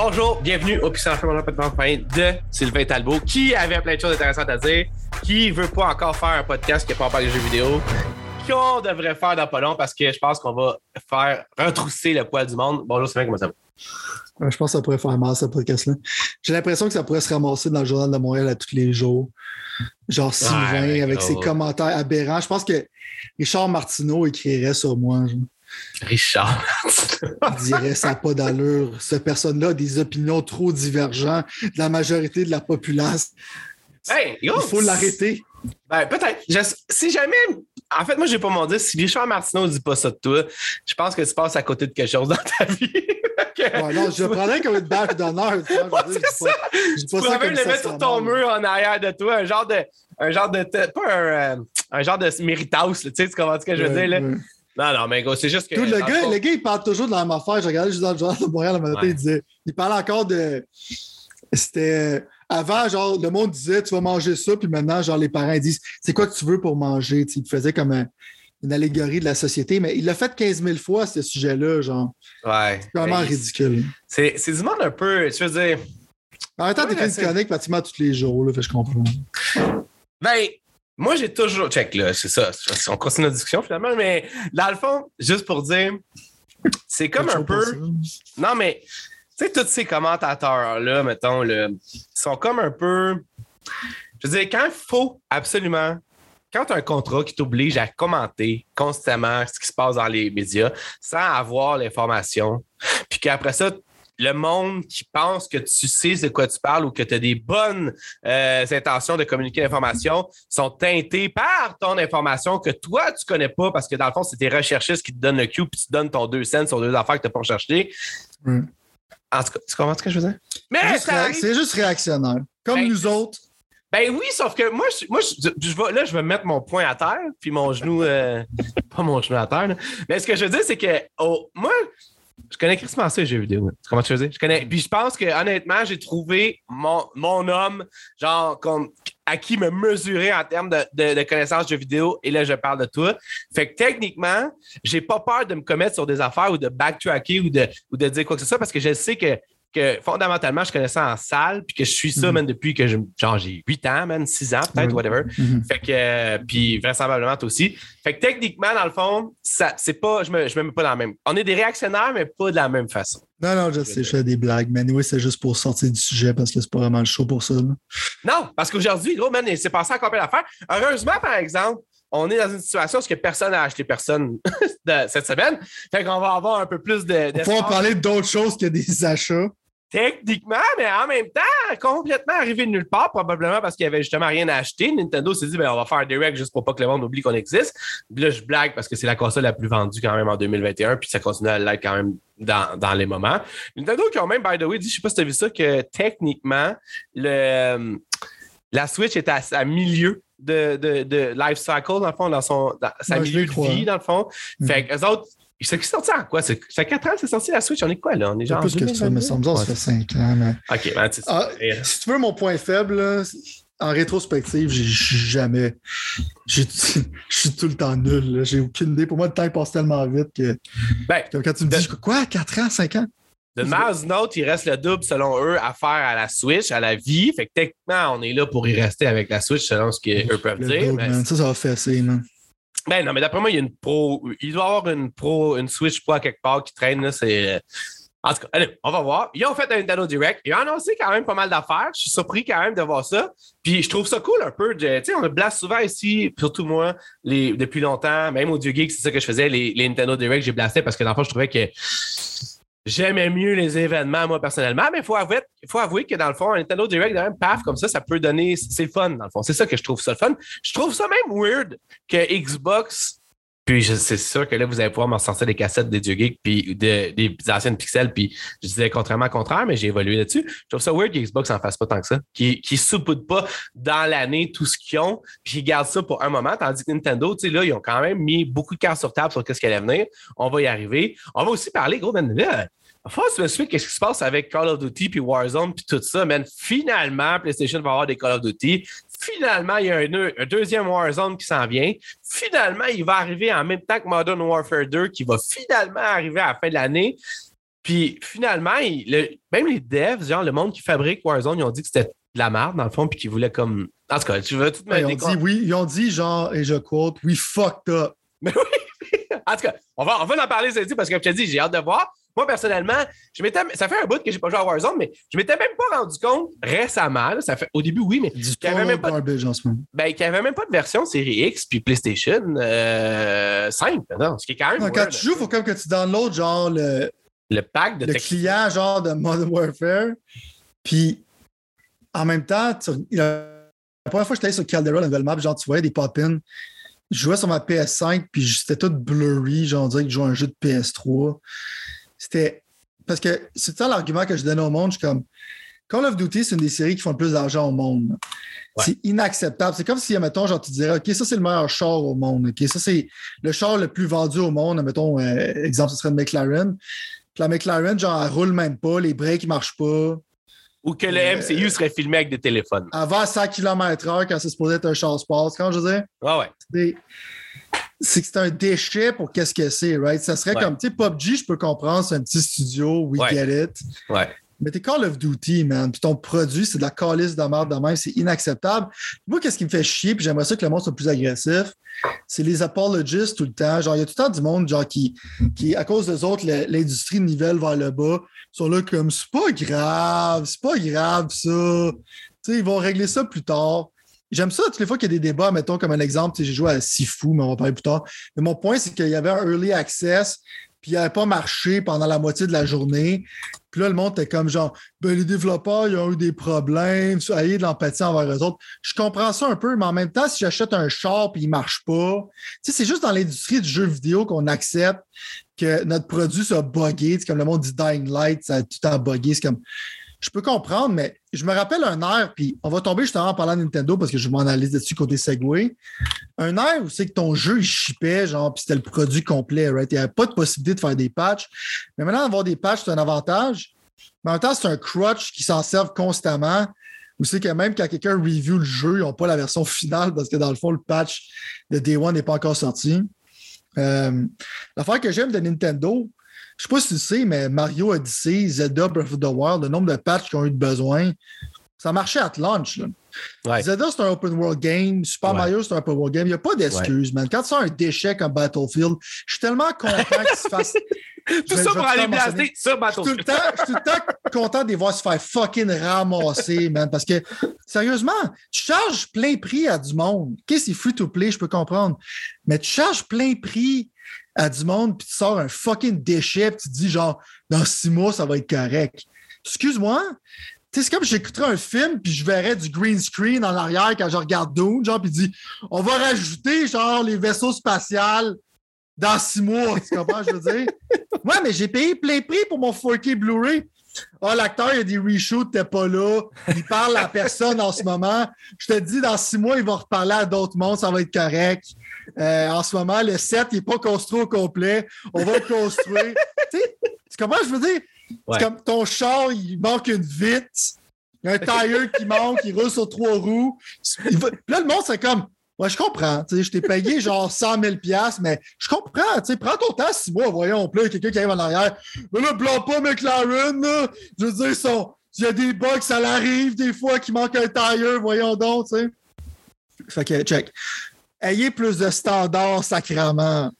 Bonjour, bienvenue au Puissant Feu, mon de Sylvain Talbot, qui avait plein de choses intéressantes à dire, qui veut pas encore faire un podcast qui n'est pas parler de jeux vidéo, qu'on devrait faire dans pas long parce que je pense qu'on va faire retrousser le poil du monde. Bonjour Sylvain, comment ça va? je pense que ça pourrait faire mal, ce podcast-là. J'ai l'impression que ça pourrait se ramasser dans le Journal de Montréal à tous les jours. Genre Sylvain avec ses commentaires aberrants. Je pense que Richard Martineau écrirait sur moi. Richard. Il dirait ça n'a pas d'allure. Cette personne-là a des opinions trop divergentes de la majorité de la populace. Il faut l'arrêter. Ben, peut-être. Si jamais. En fait, moi, j'ai pas mon dire. Si Richard Martineau dit pas ça de toi, je pense que tu passes à côté de quelque chose dans ta vie. ouais, non, je prendrais comme une bâche d'honneur. Tu, c'est ça. tu pourrais même le mettre sur ton mur en arrière de toi, un genre de. Un genre de. Pas un, euh, un genre de méritas, tu sais, tu comprends ce que je veux dire, là? Non, non, mais c'est juste que. le, gars, le gars, il parle toujours de la même affaire. Je regardais juste dans le journal de Montréal le matin, il disait. Il parle encore de. C'était. Avant, genre, le monde disait tu vas manger ça, puis maintenant, genre, les parents disent c'est quoi que tu veux pour manger? il faisait comme une allégorie de la société, mais il l'a fait 15 000 fois, ce sujet-là, genre. Ouais. C'est vraiment ridicule. C'est du monde un peu. Tu veux dire. En même temps, t'écris une chronique pratiquement tous les jours, là, fait je comprends. Ben, moi, j'ai toujours. Check, là, c'est ça. On continue notre discussion finalement, mais dans le fond, juste pour dire, c'est comme un peu. Non, mais, tu sais, tous ces commentateurs-là, mettons, là, sont comme un peu. Je veux dire, quand il faut absolument. Quand tu as un contrat qui t'oblige à commenter constamment ce qui se passe dans les médias sans avoir l'information, puis qu'après ça, le monde qui pense que tu sais de quoi tu parles ou que tu as des bonnes euh, intentions de communiquer l'information sont teintés par ton information que toi, tu connais pas parce que dans le fond, c'est tes recherchistes qui te donnent le cue puis tu donnes ton deux cents sur deux affaires que tu n'as pas recherché. En tout cas, tu comprends ce que je veux dire? Mais c'est juste réactionnaire. Comme ben, nous autres. Ben oui, sauf que moi, je, moi je, là, je vais mettre mon poing à terre, puis mon genou, euh, pas mon genou à terre. Mais ce que je veux dire, c'est que oh, moi, je connais Christmas ça, les jeux vidéo. Comment tu faisais? Je connais. Puis je pense que honnêtement, j'ai trouvé mon, mon homme, genre, comme, à qui me mesurer en termes de, de, connaissances de jeux vidéo. Et là, je parle de toi. Fait que techniquement, j'ai pas peur de me commettre sur des affaires ou de backtracker ou de, ou de dire quoi que ce soit parce que je sais que que fondamentalement, je connais ça en salle, puis que je suis ça, mm depuis que j'ai 8 ans, même 6 ans, peut-être, whatever. Mhm. Fait que, euh, puis vraisemblablement, toi aussi. Fait que techniquement, dans le fond, ça, c'est pas, je me, je me mets pas dans la même. On est des réactionnaires, mais pas de la même façon. Non, non, je sais, je fais des blagues. Mais oui, c'est juste pour sortir du sujet parce que c'est pas vraiment le show pour ça. Non, parce qu'aujourd'hui, gros, man, c'est passé encore plein d'affaires. Heureusement, par exemple, on est dans une situation où personne n'a acheté personne cette semaine. Fait qu'on va avoir un peu plus de. On va parler d'autres choses que des achats. Techniquement, mais en même temps, complètement arrivé de nulle part, probablement parce qu'il n'y avait justement rien à acheter. Nintendo s'est dit, ben, on va faire direct juste pour pas que le monde oublie qu'on existe. Puis là, je blague parce que c'est la console la plus vendue quand même en 2021, puis ça continue à l'être quand même dans, les moments. Nintendo qui ont même, by the way, dit, je sais pas si tu as vu ça, que techniquement, le, la Switch est à, milieu de, de, de, life cycle, dans le fond, dans, son, dans sa milieu de vie, dans le fond. Mm. Fait que autres, c'est sorti en quoi? C'est 4 ans, c'est sorti la Switch? On est quoi là? On est genre. Plus que ça, me semble, ça fait 5 ans. Mais... OK, ben, ah, Si tu veux mon point faible, en rétrospective, j'ai jamais. Je suis tout le temps nul. J'ai aucune idée. Pour moi, le temps passe tellement vite que. Ben, quand tu me dis quoi, 4 ans, 5 ans? De Mars Note, il reste le double selon eux à faire à la Switch, à la vie. Fait que techniquement, on est là pour y rester avec la Switch selon ce qu'eux peuvent dire. Ça, ça va fesser, man. Ben non, mais d'après moi, il y a une pro. Il doit y avoir une pro, une Switch Pro à quelque part qui traîne. Là, c'est. En tout cas, allez, on va voir. Ils ont fait un Nintendo Direct. Ils ont annoncé quand même pas mal d'affaires. Je suis surpris quand même de voir ça. Puis je trouve ça cool un peu. Tu sais, on le blast souvent ici, surtout moi, les, depuis longtemps. Même au Dieu Geek, c'est ça que je faisais. Les, les Nintendo Direct, j'ai blasté parce que dans le fond, je trouvais que J'aimais mieux les événements, moi, personnellement, mais il faut avouer, que dans le fond, un Nintendo Direct, même paf, comme ça, ça peut donner. C'est fun, dans le fond. C'est ça que je trouve ça le fun. Je trouve ça même weird que Xbox. Puis c'est sûr que là, vous allez pouvoir m'en sortir des cassettes des Dieu Geek puis des anciennes pixels. Puis je disais contrairement au contraire, mais j'ai évolué là-dessus. Je trouve ça weird que Xbox en fasse pas tant que ça. Qui ne pas dans l'année tout ce qu'ils ont, puis ils gardent ça pour un moment. Tandis que Nintendo, tu sais, là, ils ont quand même mis beaucoup de cartes sur table sur ce qui allait venir. On va y arriver. On va aussi parler, gros, ben, là, First, me qu'est-ce qui se passe avec Call of Duty puis Warzone puis tout ça, man. Finalement, PlayStation va avoir des Call of Duty. Finalement, il y a un, deuxième Warzone qui s'en vient. Finalement, il va arriver en même temps que Modern Warfare 2 qui va finalement arriver à la fin de l'année. Puis finalement, même les devs, genre le monde qui fabrique Warzone, ils ont dit que c'était de la merde, dans le fond, puis qu'ils voulaient comme. En tout cas, tu veux tout mettre. ils ont dit oui, ils ont dit genre, et je quote, we fucked up. Mais oui! en tout cas, on va, on va en parler, ça parce que comme tu as dit, j'ai hâte de voir. Moi, personnellement, je m'étais, ça fait un bout que j'ai pas joué à Warzone, mais je m'étais même pas rendu compte récemment. ça fait, au début, oui, mais du qu'il n'y avait, même pas, ben, avait même pas de version série X puis PlayStation euh, 5. Non, ce qui est quand même. quand tu joues, il faut quand même que tu downloads genre le, le pack de le client genre de Modern Warfare. Puis en même temps, la première fois que j'étais sur Caldera, la nouvelle map, genre tu voyais des pop-ins. Je jouais sur ma PS5, puis c'était tout blurry, genre on dirait que je jouais un jeu de PS3 c'était. Parce que c'est ça l'argument que je donne au monde. Je suis comme. Call of Duty, c'est une des séries qui font le plus d'argent au monde. C'est inacceptable. C'est comme si, mettons, genre, tu dirais, OK, ça, c'est le meilleur char au monde. OK, ça, c'est le char le plus vendu au monde. Mettons, euh, exemple, ce serait une McLaren. Puis la McLaren, genre, elle roule même pas, les breaks ne marchent pas. Ou que le euh, MCU serait filmé avec des téléphones. Avant 100 km/h, quand c'est supposé être un char sport, quand je veux dire? Ah ouais c'est que c'est un déchet pour qu'est-ce que c'est, right? Ça serait comme, tu sais, PUBG, je peux comprendre, c'est un petit studio, we get it. Ouais. Mais t'es Call of Duty, man. Puis ton produit, c'est de la calice de merde de même. C'est inacceptable. Moi, qu'est-ce qui me fait chier, puis j'aimerais ça que le monde soit plus agressif, c'est les apologistes tout le temps. Genre, il y a tout le temps du monde, genre, qui, qui à cause des autres, l'industrie nivelle vers le bas, sont là comme, c'est pas grave, c'est pas grave, ça. Tu sais, ils vont régler ça plus tard. J'aime ça toutes les fois qu'il y a des débats, mettons comme un exemple, j'ai joué à Sifu, mais on va parler plus tard. Mais mon point, c'est qu'il y avait un early access, puis il n'avait pas marché pendant la moitié de la journée. Puis là, le monde était comme genre, ben, les développeurs, ils ont eu des problèmes, ayez de l'empathie envers eux autres. Je comprends ça un peu, mais en même temps, si j'achète un char et il ne marche pas, c'est juste dans l'industrie du jeu vidéo qu'on accepte que notre produit soit buggé. C'est comme le monde dit Dying Light, ça a tout le temps buggé. C'est comme je peux comprendre, mais je me rappelle un air, puis on va tomber justement en parlant de Nintendo parce que je m'en allais dessus côté Segway. Un air où c'est que ton jeu, il chipait, genre, puis c'était le produit complet, right? Il n'y avait pas de possibilité de faire des patchs. Mais maintenant, avoir des patchs, c'est un avantage. Mais en même temps, c'est un crutch qui s'en servent constamment. Ou c'est que même quand quelqu'un review le jeu, ils n'ont pas la version finale parce que dans le fond, le patch de Day One n'est pas encore sorti. Euh, l'affaire que j'aime de Nintendo, je sais pas si tu sais, mais Mario Odyssey, Zelda Breath of the Wild, le nombre de patchs qu'ils ont eu de besoin, ça marchait à launch. Zelda, c'est un open world game. Super Mario, c'est un open world game. Il n'y a pas d'excuse, man. Quand tu as un déchet comme Battlefield, je suis tellement content qu'il se fasse. Tout ça pour aller blaster sur Battlefield. Je suis tout le temps content de les voir se faire fucking ramasser, man. Parce que, sérieusement, tu charges plein prix à du monde. Qu'est-ce qui est free to play, je peux comprendre. Mais tu charges plein prix à du monde, puis tu sors un fucking déchet, puis tu te dis genre, dans six mois, ça va être correct. Excuse-moi, c'est comme j'écouterais un film, puis je verrais du green screen en arrière quand je regarde Dune, genre, puis dit, on va rajouter, genre, les vaisseaux spatials dans six mois. Tu comprends, je veux dire? Ouais, mais j'ai payé plein prix pour mon 4K Blu-ray. Ah, l'acteur, il y a des reshoots, t'es pas là. Il parle à personne en ce moment. Je te dis, dans six mois, il va reparler à d'autres mondes, ça va être correct. Euh, en ce moment, le set n'est pas construit au complet. On va le construire. tu sais, comment je veux dire? C'est comme ton char, il manque une vitre. Il y a un tire qui manque, il roule sur trois roues. Là, le monde, c'est comme Ouais, je comprends. Je t'ai payé genre 100 000 mais je comprends. Prends ton temps six mois, voyons. Puis là, quelqu'un qui arrive en arrière. Mais là, blanc pas McLaren. Là. Je veux dire, son... il y a des bugs, ça l'arrive des fois qu'il manque un tire, voyons donc. sais. Fait que, check ayez plus de standards sacrément.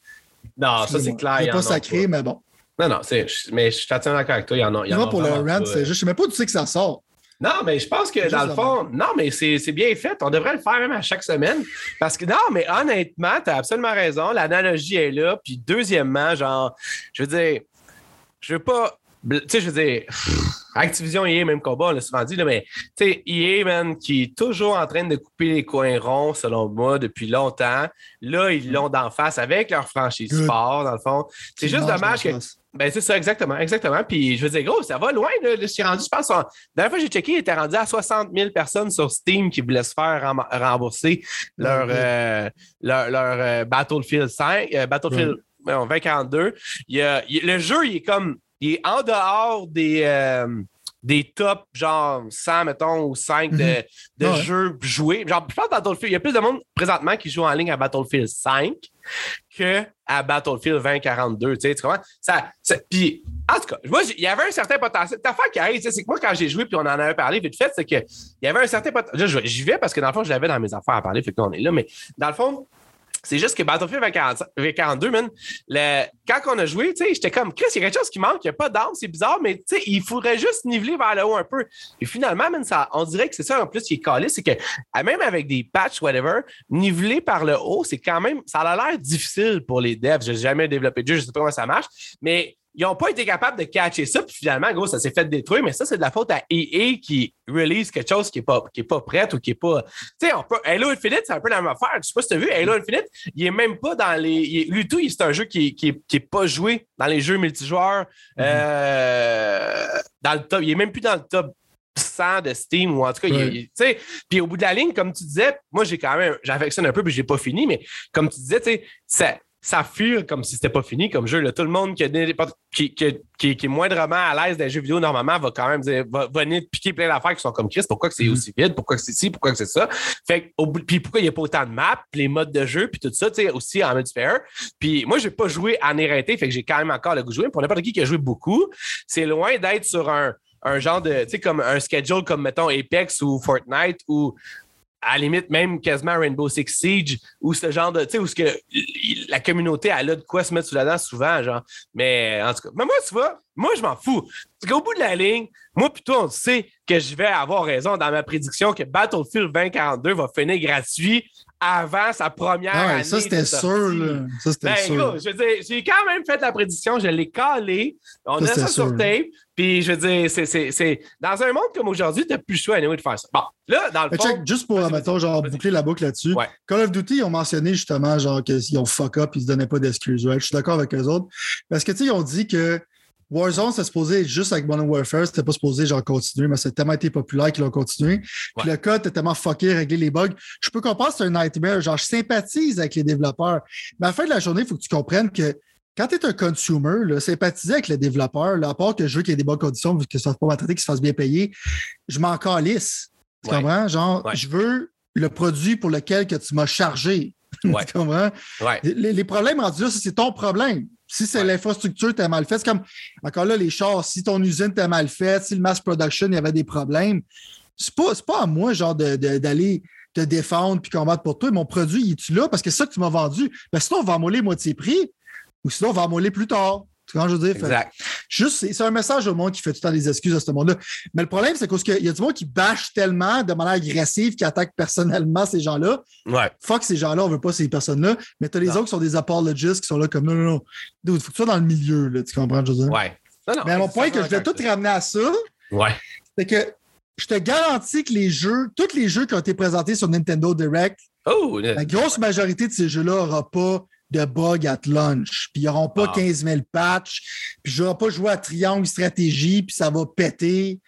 Non, ça c'est clair. C'est pas sacré, mais bon. Non, non, mais je suis d'accord avec toi. Il y en a. Il y pour le rent, c'est juste, je sais même pas d'où c'est que ça sort. Non, mais je pense que dans le fond, non, mais c'est bien fait. On devrait le faire même à chaque semaine. Parce que non, mais honnêtement, tu as absolument raison. L'analogie est là. Puis deuxièmement, genre, je veux dire, je veux pas. Tu sais, je veux dire, Activision EA, même combat, on l'a souvent dit, là, mais tu sais, EA, man, qui est toujours en train de couper les coins ronds, selon moi, depuis longtemps. Là, ils l'ont d'en face avec leur franchise sport, dans le fond. C'est juste dommage que. Ben, c'est ça, exactement, exactement. Puis, je veux dire, gros, ça va loin, là. Je suis rendu, je pense, la dernière fois que j'ai checké, il était rendu à 60 000 personnes sur Steam qui voulaient se faire rembourser leur, euh, leur, leur, euh, Battlefield 5, euh, Battlefield 2042. Il, le jeu, il est comme il est en dehors des, euh, des top, genre 100, mettons, ou 5 de, Mhm. de Ouais. jeux joués. Genre, je pense Battlefield, il y a plus de monde présentement qui joue en ligne à Battlefield 5 que à Battlefield 2042. Tu sais, tu comprends? Ça, ça- puis, en tout cas, moi, il y avait un certain potentiel. Ta affaire qui arrive, c'est que moi, quand j'ai joué, puis on en avait parlé vite fait, c'est qu'il y avait un certain potentiel. J'y vais parce que dans le fond, je l'avais dans mes affaires à parler, fait que là, on est là, mais dans le fond, c'est juste que Battlefield 2045 2042, man, le- quand on a joué, j'étais comme, Chris, il y a quelque chose qui manque, il n'y a pas d'armes, c'est bizarre, mais il faudrait juste niveler vers le haut un peu. Et finalement, man, ça, on dirait que c'est ça en plus qui est calé, c'est que même avec des patchs, whatever, niveler par le haut, c'est quand même, ça a l'air difficile pour les devs. Je n'ai jamais développé de jeu, je ne sais pas comment ça marche, mais ils n'ont pas été capables de catcher ça, puis finalement, gros, ça s'est fait détruire, mais ça, c'est de la faute à EA qui release quelque chose qui n'est pas, qui est pas prêt ou qui n'est pas. Tu sais, on peut- Halo Infinite, c'est un peu la même affaire. Je sais pas si tu as vu, Halo Infinite, il est même pas dans les. il lui, tout, c'est un jeu qui est, qui, est, qui est pas joué dans les jeux multijoueurs. euh, dans le top. Il est même plus dans le top 100 de Steam ou en tout cas, tu sais. Puis au bout de la ligne, comme tu disais, moi, j'ai quand même. J'affectionne un peu, puis je l'ai pas fini, mais comme tu disais, tu sais, ça. Ça file comme si c'était pas fini comme jeu. là. Tout le monde qui, qui, qui- qui- est moindrement à l'aise des jeux vidéo normalement va quand même dire, va, va venir piquer plein d'affaires qui sont comme Chris. Pourquoi que c'est Mhm. aussi vide? Pourquoi que c'est ci? Pourquoi que c'est ça? Fait puis pourquoi il n'y a pas autant de maps, les modes de jeu, puis tout ça, tu sais, aussi en multiplayer. Puis moi, j'ai pas joué en éreinté, fait que j'ai quand même encore le goût de jouer. Pour n'importe qui qui a joué beaucoup, c'est loin d'être sur un, un genre de, tu sais, comme un schedule comme, mettons, Apex ou Fortnite ou à la limite même quasiment Rainbow Six Siege ou ce genre de, tu sais, où ce que la communauté elle a de quoi se mettre sous la dent souvent, genre. Mais en tout cas, mais moi, tu vois, moi, je m'en fous. Parce qu'au bout de la ligne, moi, plutôt, on sait que je vais avoir raison dans ma prédiction que Battlefield 2042 va finir gratuit avant sa première Ah ouais, année. ça, c'était sûr. Là. Ça, c'était Ben, sûr. gros, je veux dire, j'ai quand même fait la prédiction, je l'ai calé. On Ça, a ça sur tape. Puis, je veux dire, c'est, c'est, c'est- dans un monde comme aujourd'hui, tu n'as plus le choix anyway, de faire ça. Bon, là, dans le fond. check, juste pour, mettons, genre, boucler la boucle là-dessus. Ouais. Call of Duty, ils ont mentionné justement, genre, qu'ils ont fuck up, ils se donnaient pas d'excuses. Je suis d'accord avec eux autres. Parce que, tu sais, ils ont dit que Warzone, c'était supposé être juste avec Modern Warfare, c'était pas supposé, genre, continuer, mais c'est tellement été populaire qu'ils l'ont continué. Puis le code était tellement fucké, régler les bugs. Je peux comprendre, c'est un nightmare. Genre, je sympathise avec les développeurs. Mais à la fin de la journée, il faut que tu comprennes que quand tu es un consumer, là, sympathiser avec le développeur, là, à part que je veux qu'il y ait des bonnes conditions, vu que ça ne pas maltraité, qu'il se fasse bien payer, je m'en calisse. Tu Ouais. comprends? Genre, Ouais. je veux le produit pour lequel que tu m'as chargé. Ouais. tu comprends? Ouais. Les, les problèmes rendus là, ça, c'est ton problème. Si c'est Ouais. l'infrastructure, t'as mal fait, c'est comme, encore là, les chars, si ton usine t'a mal faite, si le mass production, il y avait des problèmes, c'est pas, pas à moi, genre, d'aller te défendre puis combattre pour toi. Mon produit, il est-tu là? Parce que c'est ça que tu m'as vendu. Ben, sinon, on va moller moitié prix ou sinon, on va moller plus tard. Tu vois, je veux dire? Fait- Exact. Juste, c'est un message au monde qui fait tout le temps des excuses à ce monde-là. Mais le problème, c'est qu'il y a du monde qui bâche tellement de manière agressive, qui attaque personnellement ces gens-là. Ouais. Fuck ces gens-là, on veut pas ces personnes-là. Mais t'as les Non. autres qui sont des apologistes qui sont là comme non, non, non. Dude, faut que tu sois dans le milieu, là, tu comprends, je veux dire? Ouais. Non, non, Mais mon point que je vais tout ramener à ça, Ouais. c'est que je te garantis que les jeux, tous les jeux qui ont été présentés sur Nintendo Direct, Oh, la grosse majorité de ces jeux-là n'aura pas de bug at lunch. Puis ils n'auront pas Ah. 15 000 patchs. Puis je n'aurai pas joué à triangle stratégie, puis ça va péter.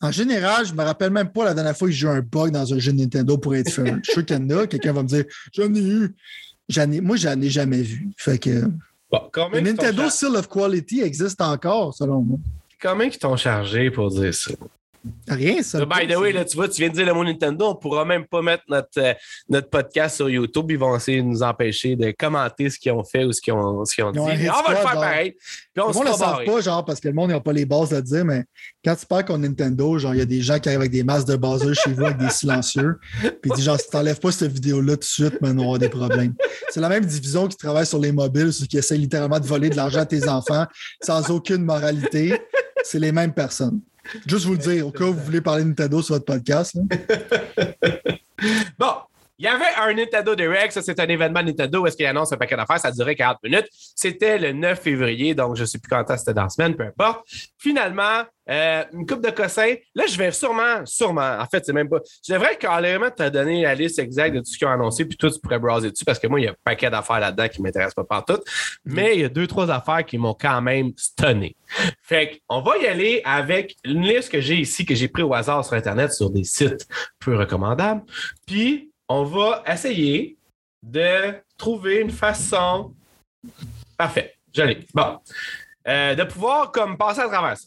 En général, je me rappelle même pas la dernière fois que j'ai eu un bug dans un jeu de Nintendo pour être. Je suis sûr qu'il y en a. Quelqu'un va me dire J'en ai eu. J'en ai, moi, j'en ai jamais vu. Fait que Bon, le Nintendo Seal of Quality existe encore, selon moi. Combien qu'ils t'ont chargé pour dire ça? Rien, ça. By the way, là, tu vois, tu viens de dire le mot Nintendo, on pourra même pas mettre notre, euh, notre podcast sur YouTube. Ils vont essayer de nous empêcher de commenter ce qu'ils ont fait ou ce qu'ils ont, ce qu'ils ont dit. Ont Mais on va le faire genre. pareil. Puis on Le monde ne le savent pas, genre, parce que le monde n'a pas les bases à le dire, mais quand tu parles qu'on Nintendo, genre, il y a des gens qui arrivent avec des masques de buzzers chez vous avec des silencieux. Puis ils disent, genre, si t'enlèves pas cette vidéo-là tout de suite, ben, on aura des problèmes. C'est la même division qui travaille sur les mobiles, ceux qui essaient littéralement de voler de l'argent à tes enfants sans aucune moralité. C'est les mêmes personnes. Juste vous le dire, au cas où vous voulez parler Nintendo sur votre podcast. Bon, il y avait un Nintendo Direct. Ça, c'est un événement Nintendo où est-ce qu'il annonce un paquet d'affaires. Ça durait 40 minutes. C'était le 9 février, donc je ne sais plus quand c'était dans la semaine, peu importe. Finalement, euh, une coupe de cossins. Là, je vais sûrement, sûrement, en fait, c'est même pas. Je devrais carrément te donner la liste exacte de tout ce qu'ils ont annoncé, puis toi, tu pourrais browser dessus parce que moi, il y a un paquet d'affaires là-dedans qui ne m'intéressent pas partout. Mais il y a deux, trois affaires qui m'ont quand même stunné. Fait qu'on va y aller avec une liste que j'ai ici, que j'ai pris au hasard sur Internet sur des sites peu recommandables. Puis, on va essayer de trouver une façon. Parfait. Je l'ai. Bon. Euh, de pouvoir comme passer à travers ça.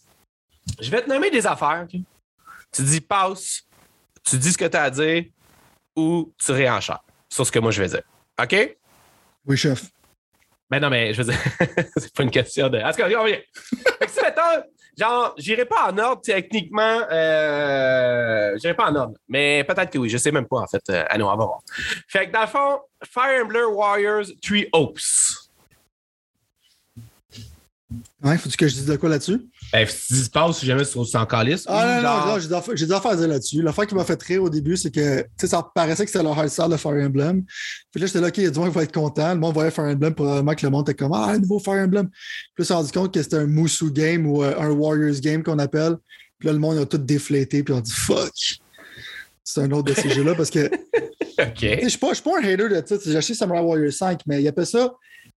je vais te nommer des affaires. Tu dis passe, tu dis ce que tu as à dire ou tu réenchères sur ce que moi je vais dire. OK? Oui, chef. Ben non, mais je veux dire, c'est pas une question de. En tout cas, on revient. Fait que si, mettons, genre, j'irai pas en ordre techniquement. Euh, j'irai pas en ordre. Mais peut-être que oui, je sais même pas en fait. Euh, allez, on va voir. Fait que dans le fond, Fire Emblem Warriors Three Oaks. Ouais, faut-tu que je dise de quoi là-dessus? Ben, si tu passes si jamais tu trouves ça en calice. Ah non, genre- non, non, j'ai des des affaires à dire là-dessus. L'affaire qui m'a fait rire au début, c'est que tu sais, ça paraissait que c'était le hard style de Fire Emblem. Puis là, j'étais là, OK, il y a du monde qui va être content. Le monde voyait Fire Emblem, probablement que le monde était comme Ah, un nouveau Fire Emblem. Puis là, on s'est rendu compte que c'était un Musu game ou euh, un Warriors game qu'on appelle. Puis là, le monde a tout déflété, puis on dit Fuck! C'est un autre de ces jeux-là parce que OK. Je ne suis pas, pas un hater de sais, J'ai acheté Samurai Warrior 5, mais il appelle ça.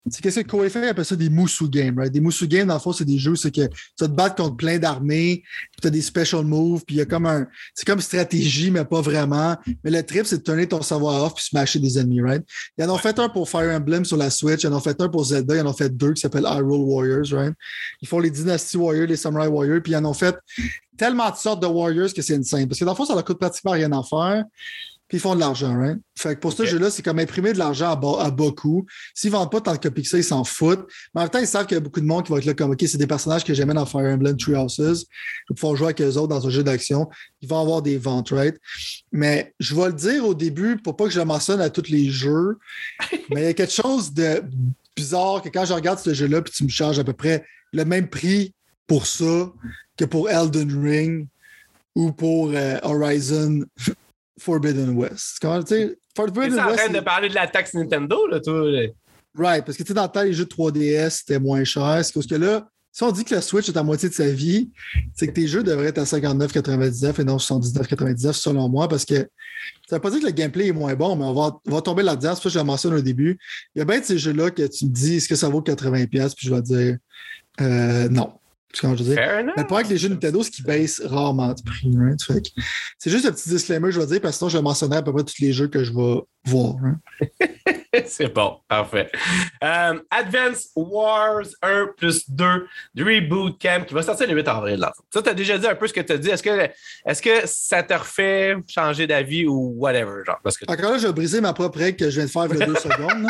C'est qu'est-ce que Koei appelle ça des Musu games, right? Des Musu games, dans le fond, c'est des jeux, c'est que tu vas te battre contre plein d'armées, puis tu as des special moves, puis il y a comme un. C'est comme stratégie, mais pas vraiment. Mais le trip, c'est de tourner ton savoir off puis smasher des ennemis, right? Ils en ont fait un pour Fire Emblem sur la Switch, ils en ont fait un pour Zelda, ils en ont fait deux qui s'appellent Hyrule Warriors, right? Ils font les Dynasty Warriors, les Samurai Warriors, puis ils en ont fait tellement de sortes de Warriors que c'est insane. Parce que dans le fond, ça leur coûte pratiquement rien à faire. Puis ils font de l'argent, right? Fait que pour ce jeu-là, c'est comme imprimer de l'argent à, bas- à bas coût. S'ils vendent pas tant de copies que ça, ils s'en foutent. Mais en même temps, ils savent qu'il y a beaucoup de monde qui va être là comme OK, c'est des personnages que j'aimais dans Fire Emblem Tree Houses. Vais pouvoir jouer avec eux autres dans un jeu d'action. Ils vont avoir des ventes, right? Mais je vais le dire au début pour pas que je le mentionne à tous les jeux. mais il y a quelque chose de bizarre que quand je regarde ce jeu-là, puis tu me charges à peu près le même prix pour ça que pour Elden Ring ou pour euh, Horizon Forbidden West. Comment tu sais? T'es Forbidden en West. train de parler de la taxe Nintendo, là, toi? là? Right, parce que tu sais, dans le temps, les jeux de 3DS, c'était moins cher. C'est parce que là, si on dit que la Switch est à moitié de sa vie, c'est que tes jeux devraient être à 59,99 et non 79,99 selon moi, parce que ça veut pas dire que le gameplay est moins bon, mais on va, on va tomber là-dedans. C'est pour ça que je le mentionne au début. Il y a bien de ces jeux-là que tu me dis, est-ce que ça vaut 80$? Puis je vais dire, euh, non. Comment je veux dire? Fair enough. Mais le problème avec les jeux Nintendo, c'est qu'ils baissent rarement de prix. right? Que C'est juste un petit disclaimer, je vais dire, parce que sinon, je mentionnerai à peu près tous les jeux que je vais voir. hein. C'est bon, parfait. Euh, Advance Wars 1 plus 2 Reboot Camp qui va sortir le 8 avril. Là. Ça, tu as déjà dit un peu ce que tu as dit. Est-ce que, est que ça te refait changer d'avis ou whatever? Genre, parce que Encore là, je vais briser ma propre règle que je viens de faire il y a deux secondes.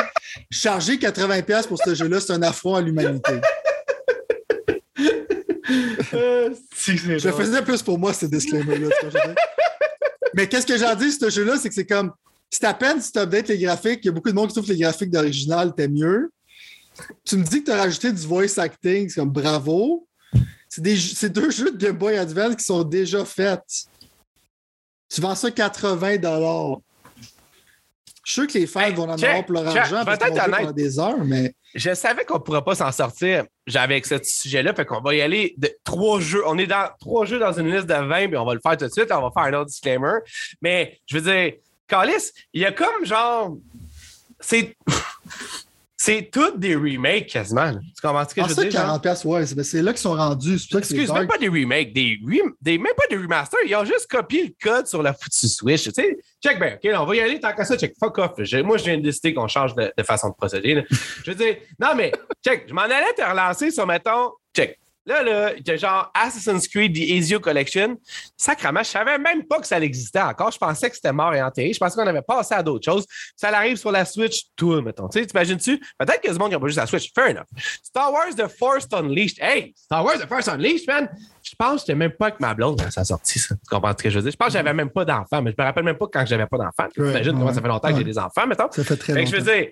Charger 80$ pour ce jeu-là, c'est un affront à l'humanité. Euh, si, Je faisais plus pour moi, ce disclaimer-là. Mais qu'est-ce que j'ai à dire, ce jeu-là, c'est que c'est comme. C'est à peine si tu updates les graphiques, il y a beaucoup de monde qui trouve que les graphiques d'original étaient mieux. Tu me dis que tu as rajouté du voice acting, c'est comme bravo. C'est des jeux- c'est deux jeux de Game Boy Advance qui sont déjà faits. Tu vends ça 80 Je suis sûr que les fans Hey, vont en check, avoir pour leur check, argent parce pendant des heures, mais Je savais qu'on ne pourrait pas s'en sortir avec ce sujet-là. Fait qu'on va y aller de trois jeux. On est dans trois jeux dans une liste de 20, puis on va le faire tout de suite. On va faire un autre disclaimer. Mais je veux dire, Calis, il y a comme genre. C'est. C'est toutes des remakes quasiment. là. Tu comprends ce que en je veux ça, dire? genre? 40 pièces, ouais, c'est c'est là qu'ils sont rendus. C'est pour ça que c'est Excuse, même pas des remakes, des, rem- des- même pas des remasters. Ils ont juste copié le code sur la foutue Switch. Tu sais, check bien, OK, on va y aller tant qu'à ça, check, fuck off. Je- moi, je viens de décider qu'on change de, de façon de procéder. là. Je veux dire, non, mais check, je m'en allais te relancer sur, mettons, check. Là, là, il y a genre Assassin's Creed The Ezio Collection. Sacrement, je savais même pas que ça existait encore. Je pensais que c'était mort et enterré. Je pensais qu'on avait passé à d'autres choses. Ça arrive sur la Switch, tout, mettons. Tu t'imagines-tu? Peut-être qu'il y a du monde qui n'a pas juste la Switch. Fair enough. Star Wars The Force Unleashed. Hey, Star Wars The Force Unleashed, man. Je pense que j'étais même pas avec ma blonde quand ça a sorti, ça. Tu comprends ce que je veux dire? Je pense que j'avais même pas d'enfant, mais je me rappelle même pas quand j'avais pas d'enfant. Ouais, Imagine comment ça fait longtemps que j'ai des enfants, mettons. Ça fait très Fait que je veux dire,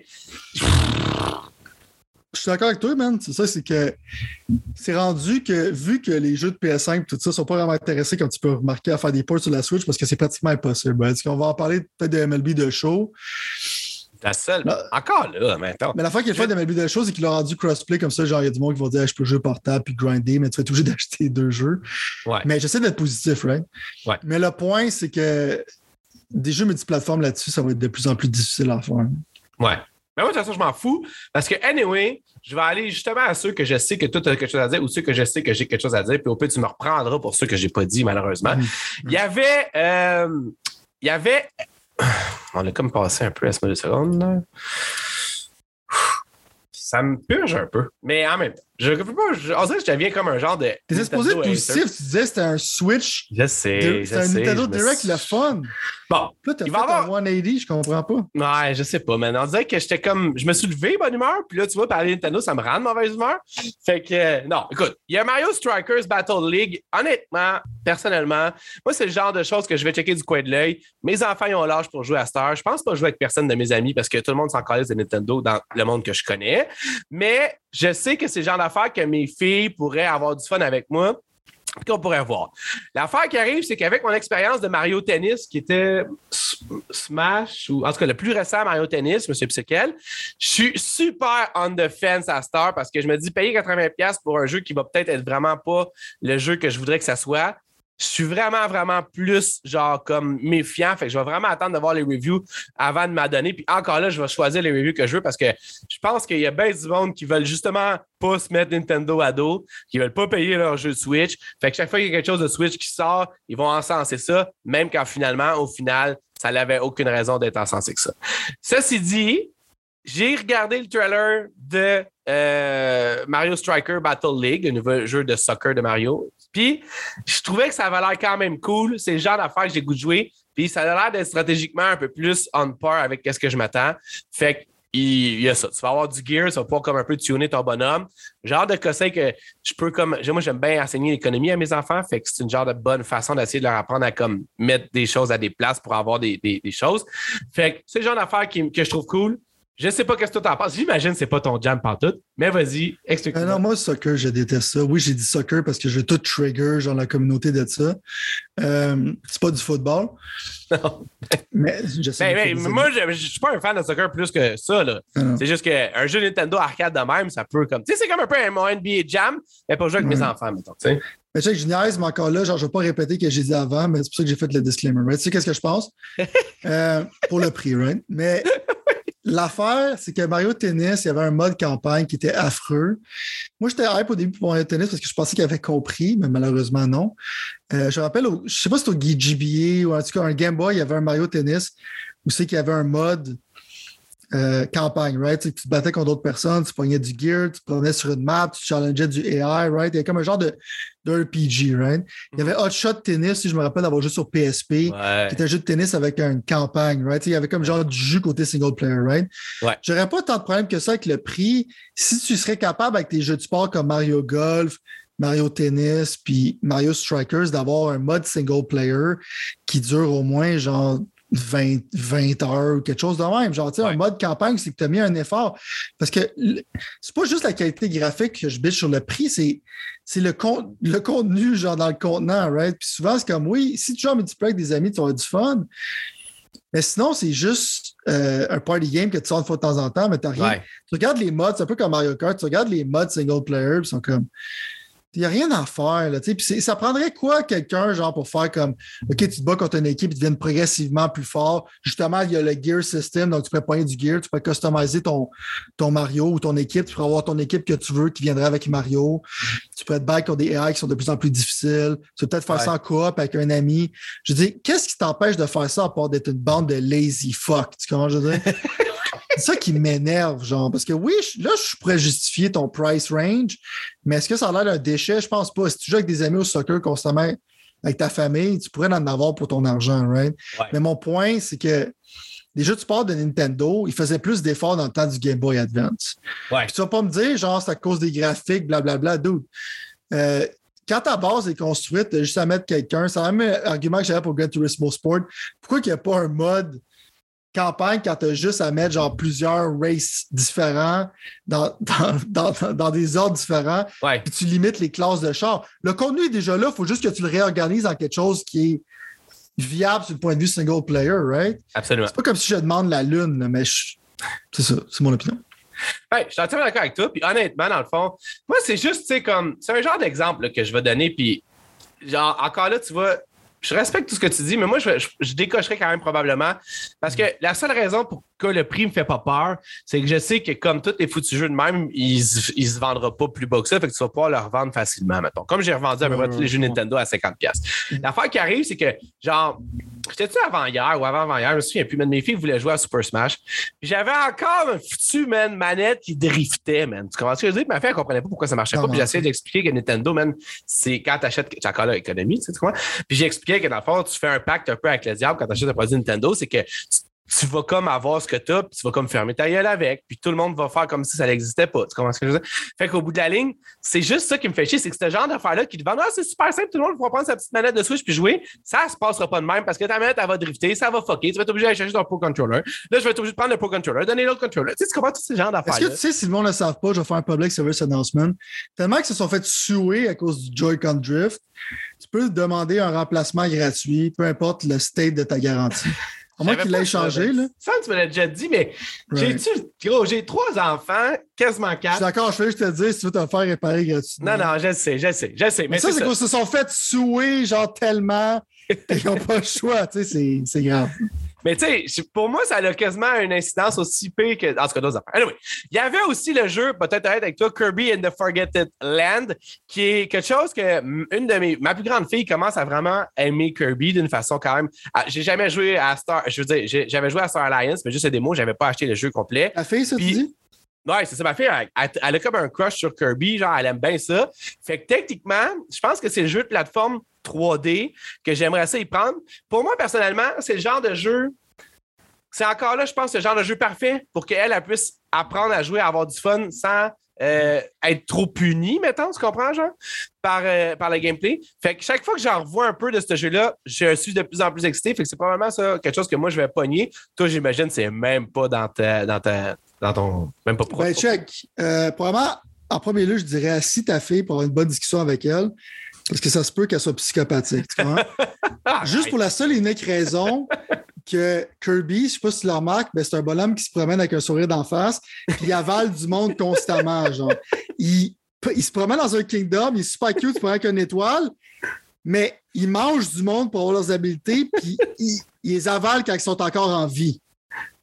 Je suis d'accord avec toi, man. C'est ça, c'est que c'est rendu que, vu que les jeux de PS5 et tout ça sont pas vraiment intéressés, comme tu peux remarquer, à faire des ports sur la Switch parce que c'est pratiquement impossible. Est-ce qu'on va en parler peut-être de MLB de show? la seule. Là- Encore là, maintenant. Mais la fois qu'il fait de MLB de show, c'est qu'il a rendu crossplay comme ça. Genre, il y a du monde qui va dire Ah, je peux jouer portable puis grinder, mais tu vas être obligé d'acheter deux jeux. Ouais. Mais j'essaie d'être positif, right? Ouais. Mais le point, c'est que des jeux multiplateformes là-dessus, ça va être de plus en plus difficile à faire. Ouais. Mais moi, de toute façon, je m'en fous. Parce que, anyway, je vais aller justement à ceux que je sais que toi, tu as quelque chose à dire ou ceux que je sais que j'ai quelque chose à dire. Puis au pire, tu me reprendras pour ceux que j'ai pas dit, malheureusement. Mhm. Il y avait. euh, il y avait. On a comme passé un peu à ce deux secondes. là. Ça me purge un peu. Mais en même temps. Je, je, je, on dirait que je deviens comme un genre de. T'es exposé positif, tu disais que c'était un Switch. Je sais. C'est un Nintendo Direct, le fun. Bon. Là, t'as fait avoir... un 180, je comprends pas. Ouais, je sais pas, mais on dirait que j'étais comme. Je me suis levé bonne humeur, puis là, tu vois, parler de Nintendo, ça me rend de mauvaise humeur. Fait que, euh, non, écoute, il y a Mario Strikers Battle League. Honnêtement, personnellement, moi, c'est le genre de choses que je vais checker du coin de l'œil. Mes enfants, ils ont l'âge pour jouer à Star. Je pense pas jouer avec personne de mes amis parce que tout le monde s'en calisse de Nintendo dans le monde que je connais. Mais je sais que c'est le genre d'affaires que mes filles pourraient avoir du fun avec moi qu'on pourrait voir. L'affaire qui arrive, c'est qu'avec mon expérience de Mario Tennis, qui était Smash, ou en tout cas le plus récent Mario Tennis, M. Psychel, je suis super on the fence à Star parce que je me dis payer 80$ pour un jeu qui va peut-être être vraiment pas le jeu que je voudrais que ça soit je suis vraiment, vraiment plus genre comme méfiant. Fait que je vais vraiment attendre de voir les reviews avant de m'adonner. Puis encore là, je vais choisir les reviews que je veux parce que je pense qu'il y a bien du monde qui veulent justement pas se mettre Nintendo à dos, qui veulent pas payer leur jeu de Switch. Fait que chaque fois qu'il y a quelque chose de Switch qui sort, ils vont encenser ça, même quand finalement, au final, ça n'avait aucune raison d'être encensé que ça. Ceci dit, j'ai regardé le trailer de euh, Mario Striker Battle League, le nouveau jeu de soccer de Mario. Puis, je trouvais que ça avait l'air quand même cool. C'est le genre d'affaire que j'ai goût de jouer. Puis, ça a l'air d'être stratégiquement un peu plus on par avec ce que je m'attends. Fait que, il y a ça. Tu vas avoir du gear, ça va pouvoir comme un peu tuner ton bonhomme. Genre de conseil que je peux comme. Moi, j'aime bien enseigner l'économie à mes enfants. Fait que c'est une genre de bonne façon d'essayer de leur apprendre à comme mettre des choses à des places pour avoir des, des, choses. Fait que c'est le genre d'affaire que je trouve cool. Je sais pas qu'est-ce que tu en penses. J'imagine que c'est pas ton jam pantoute, mais vas-y, explique-moi. Euh, non, moi, soccer, je déteste ça. Oui, j'ai dit soccer parce que je veux tout trigger, genre la communauté de ça. Euh, c'est pas du football. Non. mais je sais ben, ben, moi, je, je, suis pas un fan de soccer plus que ça. Là. C'est juste qu'un jeu Nintendo arcade de même, ça peut comme. Tu sais, c'est comme un peu un NBA Jam, mais pas jouer avec mes enfants, mettons. Mais tu sais, je niaise, mais encore là, genre, je ne vais pas répéter ce que j'ai dit avant, mais c'est pour ça que j'ai fait le disclaimer. Tu sais, qu'est-ce que je pense? euh, pour le prix, right? Mais L'affaire, c'est que Mario Tennis, il y avait un mode campagne qui était affreux. Moi, j'étais hype au début pour Mario Tennis parce que je pensais qu'il avait compris, mais malheureusement, non. Euh, je me rappelle, je ne sais pas si c'était au GBA ou en tout cas un Game Boy, il y avait un Mario Tennis où c'est qu'il y avait un mode euh, campagne, right? Tu, te battais contre d'autres personnes, tu pognais du gear, tu te prenais sur une map, tu challengeais du AI, right? Il y avait comme un genre de, RPG, right? Il y avait Hot Shot Tennis, si je me rappelle d'avoir joué sur PSP, qui était un jeu de tennis avec une campagne, right? Il y avait comme genre du jeu côté single player, right? Ouais. J'aurais pas tant de problèmes que ça avec le prix. Si tu serais capable avec tes jeux de sport comme Mario Golf, Mario Tennis, puis Mario Strikers, d'avoir un mode single player qui dure au moins genre 20, 20 heures ou quelque chose de même. Genre, tu sais, un mode campagne, c'est que tu as mis un effort. Parce que c'est pas juste la qualité graphique que je biche sur le prix, c'est, c'est le, le contenu, genre, dans le contenant, right? Puis souvent, c'est comme, oui, si tu joues en multiplayer avec des amis, tu auras du fun. Mais sinon, c'est juste euh, un party game que tu sors une fois de temps en temps, mais tu rien. Tu regardes les modes, c'est un peu comme Mario Kart, tu regardes les modes single player, ils sont comme il n'y a rien à faire. Là, puis ça prendrait quoi quelqu'un, genre, pour faire comme OK, tu te bats contre une équipe, ils deviennent progressivement plus forts. Justement, il y a le gear system, donc tu peux prendre du gear, tu peux customiser ton, ton Mario ou ton équipe, tu peux avoir ton équipe que tu veux qui viendrait avec Mario. Tu peux être back contre des AI qui sont de plus en plus difficiles. Tu peux peut-être faire ça en coop avec un ami. Je dis, qu'est-ce qui t'empêche de faire ça à part d'être une bande de lazy fuck? Tu comment je veux dire? c'est ça qui m'énerve, genre. Parce que oui, là, je pourrais justifier ton price range, mais est-ce que ça a l'air d'un déchet? Je pense pas. Si tu joues avec des amis au soccer constamment avec ta famille, tu pourrais en avoir pour ton argent, right? Mais mon point, c'est que les jeux de sport de Nintendo, ils faisaient plus d'efforts dans le temps du Game Boy Advance. Ouais. tu vas pas me dire, genre, c'est à cause des graphiques, blablabla, dude. Euh, quand ta base est construite, tu as juste à mettre quelqu'un. C'est le même argument que j'avais pour Gran Turismo Sport. Pourquoi il n'y a pas un mode campagne quand tu as juste à mettre genre plusieurs races différents dans, dans, des ordres différents. Puis tu limites les classes de char. Le contenu est déjà là, il faut juste que tu le réorganises en quelque chose qui est viable sur le point de vue single player, right? Absolument. C'est pas comme si je demande la lune, mais c'est ça, c'est mon opinion. Ouais, je suis entièrement d'accord avec toi. Puis honnêtement, dans le fond, moi, c'est juste, tu sais, comme, c'est un genre d'exemple que je vais donner. Puis, genre, encore là, tu vois, je respecte tout ce que tu dis, mais moi, je, je, décocherais quand même probablement. Parce que la seule raison pour que le prix me fait pas peur, c'est que je sais que comme tous les foutus jeux de même, ils, ils se vendront pas plus bas que ça, fait que tu vas pouvoir leur vendre facilement, mettons. Comme j'ai revendu à peu près tous les jeux Nintendo à 50$. L'affaire qui arrive, c'est que, genre, J'étais-tu avant-hier ou avant-avant-hier? Je me souviens plus, mais mes filles voulaient jouer à Super Smash. J'avais encore un foutu, man, manette qui driftait, man. Tu comprends ce que je dire? Ma fille, elle comprenait pas pourquoi ça marchait pas. Puis j'essayais d'expliquer que Nintendo, man, c'est quand t'achètes, j'ai encore l'économie, tu sais, tu comprends? Puis j'expliquais que dans le fond, tu fais un pacte un peu avec le diable quand t'achètes un produit Nintendo, c'est que tu vas comme avoir ce que tu as, puis tu vas comme fermer ta gueule avec, puis tout le monde va faire comme si ça n'existait pas. Tu comprends ce que je veux dire? Fait qu'au bout de la ligne, c'est juste ça qui me fait chier, c'est que ce genre d'affaire-là qui te vend, ah, c'est super simple, tout le monde va prendre sa petite manette de Switch puis jouer, ça se passera pas de même parce que ta manette, elle va drifter, ça va fucker, tu vas être obligé d'aller chercher ton Pro Controller. Là, je vais être obligé de prendre le Pro Controller, donner l'autre controller. Tu sais, tu comprends tous ces genres d'affaires Est-ce que tu sais, si le monde ne le savent pas, je vais faire un public service announcement. Tellement qu'ils se sont fait suer à cause du Joy-Con Drift, tu peux demander un remplacement gratuit, peu importe le state de ta garantie. À moins qu'il l'ait changé, là. Ça, tu me l'as déjà dit, mais j'ai-tu, gros, j'ai trois enfants, quasiment quatre. Je suis d'accord, je vais juste te dire si tu veux te faire réparer gratuitement. Non, non, je sais, je sais, je sais. Mais, mais ça, c'est qu'ils se sont fait souer, genre, tellement, qu'ils n'ont pas le choix, tu sais, c'est grave. Mais tu sais, pour moi, ça a quasiment une incidence aussi pire que. En tout cas, d'autres affaires. Anyway, il y avait aussi le jeu, peut-être avec toi, Kirby in the Forgotten Land, qui est quelque chose que une de mes. Ma plus grande fille commence à vraiment aimer Kirby d'une façon quand même. J'ai jamais joué à Star. Je veux dire, j'avais joué à Star Alliance, mais juste des démos, j'avais pas acheté le jeu complet. La fille, ça, tu dis? Ouais, c'est ça. Ma fille, elle, a comme un crush sur Kirby, genre, elle aime bien ça. Fait que techniquement, je pense que c'est le jeu de plateforme 3D que j'aimerais ça y prendre. Pour moi, personnellement, c'est le genre de jeu. C'est encore là, je pense, le genre de jeu parfait pour qu'elle elle puisse apprendre à jouer, à avoir du fun sans euh, être trop punie, mettons, tu comprends, genre, par, euh, par le gameplay. Fait que chaque fois que j'en revois un peu de ce jeu-là, je suis de plus en plus excité. Fait que c'est probablement ça, quelque chose que moi, je vais pogner. Toi, j'imagine, c'est même pas dans ta, dans ta, dans ton, même pas Ben, check. Euh, probablement, en premier lieu, je dirais, assis ta fille pour avoir une bonne discussion avec elle. Parce que ça se peut qu'elle soit psychopathique. Tu vois? Juste pour la seule et unique raison que Kirby, je ne sais pas si tu le remarques, mais c'est un bonhomme qui se promène avec un sourire d'en face, puis il avale du monde constamment. Genre. Il, il, se promène dans un kingdom, il est super cute, il prend qu'une étoile, mais il mange du monde pour avoir leurs habiletés, puis il, les avale quand ils sont encore en vie.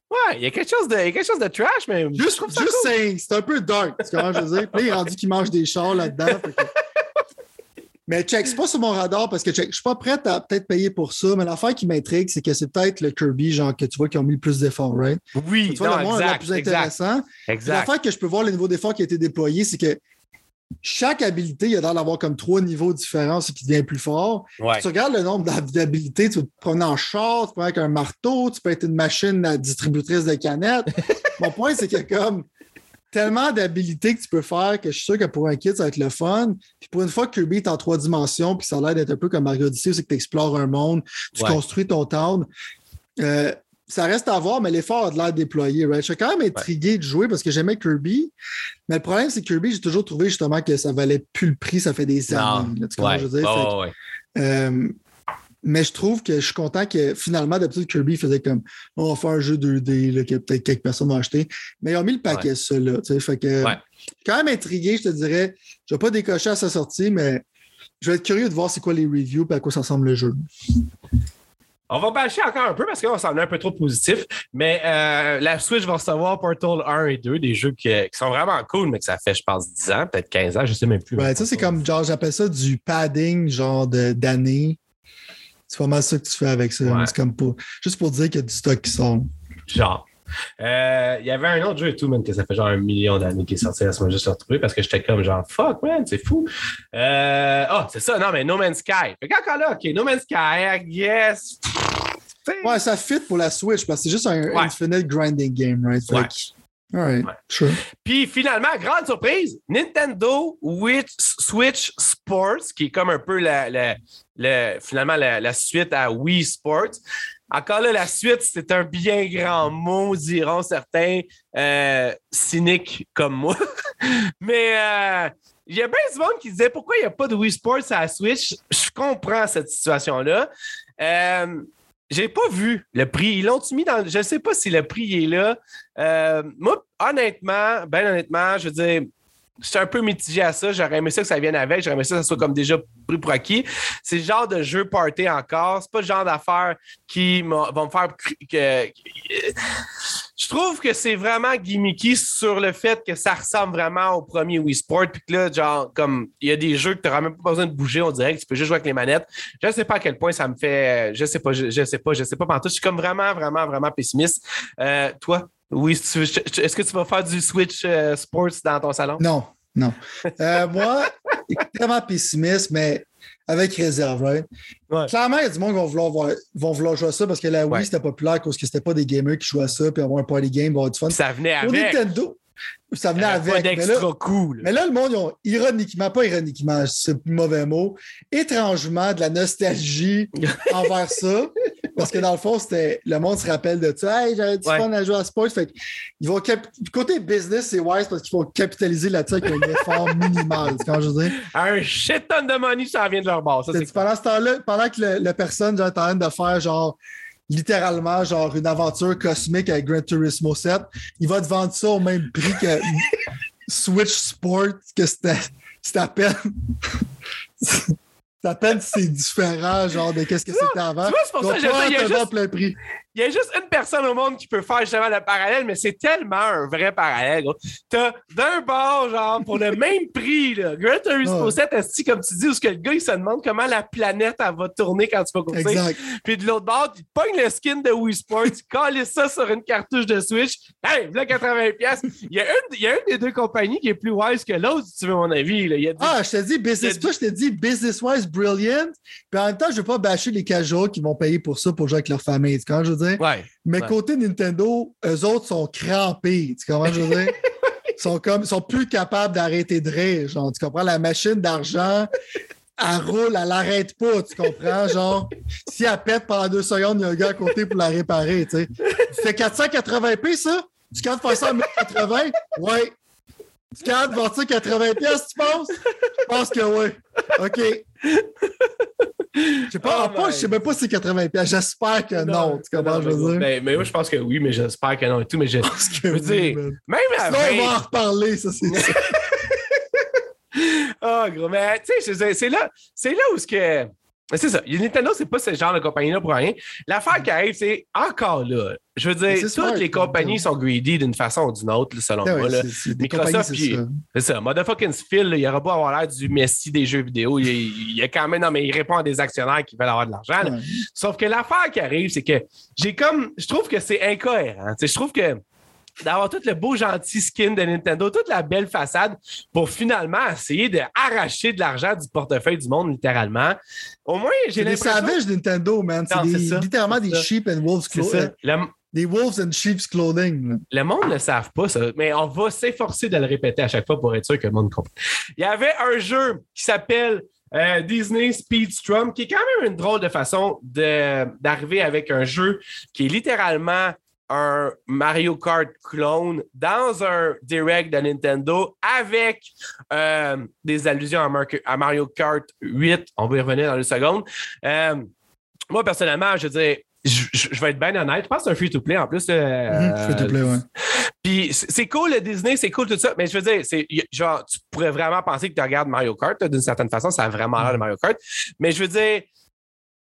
Ouais, il y a quelque chose de, quelque chose de trash, mais. Juste, juste c'est un peu dark, tu vois, je veux dire? Puis il est rendu qu'il mange des chars là-dedans. Mais check, c'est pas sur mon radar parce que check, je suis pas prête à peut-être payer pour ça, mais l'affaire qui m'intrigue, c'est que c'est peut-être le Kirby, genre, que tu vois, qui ont mis le plus d'efforts, right? Oui, tu vois, non, le plus intéressant. L'affaire que je peux voir le niveau d'effort qui a été déployé, c'est que chaque habilité, il y a l'air d'avoir comme trois niveaux différents, ce qui devient plus fort. Tu regardes le nombre d'habilités, tu peux te promener en char, tu peux être avec un marteau, tu peux être une machine distributrice de canettes. Mon point, c'est que comme tellement d'habilités que tu peux faire que je suis sûr que pour un kit, ça va être le fun. Puis pour une fois que Kirby est en trois dimensions, puis ça a l'air d'être un peu comme Mario Odyssey, c'est que tu explores un monde, tu construis ton town. Euh, ça reste à voir, mais l'effort a de l'air déployé. Right? Je suis quand même intrigué de jouer parce que j'aimais Kirby. Mais le problème, c'est que Kirby, j'ai toujours trouvé justement que ça valait plus le prix, ça fait des années. tu ouais. je veux dire? Oh, euh, mais je trouve que je suis content que finalement, d'habitude, Kirby faisait comme on va faire un jeu 2D là, que peut-être quelques personnes vont acheter. Mais ils ont mis le paquet, ça, là. Fait que je suis quand même intrigué, je te dirais. Je ne vais pas décocher à sa sortie, mais je vais être curieux de voir c'est quoi les reviews et à quoi ça ressemble le jeu. On va bâcher encore un peu parce qu'on s'en est un peu trop positif, mais euh, la Switch va recevoir Portal 1 et 2, des jeux qui, sont vraiment cool, mais que ça fait, je pense, 10 ans, peut-être 15 ans, je ne sais même plus. Ouais, ça, c'est comme, genre, j'appelle ça du padding, genre d'années c'est pas mal ça que tu fais avec ça. C'est comme pour, juste pour dire qu'il y a du stock qui sort. Genre. Euh, il y avait un autre jeu et tout, man, que ça fait genre un million d'années qui est sorti à ce moment juste retrouvé parce que j'étais comme genre fuck, man, c'est fou. Euh, oh, c'est ça, non, mais No Man's Sky. Fait qu'encore là, OK, No Man's Sky, guess. Ouais, ça fit pour la Switch parce que c'est juste un infinite grinding game, right? Ouais. Right. Sure. Puis finalement, grande surprise, Nintendo Switch Sports, qui est comme un peu la, la, finalement la, suite à Wii Sports. Encore là, la suite, c'est un bien grand mot, diront certains euh, cyniques comme moi. Mais euh, il y a bien du monde qui disait pourquoi il n'y a pas de Wii Sports à la Switch? Je comprends cette situation-là. Euh, j'ai pas vu le prix. Ils l'ont mis dans. Je ne sais pas si le prix est là. Euh, moi, honnêtement, ben honnêtement, je veux dire, suis un peu mitigé à ça. J'aurais aimé ça que ça vienne avec. J'aurais aimé ça que ça soit comme déjà pris pour acquis. C'est le genre de jeu party encore. C'est pas le genre d'affaires qui vont me faire. Je trouve que c'est vraiment gimmicky sur le fait que ça ressemble vraiment au premier Wii Sport. Puis que là, genre, comme il y a des jeux que tu n'auras même pas besoin de bouger, on dirait que tu peux juste jouer avec les manettes. Je ne sais pas à quel point ça me fait. Je sais pas, je, je sais pas, je sais pas. Je suis comme vraiment, vraiment, vraiment pessimiste. Euh, toi, oui, est-ce que tu vas faire du Switch euh, Sports dans ton salon? Non, non. Euh, moi, extrêmement pessimiste, mais avec réserve, right? Clairement, il y a du monde qui vont vouloir, vont vouloir jouer à ça parce que la Wii, c'était populaire parce que c'était pas des gamers qui jouaient à ça, puis avoir un party game, avoir du fun. ça venait avec. Nintendo, ça venait avec. mais là, cool. mais là, le monde, ils ont ironiquement, pas ironiquement, c'est le mauvais mot, étrangement de la nostalgie envers ça. Parce que dans le fond, c'était le monde se rappelle de ça. Hey, j'avais du fun à jouer à sport. Fait ils vont Côté business, c'est wise parce qu'il faut capitaliser là-dessus avec un effort minimal. quand je. Un shit ton de money, ça vient de leur base. pendant ce temps-là, pendant que la personne est en train de faire genre littéralement genre une aventure cosmique avec Gran Turismo 7, il va te vendre ça au même prix que Switch Sport, que c'était à peine. à peine c'est différent, genre, de qu'est-ce que c'était avant. Tu vois, c'est pour ça que j'ai plein prix il y a juste une personne au monde qui peut faire justement le parallèle, mais c'est tellement un vrai parallèle. T'as d'un bord, genre, pour le même prix, là, Gran Turismo 7, comme tu dis, où que le gars, il se demande comment la planète, elle va tourner quand tu vas courser? Puis de l'autre bord, tu pognes le skin de Wii Sports, tu colles ça sur une cartouche de Switch. Hey, là, 80$. Il y, a une, il y a une des deux compagnies qui est plus wise que l'autre, si tu veux mon avis. Là. Il y a Ah, je te dis, business, toi, je te dis, business-wise, brilliant. Puis en même temps, je ne veux pas bâcher les casuals qui vont payer pour ça pour jouer avec leur famille. Quand je veux mais côté Nintendo, eux autres sont crampés. Tu comprends, je veux dire? Ils sont, comme, sont plus capables d'arrêter de rire. Genre, tu comprends? La machine d'argent, elle roule, elle n'arrête pas, tu comprends? Genre, si elle pète pendant deux secondes, il y a un gars à côté pour la réparer, tu sais. C'est 480p, ça? Faire ça à 1080? Ouais. Tu comptes vendre 80 pièces, tu penses? Je pense que oui. OK. Je sais pas, oh je sais même pas si c'est 80 pièces. J'espère que non. tu comprends, je veux dire? Mais, mais, moi, je pense que oui, mais j'espère que non et tout. Mais je, je veux dire, même Sinon, on va en reparler, ça, c'est ça. oh, gros, mais tu sais, c'est là, là où ce que c'est ça. Nintendo, c'est pas ce genre de compagnie-là pour rien. L'affaire qui arrive, c'est encore là. Je veux dire, toutes les compagnies sont greedy d'une façon ou d'une autre, selon moi. là. Microsoft, c'est ça. Motherfucking Phil, il aura beau avoir l'air du Messi des jeux vidéo. Il, il, a quand même, non, mais il répond à des actionnaires qui veulent avoir de l'argent. Sauf que l'affaire qui arrive, c'est que j'ai comme, je trouve que c'est incohérent. je trouve que d'avoir tout le beau gentil skin de Nintendo, toute la belle façade pour finalement essayer d'arracher de l'argent du portefeuille du monde, littéralement. Au moins, j'ai l'impression... des savages Nintendo, man. C'est littéralement des sheep and wolves clothing. Des wolves and sheep's clothing. Le monde ne le savent pas, ça, mais on va s'efforcer de le répéter à chaque fois pour être sûr que le monde comprenne. Il y avait un jeu qui s'appelle euh, Disney Speedstrom, qui est quand même une drôle de façon d'arriver avec un jeu qui est littéralement un Mario Kart clone dans un direct de Nintendo avec euh, des allusions à, Mario Kart 8. On va y revenir dans une seconde. Euh, moi, personnellement, je veux dire, je, vais être bien honnête. Je pense que c'est un free-to-play en plus. Euh, mhm, free-to-play, ouais. Puis c'est cool le Disney, c'est cool tout ça, mais je veux dire, c'est genre, tu pourrais vraiment penser que tu regardes Mario Kart d'une certaine façon, ça a vraiment l'air de Mario Kart. Mais je veux dire,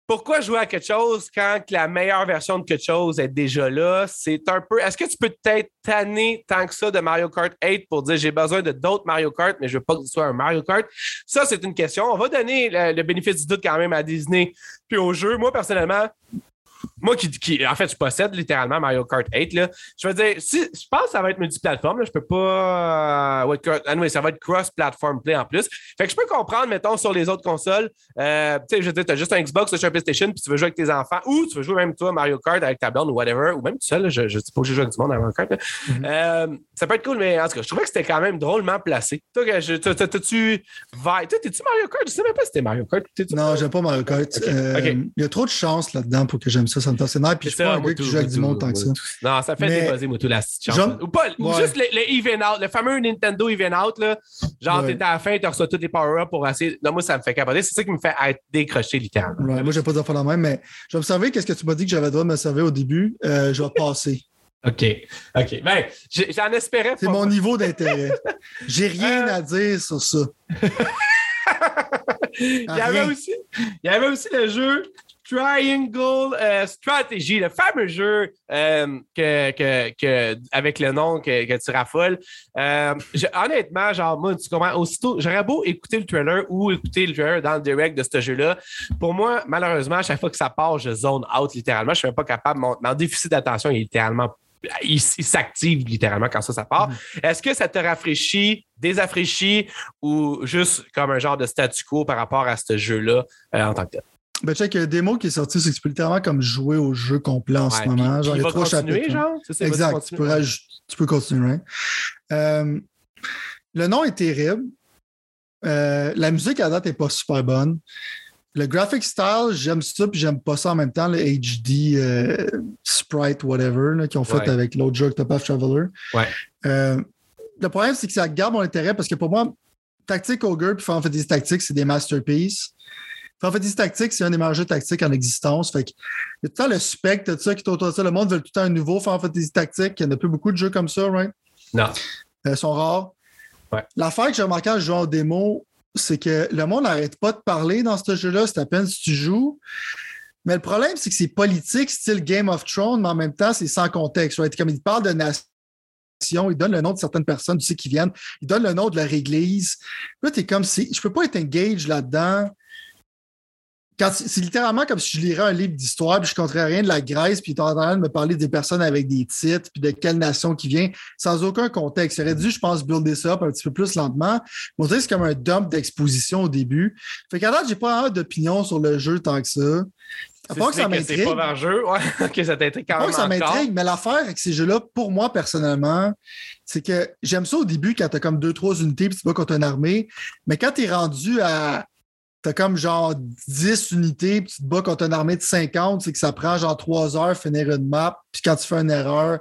pourquoi jouer à quelque chose quand la meilleure version de quelque chose est déjà là? C'est un peu. Est-ce que tu peux peut-être tanner tant que ça de Mario Kart 8 pour dire j'ai besoin de d'autres Mario Kart, mais je veux pas que ce soit un Mario Kart? Ça, c'est une question. On va donner le, le bénéfice du doute quand même à Disney puis au jeu. Moi, personnellement, moi qui, en fait, je possède littéralement Mario Kart 8. Là. Je veux dire, si, je pense que ça va être multiplateforme. Là. Je peux pas. Euh, anyway, ça va être cross-platform play en plus. Fait que je peux comprendre, mettons, sur les autres consoles. Euh, tu sais, je veux dire, tu as juste un Xbox, tu as un PlayStation, puis tu veux jouer avec tes enfants, ou tu veux jouer même toi Mario Kart avec ta blonde ou whatever, ou même tout seul. je ne dis pas que je joue avec du monde à Mario Kart. Mm-hmm. Euh, ça peut être cool, mais en tout cas, je trouvais que c'était quand même drôlement placé. Toi, t'as-tu. Toi, t'es-tu Mario Kart? Je sais même pas si c'était Mario Kart. Non, j'aime pas Mario Kart. Il y a trop de chance là-dedans pour que j'aime ça ça me fascine. Puis je suis pas un gars qui joue avec du monde tant que ça. Non, ça fait mais... dépasser moi, tout la chance. Ou pas, juste le, le, even out, le fameux Nintendo even out, là. Genre, t'es à la fin, tu reçois tous les power-ups pour essayer. Non, moi, ça me fait capoter. C'est ça qui me fait être décroché littéralement. Ouais, moi, j'ai pas d'enfant la même, mais je vais observer qu'est-ce que tu m'as dit que j'avais le droit de me servir au début. Euh, je vais passer. OK. OK. Ben, j'en espérais. C'est mon niveau d'intérêt. J'ai rien euh. à dire sur ça. il, y avait aussi, il y avait aussi le jeu Triangle euh, Strategy, le fameux jeu euh, que, que, que, avec le nom que, que tu raffoles. Euh, honnêtement, genre, moi, tu comprends, aussitôt, j'aurais beau écouter le trailer ou écouter le trailer dans le direct de ce jeu-là. Pour moi, malheureusement, à chaque fois que ça part, je zone out littéralement. Je suis même pas capable. Mon, mon déficit d'attention est littéralement il, s'active littéralement quand ça, ça part. Mm-hmm. Est-ce que ça te rafraîchit, désaffraîchit ou juste comme un genre de statu quo par rapport à ce jeu-là euh, en tant que tel? Ben, check, il y a démo qui est sorti, c'est que tu peux littéralement comme jouer au jeu complet en ce moment. genre, il y a trois chapitres. Genre? Ça, exact, tu, peux, tu peux continuer. Euh, le nom est terrible. Euh, la musique à date n'est pas super bonne. Le graphic style, j'aime ça, puis j'aime pas ça en même temps, le HD euh, sprite, whatever, qu'ils ont fait avec l'autre jeu Octopath Traveler. Ouais. Euh, le problème, c'est que ça garde mon intérêt parce que pour moi, Tactique Ogre puis Final Fantasy Tactics, c'est des masterpieces. Fantasy Tactics, c'est un des meilleurs jeux tactiques en existence. Fait que, il y a tout le temps le spectre, tout ça qui est autour de ça. Le monde veut tout le temps un nouveau Fantasy Tactics. Il n'y en a plus beaucoup de jeux comme ça, right? Non. Ils sont rares. Ouais. L'affaire que j'ai remarqué en jouant en démo, c'est que le monde n'arrête pas de parler dans ce jeu-là, c'est à peine si tu joues. Mais le problème, c'est que c'est politique, style Game of Thrones, mais en même temps, c'est sans contexte. Comme il parle de nation, il donne le nom de certaines personnes, tu sais, qui viennent, il donne le nom de leur église. Là, tu es comme si je peux pas être engaged là-dedans c'est littéralement comme si je lirais un livre d'histoire, puis je ne rien de la Grèce, puis tu en train de me parler des personnes avec des titres, puis de quelle nation qui vient, sans aucun contexte. J'aurais dû, je pense, builder ça up un petit peu plus lentement. Moi, c'est comme un dump d'exposition au début. Fait qu'à date, j'ai pas d'opinion sur le jeu tant que ça. À part que ça m'intrigue. C'est pas jeu, ouais. ok, ça t'intrigue quand même. ça m'intrigue, mais l'affaire avec ces jeux-là, pour moi, personnellement, c'est que j'aime ça au début quand tu as comme deux, trois unités, puis tu vas contre une armée. Mais quand tu es rendu à t'as comme genre 10 unités, puis tu te bats contre une armée de 50, c'est que ça prend genre 3 heures finir une map, puis quand tu fais une erreur,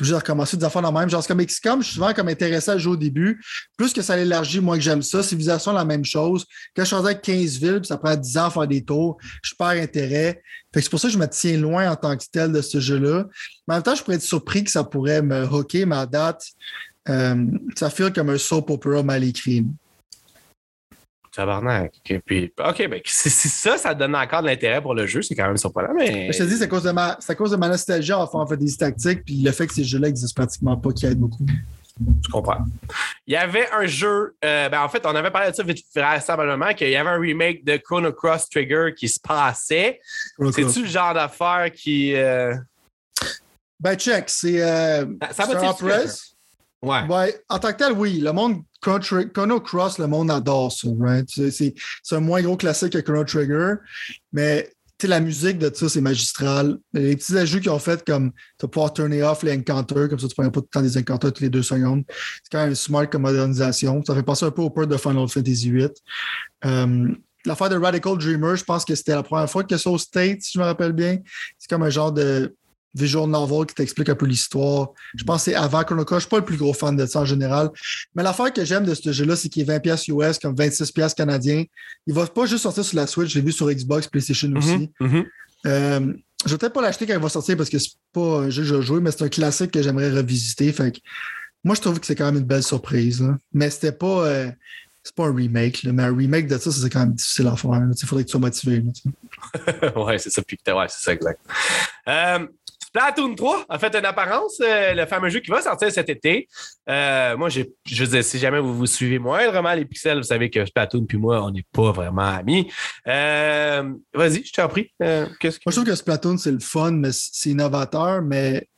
de recommencer des affaires dans le même. Genre, c'est comme XCOM, je suis souvent comme intéressé à jouer au début. Plus que ça l'élargit, moi que j'aime ça. Civilisation, la même chose. Quand je suis avec 15 villes, puis ça prend 10 ans à faire des tours, je perds intérêt. Fait que c'est pour ça que je me tiens loin en tant que tel de ce jeu-là. Mais en même temps, je pourrais être surpris que ça pourrait me hooker, ma date. Euh, ça fait comme un soap opera mal écrit. Tabarnak. Puis, OK, ben, si, ça, ça donne encore de l'intérêt pour le jeu, c'est quand même surprenant. Mais... Je te dis, c'est à cause de ma, à cause de ma nostalgie en fait des tactiques, puis le fait que ces jeux-là n'existent pratiquement pas, qui aide beaucoup. Je comprends. Il y avait un jeu, euh, ben en fait, on avait parlé de ça vite récemment, qu'il y avait un remake de Chrono Cross Trigger qui se passait. C'est-tu le genre d'affaire qui. Euh... Ben, check, c'est. Euh, ça va Ouais. En tant que tel, oui. Le monde Chrono Cross, le monde adore ça, right? C'est un moins gros classique que Chrono Trigger, mais la musique de ça, c'est magistral. Les petits ajouts qu'ils ont fait, comme tu vas pouvoir turner off les encounters, comme ça tu ne prends pas tout le temps des encounters toutes les deux secondes. C'est quand même smart comme modernisation. Ça fait penser un peu au port de Final Fantasy VIII. Euh, l'affaire de Radical Dreamer, je pense que c'était la première fois que ça au State, si je me rappelle bien. C'est comme un genre de visual novel qui t'explique un peu l'histoire. Je pense que c'est avant Chrono Cross. Je ne suis pas le plus gros fan de ça en général. Mais l'affaire que j'aime de ce jeu-là, c'est qu'il est 20$ US comme 26$ canadiens. Il ne va pas juste sortir sur la Switch, je l'ai vu sur Xbox, PlayStation mhm, aussi. Mhm. Euh, je vais peut-être pas l'acheter quand il va sortir parce que c'est pas un jeu que je vais jouer, mais c'est un classique que j'aimerais revisiter. Fait moi, je trouve que c'est quand même une belle surprise. Mais c'était pas. Euh, c'est pas un remake, mais un remake de ça, c'est quand même difficile à faire. Il faudrait que tu sois motivé. ouais, c'est ça. Puis, ouais, c'est ça, exact. Euh, Splatoon 3 a fait une apparence, euh, le fameux jeu qui va sortir cet été. Euh, moi, je veux dire, si jamais vous vous suivez moindrement les pixels, vous savez que Splatoon puis moi, on n'est pas vraiment amis. Euh, vas-y, je t'en prie. Moi, je trouve que Splatoon, c'est le fun, mais c'est innovateur, mais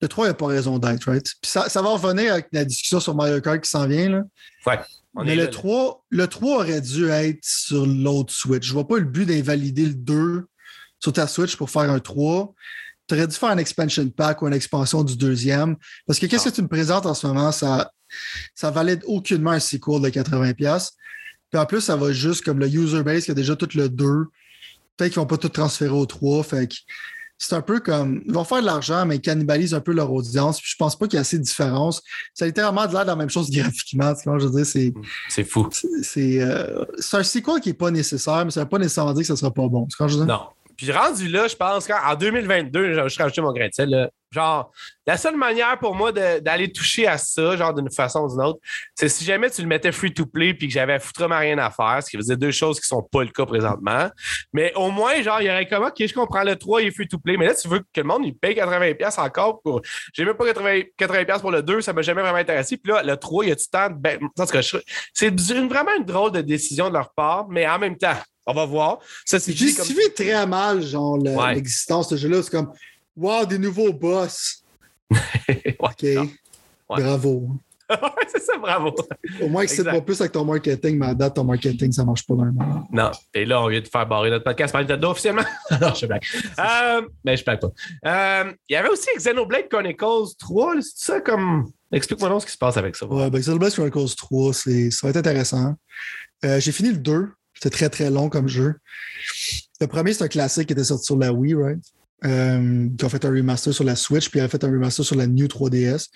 le 3 n'a pas raison d'être, right? Puis ça, va revenir avec la discussion sur Mario Kart qui s'en vient. Là. Ouais. mais le 3, le 3 aurait dû être sur l'autre Switch. Je vois pas le but d'invalider le 2 sur ta Switch pour faire un 3 tu aurais dû faire un expansion pack ou une expansion du deuxième. Parce que qu'est-ce que tu me présentes en ce moment, ça, ça valide aucunement un sequel de 80$. Puis en plus, ça va juste comme le user base qui a déjà tout le 2. Peut-être qu'ils ne vont pas tout transférer au 3. Fait c'est un peu comme. Ils vont faire de l'argent, mais ils cannibalisent un peu leur audience. Puis je pense pas qu'il y a assez de différence. Ça a littéralement de l'air de la même chose graphiquement. Je veux dire, c'est. C'est fou. C'est euh, un sequel qui n'est pas nécessaire, mais ça ne veut pas nécessairement dire que ça ne sera pas bon. Non. Puis rendu là, je pense qu'en 2022, je vais rajouter mon grain de sel, Genre, la seule manière pour moi d'aller toucher à ça, genre d'une façon ou d'une autre, c'est si jamais tu le mettais free to play puis que j'avais foutrement rien à faire, ce qui faisait deux choses qui sont pas le cas présentement. Mais au moins, genre, il y aurait comme, OK, je comprends, le 3 il est free to play, mais là, tu veux que le monde il paye 80$ encore pour. J'ai même pas 80$, 80 pour le 2, ça m'a jamais vraiment intéressé. Puis là, le 3, il y a du temps. Ben, c'est vraiment une drôle de décision de leur part, mais en même temps, on va voir. Ça, c'est justifie très mal, genre, l'existence de ce jeu-là. C'est comme, wow, des nouveaux boss. OK. Bravo. c'est ça, bravo. Au moins, excite pas plus avec ton marketing, mais à date, ton marketing, ça marche pas vraiment. Non. Et là, on vient de faire barrer notre podcast par Nintendo officiellement. non, je blague. Euh, mais je blague pas. Euh, il y avait aussi Xenoblade Chronicles 3. C'est ça comme. Explique-moi donc ce qui se passe avec ça. Ouais, ben Xenoblade Chronicles 3, ça va être intéressant. Euh, j'ai fini le 2. C'était très, très long comme jeu. Le premier, c'est un classique qui était sorti sur la Wii, right? euh, qui ont fait un remaster sur la Switch, puis ils ont fait un remaster sur la New 3DS.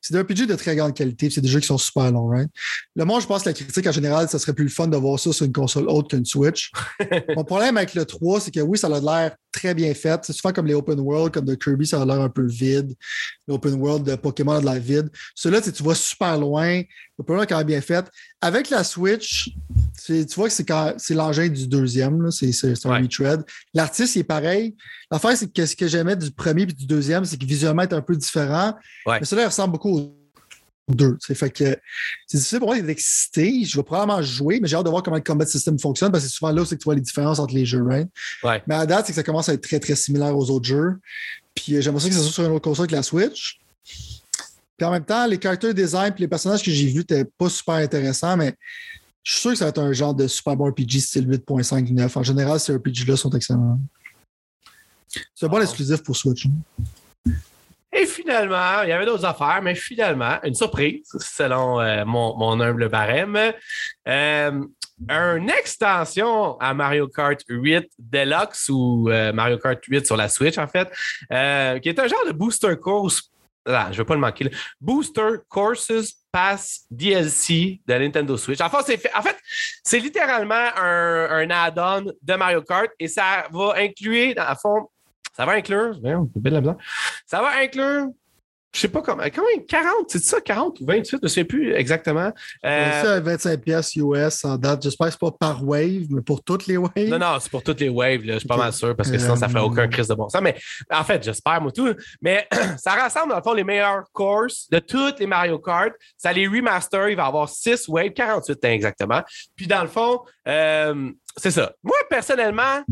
C'est des RPG de très grande qualité, c'est des jeux qui sont super longs, right? Le monde, je pense que la critique en général, ça serait plus le fun de voir ça sur une console autre qu'une Switch. Mon problème avec le 3, c'est que oui, ça a l'air très bien fait. C'est souvent comme les open world, comme de Kirby, ça a l'air un peu vide. L'open world de Pokémon a de l'air vide. Celui-là, tu vois super loin. L'open world est quand même bien fait. Avec la Switch, tu vois que c'est l'engin du deuxième, c'est un retread. L'artiste, est pareil. L'affaire, c'est que ce que j'aimais du premier et du deuxième, c'est que visuellement, est un peu différent. Mais celui-là, il ressemble beaucoup aux deux. Fait que c'est difficile pour moi d'être excité. Je vais probablement jouer, mais j'ai hâte de voir comment le combat system fonctionne parce que c'est souvent là où c'est que tu vois les différences entre les jeux, right? Mais à date, c'est que ça commence à être très, très similaire aux autres jeux. Puis euh, j'aimerais ça que ça soit sur une autre console que la Switch. Puis en même temps, les character design et les personnages que j'ai vus n'étaient pas super intéressants, mais je suis sûr que ça va être un genre de super bon RPG style 8.59. En général, ces RPG-là sont excellents. C'est un bon exclusif pour Switch. Hein. Et finalement, il y avait d'autres affaires, mais finalement, une surprise, selon euh, mon, humble barème. Euh, une extension à Mario Kart 8 Deluxe ou euh, Mario Kart 8 sur la Switch, en fait, qui est un genre de booster course. Ah, je ne vais pas le manquer. Booster Courses Pass DLC de Nintendo Switch. En fait, c'est littéralement un, un add-on de Mario Kart et ça va inclure, le fond, ça va inclure, ça va inclure je sais pas comment, comment 40, c'est ça, 40 ou 28, je ne sais plus exactement. Euh, ça 25 pièces US en date. J'espère que ce n'est pas par wave, mais pour toutes les waves. Non, non, c'est pour toutes les waves, là, je suis pas mal sûr, parce que sinon, ça ne ferait aucun crise de bon sens. Mais en fait, j'espère, moi, tout. Mais ça rassemble, dans le fond, les meilleurs courses de toutes les Mario Kart. Ça les remaster, il va y avoir 6 waves, 48 exactement. Puis dans le fond, euh, c'est ça. Moi, personnellement,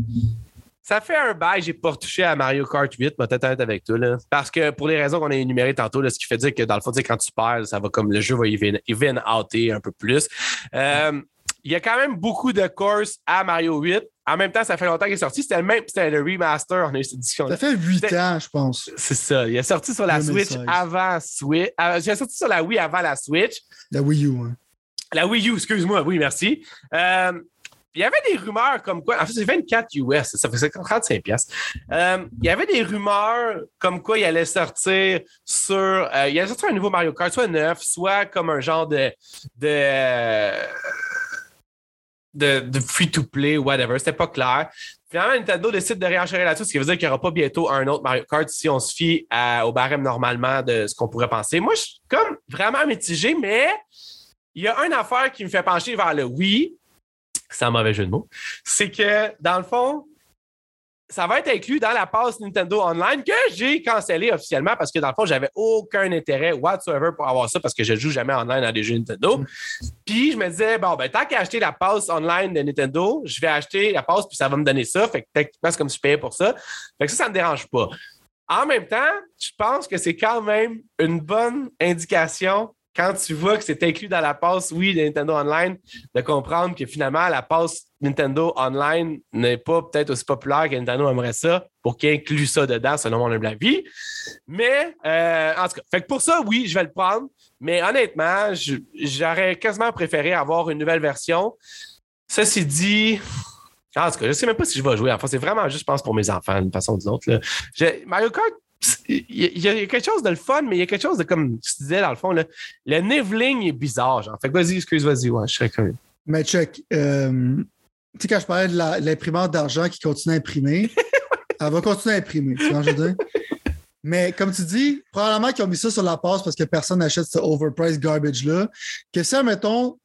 ça fait un bail, j'ai pas retouché à Mario Kart 8, mais peut-être avec toi. Là. Parce que pour les raisons qu'on a énumérées tantôt, là, ce qui fait dire que dans le fond, quand tu perds, ça va comme le jeu va even, even outer un peu plus. Euh, il y a quand même beaucoup de courses à Mario 8. En même temps, ça fait longtemps qu'il est sorti. C'était le même, c'était le remaster. On a eu cette édition. Ça fait 8 ans, je pense. C'est ça. Il est sorti sur la Switch avant Switch. Euh, j'ai sorti sur la Wii avant la Switch. La Wii U, hein. La Wii U, excuse-moi. Oui, merci. Euh, il y avait des rumeurs comme quoi, en fait, c'est 24 US, ça fait 35 pièces. Il y avait des rumeurs comme quoi il allait sortir sur, euh, il allait sortir un nouveau Mario Kart, soit neuf, soit comme un genre de de, de, free-to-play, whatever. C'était pas clair. Finalement, Nintendo décide de réenchérir là-dessus, ce qui veut dire qu'il n'y aura pas bientôt un autre Mario Kart si on se fie au barème normalement de ce qu'on pourrait penser. Moi, je suis comme vraiment mitigé, mais il y a une affaire qui me fait pencher vers le oui, c'est un mauvais jeu de mots, c'est que dans le fond, ça va être inclus dans la passe Nintendo Online que j'ai cancellé officiellement parce que dans le fond, j'avais aucun intérêt whatsoever pour avoir ça parce que je joue jamais online à des jeux Nintendo. Mm. Puis je me disais, bon, ben, tant qu'à acheter la passe online de Nintendo, je vais acheter la passe puis ça va me donner ça. Fait que techniquement, c'est comme si je payais pour ça. Fait que ça, ça me dérange pas. En même temps, je pense que c'est quand même une bonne indication quand tu vois que c'est inclus dans la passe, oui, de Nintendo Online, de comprendre que finalement, la passe Nintendo Online n'est pas peut-être aussi populaire que Nintendo aimerait ça pour qu'il inclue ça dedans, selon mon humble avis. Mais, euh, en tout cas, fait que pour ça, oui, je vais le prendre. Mais honnêtement, j'aurais quasiment préféré avoir une nouvelle version. Ceci dit, en tout cas, je ne sais même pas si je vais jouer. Enfin, c'est vraiment juste, je pense, pour mes enfants, d'une façon ou d'une autre. Mario Kart, il y, a quelque chose de le fun, mais il y a quelque chose de comme tu disais dans le fond, là, le niveling est bizarre. Genre. Fait que vas-y, excuse, vas-y, ouais, je serais curieux. Mais check, euh, tu sais, quand je parlais de l'imprimante d'argent qui continue à imprimer, elle va continuer à imprimer. Tu vois, je veux dire? Mais comme tu dis, probablement qu'ils ont mis ça sur la passe parce que personne n'achète ce overpriced garbage-là. Que ça, mettons,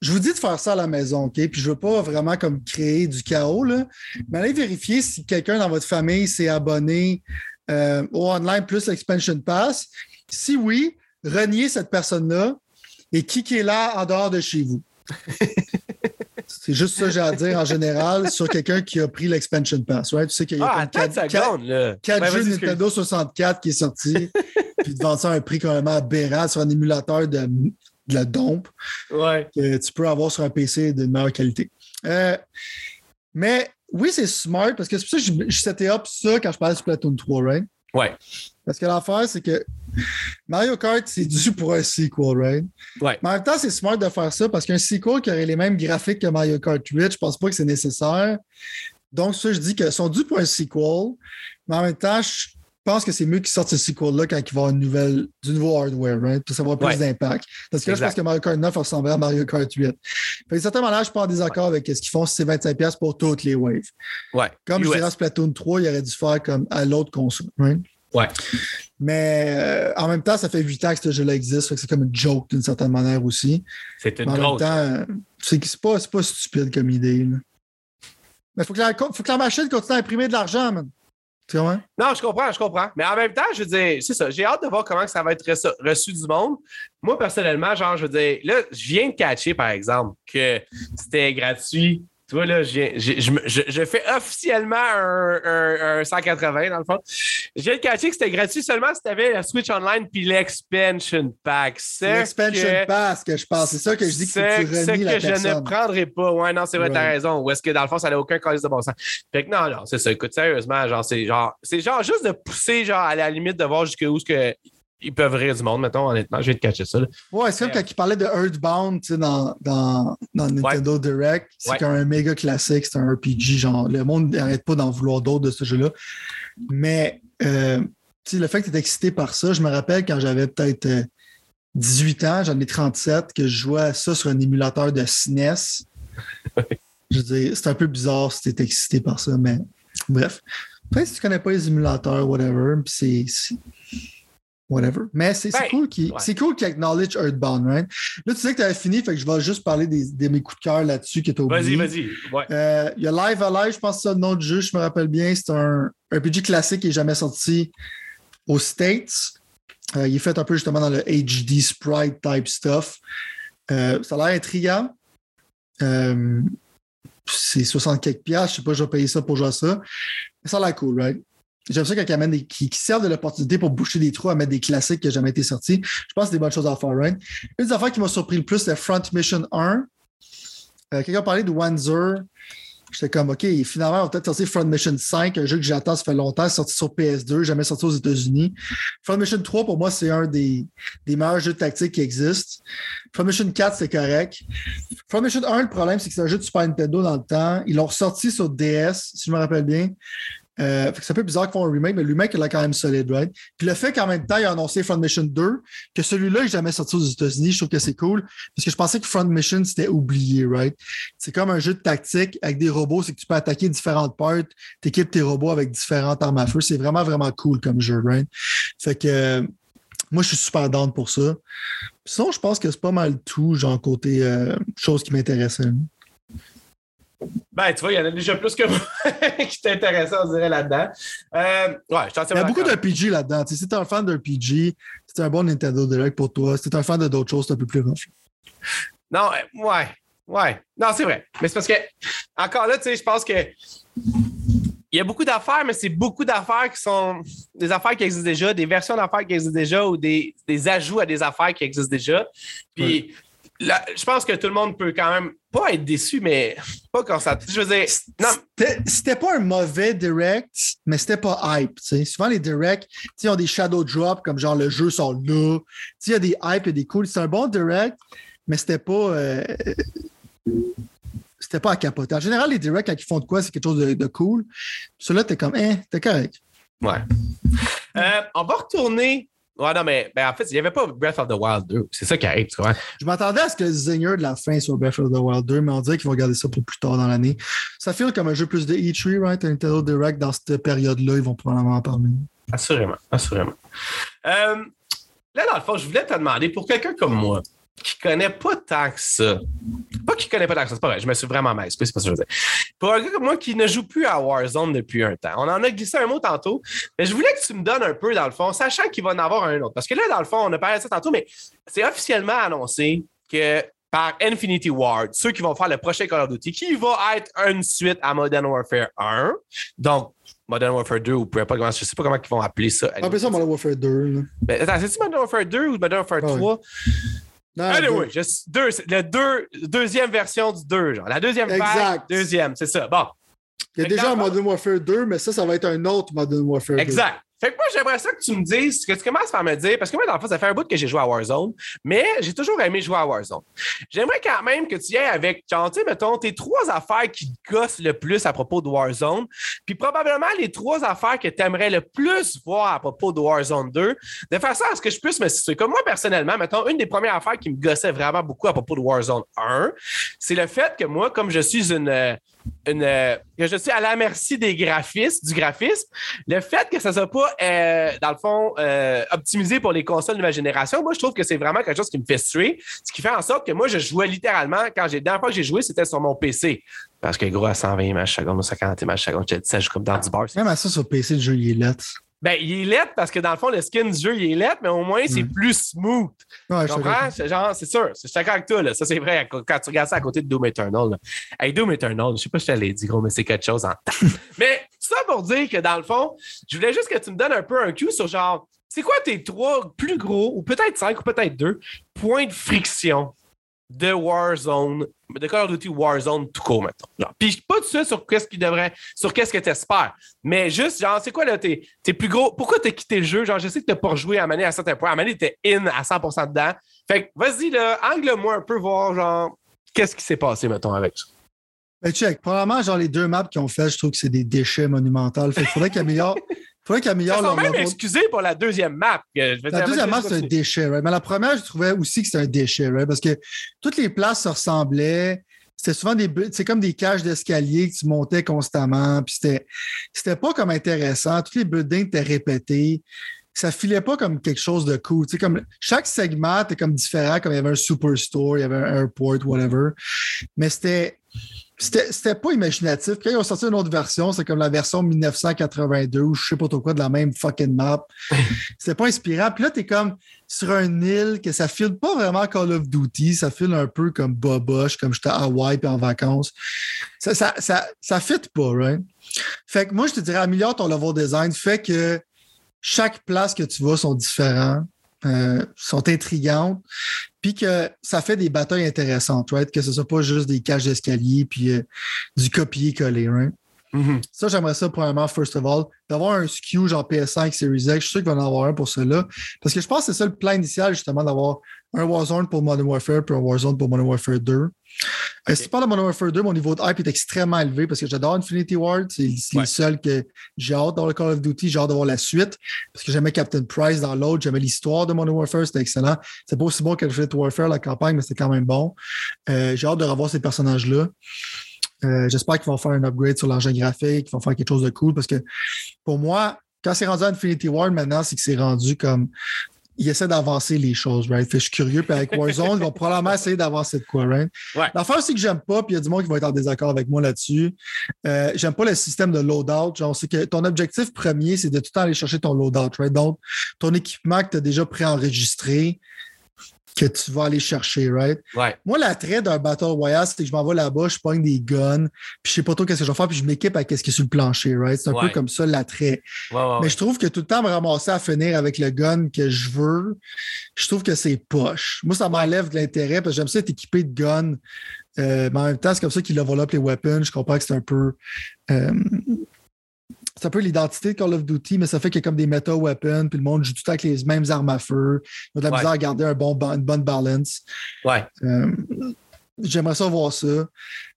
je vous dis de faire ça à la maison, OK? Puis je veux pas vraiment comme créer du chaos, là. Mais allez vérifier si quelqu'un dans votre famille s'est abonné euh, au online plus l'expansion pass. Si oui, reniez cette personne-là et qui est là en dehors de chez vous. C'est juste ça que j'ai à dire en général sur quelqu'un qui a pris l'expansion pass. Right? Tu sais qu'il y a Ah, attends une seconde, là. 4 Ouais, jeux Nintendo 64 qui est sorti, puis de vendre ça à un prix complètement aberrant sur un émulateur de, de la dompe. Ouais. que tu peux avoir sur un PC de meilleure qualité. Euh, mais oui, c'est smart parce que c'est pour ça que je, je setais up ça quand je parlais de Splatoon 3, right? Ouais. Parce que l'affaire, c'est que Mario Kart, c'est dû pour un sequel, right? Ouais. Mais en même temps, c'est smart de faire ça parce qu'un sequel qui aurait les mêmes graphiques que Mario Kart 8, je pense pas que c'est nécessaire. Donc, ça, je dis qu'ils sont dus pour un sequel, mais en même temps, je pense que c'est mieux qu'ils sortent ce sequel-là quand il va avoir une nouvelle, du nouveau hardware, right? Pour savoir plus Ouais. d'impact. Parce que là, je pense que Mario Kart 9 ressemblait à Mario Kart 8. Fait que, de certaine manière, je suis pas en désaccord avec ce qu'ils font si c'est 25$ pour toutes les waves. Ouais. Comme je US. dirais à Splatoon 3, il aurait dû faire comme à l'autre console. right? Ouais. Mais euh, en même temps, ça fait 8 ans que ce jeu-là existe. fait que c'est comme une joke d'une certaine manière aussi. C'est une Mais en même temps, euh, c'est pas, pas stupide comme idée. là. Mais il faut, que la- faut que la machine continue à imprimer de l'argent, man. Non, je comprends, je comprends. Mais en même temps, je veux dire, c'est ça. J'ai hâte de voir comment ça va être reçu, reçu du monde. Moi, personnellement, genre, je veux dire, là, je viens de catcher, par exemple, que c'était gratuit. Tu vois, là, je, je, je je- fais officiellement un, un- un 180, dans le fond. Viens de catcher que c'était gratuit seulement si tu avais la Switch Online puis l'expansion pack. L'expansion que- pass que je pense. C'est ça que je dis que que tu renies la que je ne prendrai pas. Ouais, non, c'est vrai, t'as raison. Ou est-ce que dans le fond, ça n'a aucun calice de bon sens? Fait que non, non, c'est ça. Écoute, sérieusement, genre, c'est genre, c'est genre juste de pousser, genre, à la limite de voir jusqu'où ce que ils peuvent rire du monde, mettons, honnêtement. Je vais te catcher ça. là. Ouais, c'est comme quand il parlait de Earthbound dans, dans, dans Nintendo Direct. C'est Ouais. comme un méga classique, c'est un RPG. Genre, le monde n'arrête pas d'en vouloir d'autres de ce jeu-là. Mais euh, le fait que tu es excité par ça, je me rappelle quand j'avais peut-être euh, 18 ans, j'en ai 37, que je jouais à ça sur un émulateur de SNES. Je veux dire, c'est un peu bizarre si tu es excité par ça, mais bref. Après, si tu connais pas les émulateurs, whatever, puis c'est. Whatever. Mais c'est Ben, cool qu'ils ouais. cool qu'ils acknowledge Earthbound, right? Là, tu sais que tu avais fini, fait que je vais juste parler des, de mes coups de cœur là-dessus que tu as oublié. Vas-y, vas-y. Ouais. Euh, Il y a Live Alive, je pense que c'est ça le nom du jeu, je me rappelle bien. C'est un RPG classique qui n'est jamais sorti aux States. Euh, il est fait un peu justement dans le HD sprite type stuff. Euh, ça a l'air intriguant. C'est 60 quelques piastres, je sais pas, je vais payer ça pour jouer à ça. Mais ça a l'air cool, right? J'aime ça quand ils, amènent des, qui, servent de l'opportunité pour boucher des trous à mettre des classiques qui n'ont jamais été sortis. Je pense que c'est des bonnes choses à faire, right? Une des affaires qui m'a surpris le plus, c'est Front Mission 1. Euh, quelqu'un parlait de Wanzer. J'étais comme, OK, finalement, on va peut-être sortir Front Mission 5, un jeu que j'attends, ça fait longtemps, sorti sur PS2, jamais sorti aux États-Unis. Front Mission 3, pour moi, c'est un des, des meilleurs jeux de tactique qui existent. Front Mission 4, c'est correct. Front Mission 1, le problème, c'est que c'est un jeu de Super Nintendo dans le temps. Ils l'ont ressorti sur DS, si je me rappelle bien. Euh, c'est un peu bizarre qu'ils font un remake, mais le remake, il est quand même solide, right? Puis le fait qu'en même temps, il a annoncé Front Mission 2, que celui-là n'est jamais sorti aux États-Unis, je trouve que c'est cool. Parce que je pensais que Front Mission, c'était oublié, right? C'est comme un jeu de tactique avec des robots, c'est que tu peux attaquer différentes parts, t'équipes tes robots avec différentes armes à feu. C'est vraiment, vraiment cool comme jeu, right? Fait que euh, moi, je suis super down pour ça. Sinon, je pense que c'est pas mal tout, genre côté euh, choses qui m'intéressaient. Ben, tu vois, il y en a déjà plus que moi qui t'intéressaient, on dirait, là-dedans. Euh, ouais, je t'en Il y a beaucoup de PG là-dedans. Si t'es un fan d'un PG, c'est un bon Nintendo Direct pour toi. Si t'es un fan de d'autres choses, c'est un peu plus rough. Non, euh, ouais. Ouais. Non, c'est vrai. Mais c'est parce que, encore là, tu sais, je pense que. Il y a beaucoup d'affaires, mais c'est beaucoup d'affaires qui sont des affaires qui existent déjà, des versions d'affaires qui existent déjà ou des, des ajouts à des affaires qui existent déjà. Puis là, je pense que tout le monde peut quand même pas être déçu, mais pas quand ça. Je veux dire, non, C'était- pas un mauvais direct, mais c'était pas hype. Souvent, les directs, ont des shadow drops, comme genre le jeu sort là. Il y a des hype et des cool. C'est un bon direct, mais c'était pas. euh, C'était pas à capoter. En général, les directs, quand ils font de quoi, c'est quelque chose de, de cool. Celui-là, t'es comme, eh, t'es correct. ouais. Euh, on va retourner. Ouais, non, mais ben, en fait, il n'y avait pas Breath of the Wild 2. C'est ça qui arrive, tu vois. Je m'attendais à ce que le zinger de la fin soit Breath of the Wild 2, mais on dirait qu'ils vont garder ça pour plus tard dans l'année. Ça file comme un jeu plus de E3, right? Un Nintendo Direct dans cette période-là, ils vont probablement en parler. Assurément, assurément. Euh, là, dans le fond, je voulais te demander, pour quelqu'un comme moi, qui connaît pas tant que ça, pas qui connaît pas tant que ça, c'est pas vrai, je me suis vraiment mal, c'est pas ce que je veux dire. Pour un gars comme moi qui ne joue plus à Warzone depuis un temps, on en a glissé un mot tantôt, mais je voulais que tu me donnes un peu, dans le fond, sachant qu'il va en avoir un autre. Parce que là, dans le fond, on a parlé de ça tantôt, mais c'est officiellement annoncé que par Infinity Ward, ceux qui vont faire le prochain Call of Duty, qui va être une suite à Modern Warfare 1. Donc, Modern Warfare 2 ou peu importe comment, je sais pas comment ils vont appeler ça. On appelle ça Modern Warfare 2. Ben, attends, c'est-tu Modern Warfare 2 ou Modern Warfare 3? Non, anyway, deux. deux, la deux, deuxième version du 2, genre. La deuxième vague, deuxième, c'est ça. Bon. Il y a déjà un Modern Warfare 2, mais ça, ça va être un autre Modern Warfare 2. Exact. Fait que moi, j'aimerais ça que tu me dises, que tu commences par me dire, parce que moi, dans le fond, ça fait un bout que j'ai joué à Warzone, mais j'ai toujours aimé jouer à Warzone. J'aimerais quand même que tu y ailles avec, tu sais, mettons, tes trois affaires qui gossent le plus à propos de Warzone, puis probablement les trois affaires que tu aimerais le plus voir à propos de Warzone 2, de façon à ce que je puisse me situer. Comme moi, personnellement, mettons, une des premières affaires qui me gossait vraiment beaucoup à propos de Warzone 1, c'est le fait que moi, comme je suis une je suis à la merci des graphistes, du graphisme. Le fait que ça ne soit pas, euh, dans le fond, euh, optimisé pour les consoles de ma génération, moi, je trouve que c'est vraiment quelque chose qui me fait suer. Ce qui fait en sorte que moi, je jouais littéralement, quand j'ai, la dernière fois que j'ai joué, c'était sur mon PC. Parce que gros, à 120 images seconde, 50 images seconde, je ça, je comme dans du bar. Même à ça, sur PC, le jeu, il. Ben, il est lettre parce que dans le fond, le skin du jeu, il est lettre, mais au moins, c'est mm. plus smooth. Ouais, tu comprends? C'est genre, c'est sûr. C'est d'accord avec toi, là. Ça, c'est vrai quand tu regardes ça à côté de Doom Eternal. Là. Hey, Doom Eternal, je sais pas si je te l'ai dit, gros, mais c'est quelque chose en temps. mais ça pour dire que dans le fond, je voulais juste que tu me donnes un peu un cue sur genre, c'est quoi tes trois plus gros, ou peut-être cinq, ou peut-être deux, points de friction de Warzone, de Call of Duty Warzone tout court, maintenant. Puis pas tout ça sur qu'est-ce qui devrait, sur qu'est-ce que tu espères, mais juste, genre, c'est quoi là, tes, plus gros, pourquoi t'as quitté le jeu? Genre, je sais que t'as pas rejoué à Mané à certains points. À Mané, t'es in à 100% dedans. Fait que, vas-y, là, angle-moi un peu, voir, genre, qu'est-ce qui s'est passé, mettons, avec ça. Ben, check. Probablement, genre, les deux maps qu'ils ont fait, je trouve que c'est des déchets monumentaux. Fait qu'il faudrait qu'ils améliorent. faudrait leur. même excusé pour la deuxième map. la deuxième map, c'est un déchet, right? Mais la première, je trouvais aussi que c'était un déchet, right? Parce que toutes les places se ressemblaient. C'était souvent des. C'est comme des cages d'escalier que tu montais constamment. Puis c'était, c'était pas comme intéressant. Tous les buildings étaient répétés ça filait pas comme quelque chose de cool. Tu sais, comme chaque segment était comme différent, comme il y avait un superstore, il y avait un airport, whatever. Mais c'était c'était pas imaginatif. Quand ils ont sorti une autre version, c'est comme la version 1982 ou je sais pas trop quoi de la même fucking map. C'était pas inspirant. Puis là, t'es comme sur un île que ça file pas vraiment Call of Duty, ça file un peu comme Boboche, comme j'étais à Hawaii puis en vacances. Ça, ça, ça, ça fit pas, right? Fait que moi, je te dirais, améliore ton level design, fait que chaque place que tu vas sont différents. Euh, sont intrigantes, puis que ça fait des batailles intéressantes, right? que ce soit pas juste des cages d'escalier puis euh, du copier-coller. Right? Mm-hmm. Ça, j'aimerais ça, premièrement, first of all, d'avoir un SKU genre PS5 Series X. Je suis sûr qu'il va en avoir un pour cela. Parce que je pense que c'est ça le plan initial, justement, d'avoir un Warzone pour Modern Warfare puis un Warzone pour Modern Warfare 2. Euh, okay. Si tu parles de Modern Warfare 2, mon niveau de hype est extrêmement élevé parce que j'adore Infinity Ward. C'est ouais. le seul que j'ai hâte d'avoir le Call of Duty. J'ai hâte d'avoir la suite parce que j'aimais Captain Price dans l'autre. J'aimais l'histoire de Modern Warfare. C'était excellent. C'est pas aussi bon que Infinite Warfare, la campagne, mais c'était quand même bon. Euh, j'ai hâte de revoir ces personnages-là. Euh, J'espère qu'ils vont faire un upgrade sur l'engin graphique, qu'ils vont faire quelque chose de cool parce que pour moi, quand c'est rendu à Infinity War maintenant, c'est que c'est rendu comme. Ils essaient d'avancer les choses, right? Fait, je suis curieux. Puis avec Warzone, ils vont probablement essayer d'avancer de quoi, right? Ouais. L'affaire aussi que j'aime pas, puis il y a du monde qui va être en désaccord avec moi là-dessus. Euh, j'aime pas le système de loadout. Genre, c'est que ton objectif premier, c'est de tout le temps aller chercher ton loadout, right? Donc, ton équipement que tu as déjà préenregistré, que tu vas aller chercher, right? Ouais. Moi, l'attrait d'un Battle Royale, c'est que je m'en vais là-bas, je pogne des guns, puis je sais pas trop qu'est-ce que je vais faire, puis je m'équipe à qu'est-ce qui est sur le plancher, right? C'est un ouais. peu comme ça l'attrait. Ouais, Mais je trouve que tout le temps me ramasser à finir avec le gun que je veux, je trouve que c'est poche. Moi, ça m'enlève de l'intérêt parce que j'aime ça être équipé de guns. Euh, mais en même temps, c'est comme ça qu'ils level up les weapons. Je comprends que c'est un peu. Euh, c'est un peu l'identité de Call of Duty, mais ça fait qu'il y a comme des meta weapons, puis le monde joue tout avec les mêmes armes à feu. Il y a de la Ouais. misère à garder un bon, une bonne balance. Ouais. Euh, J'aimerais ça voir ça.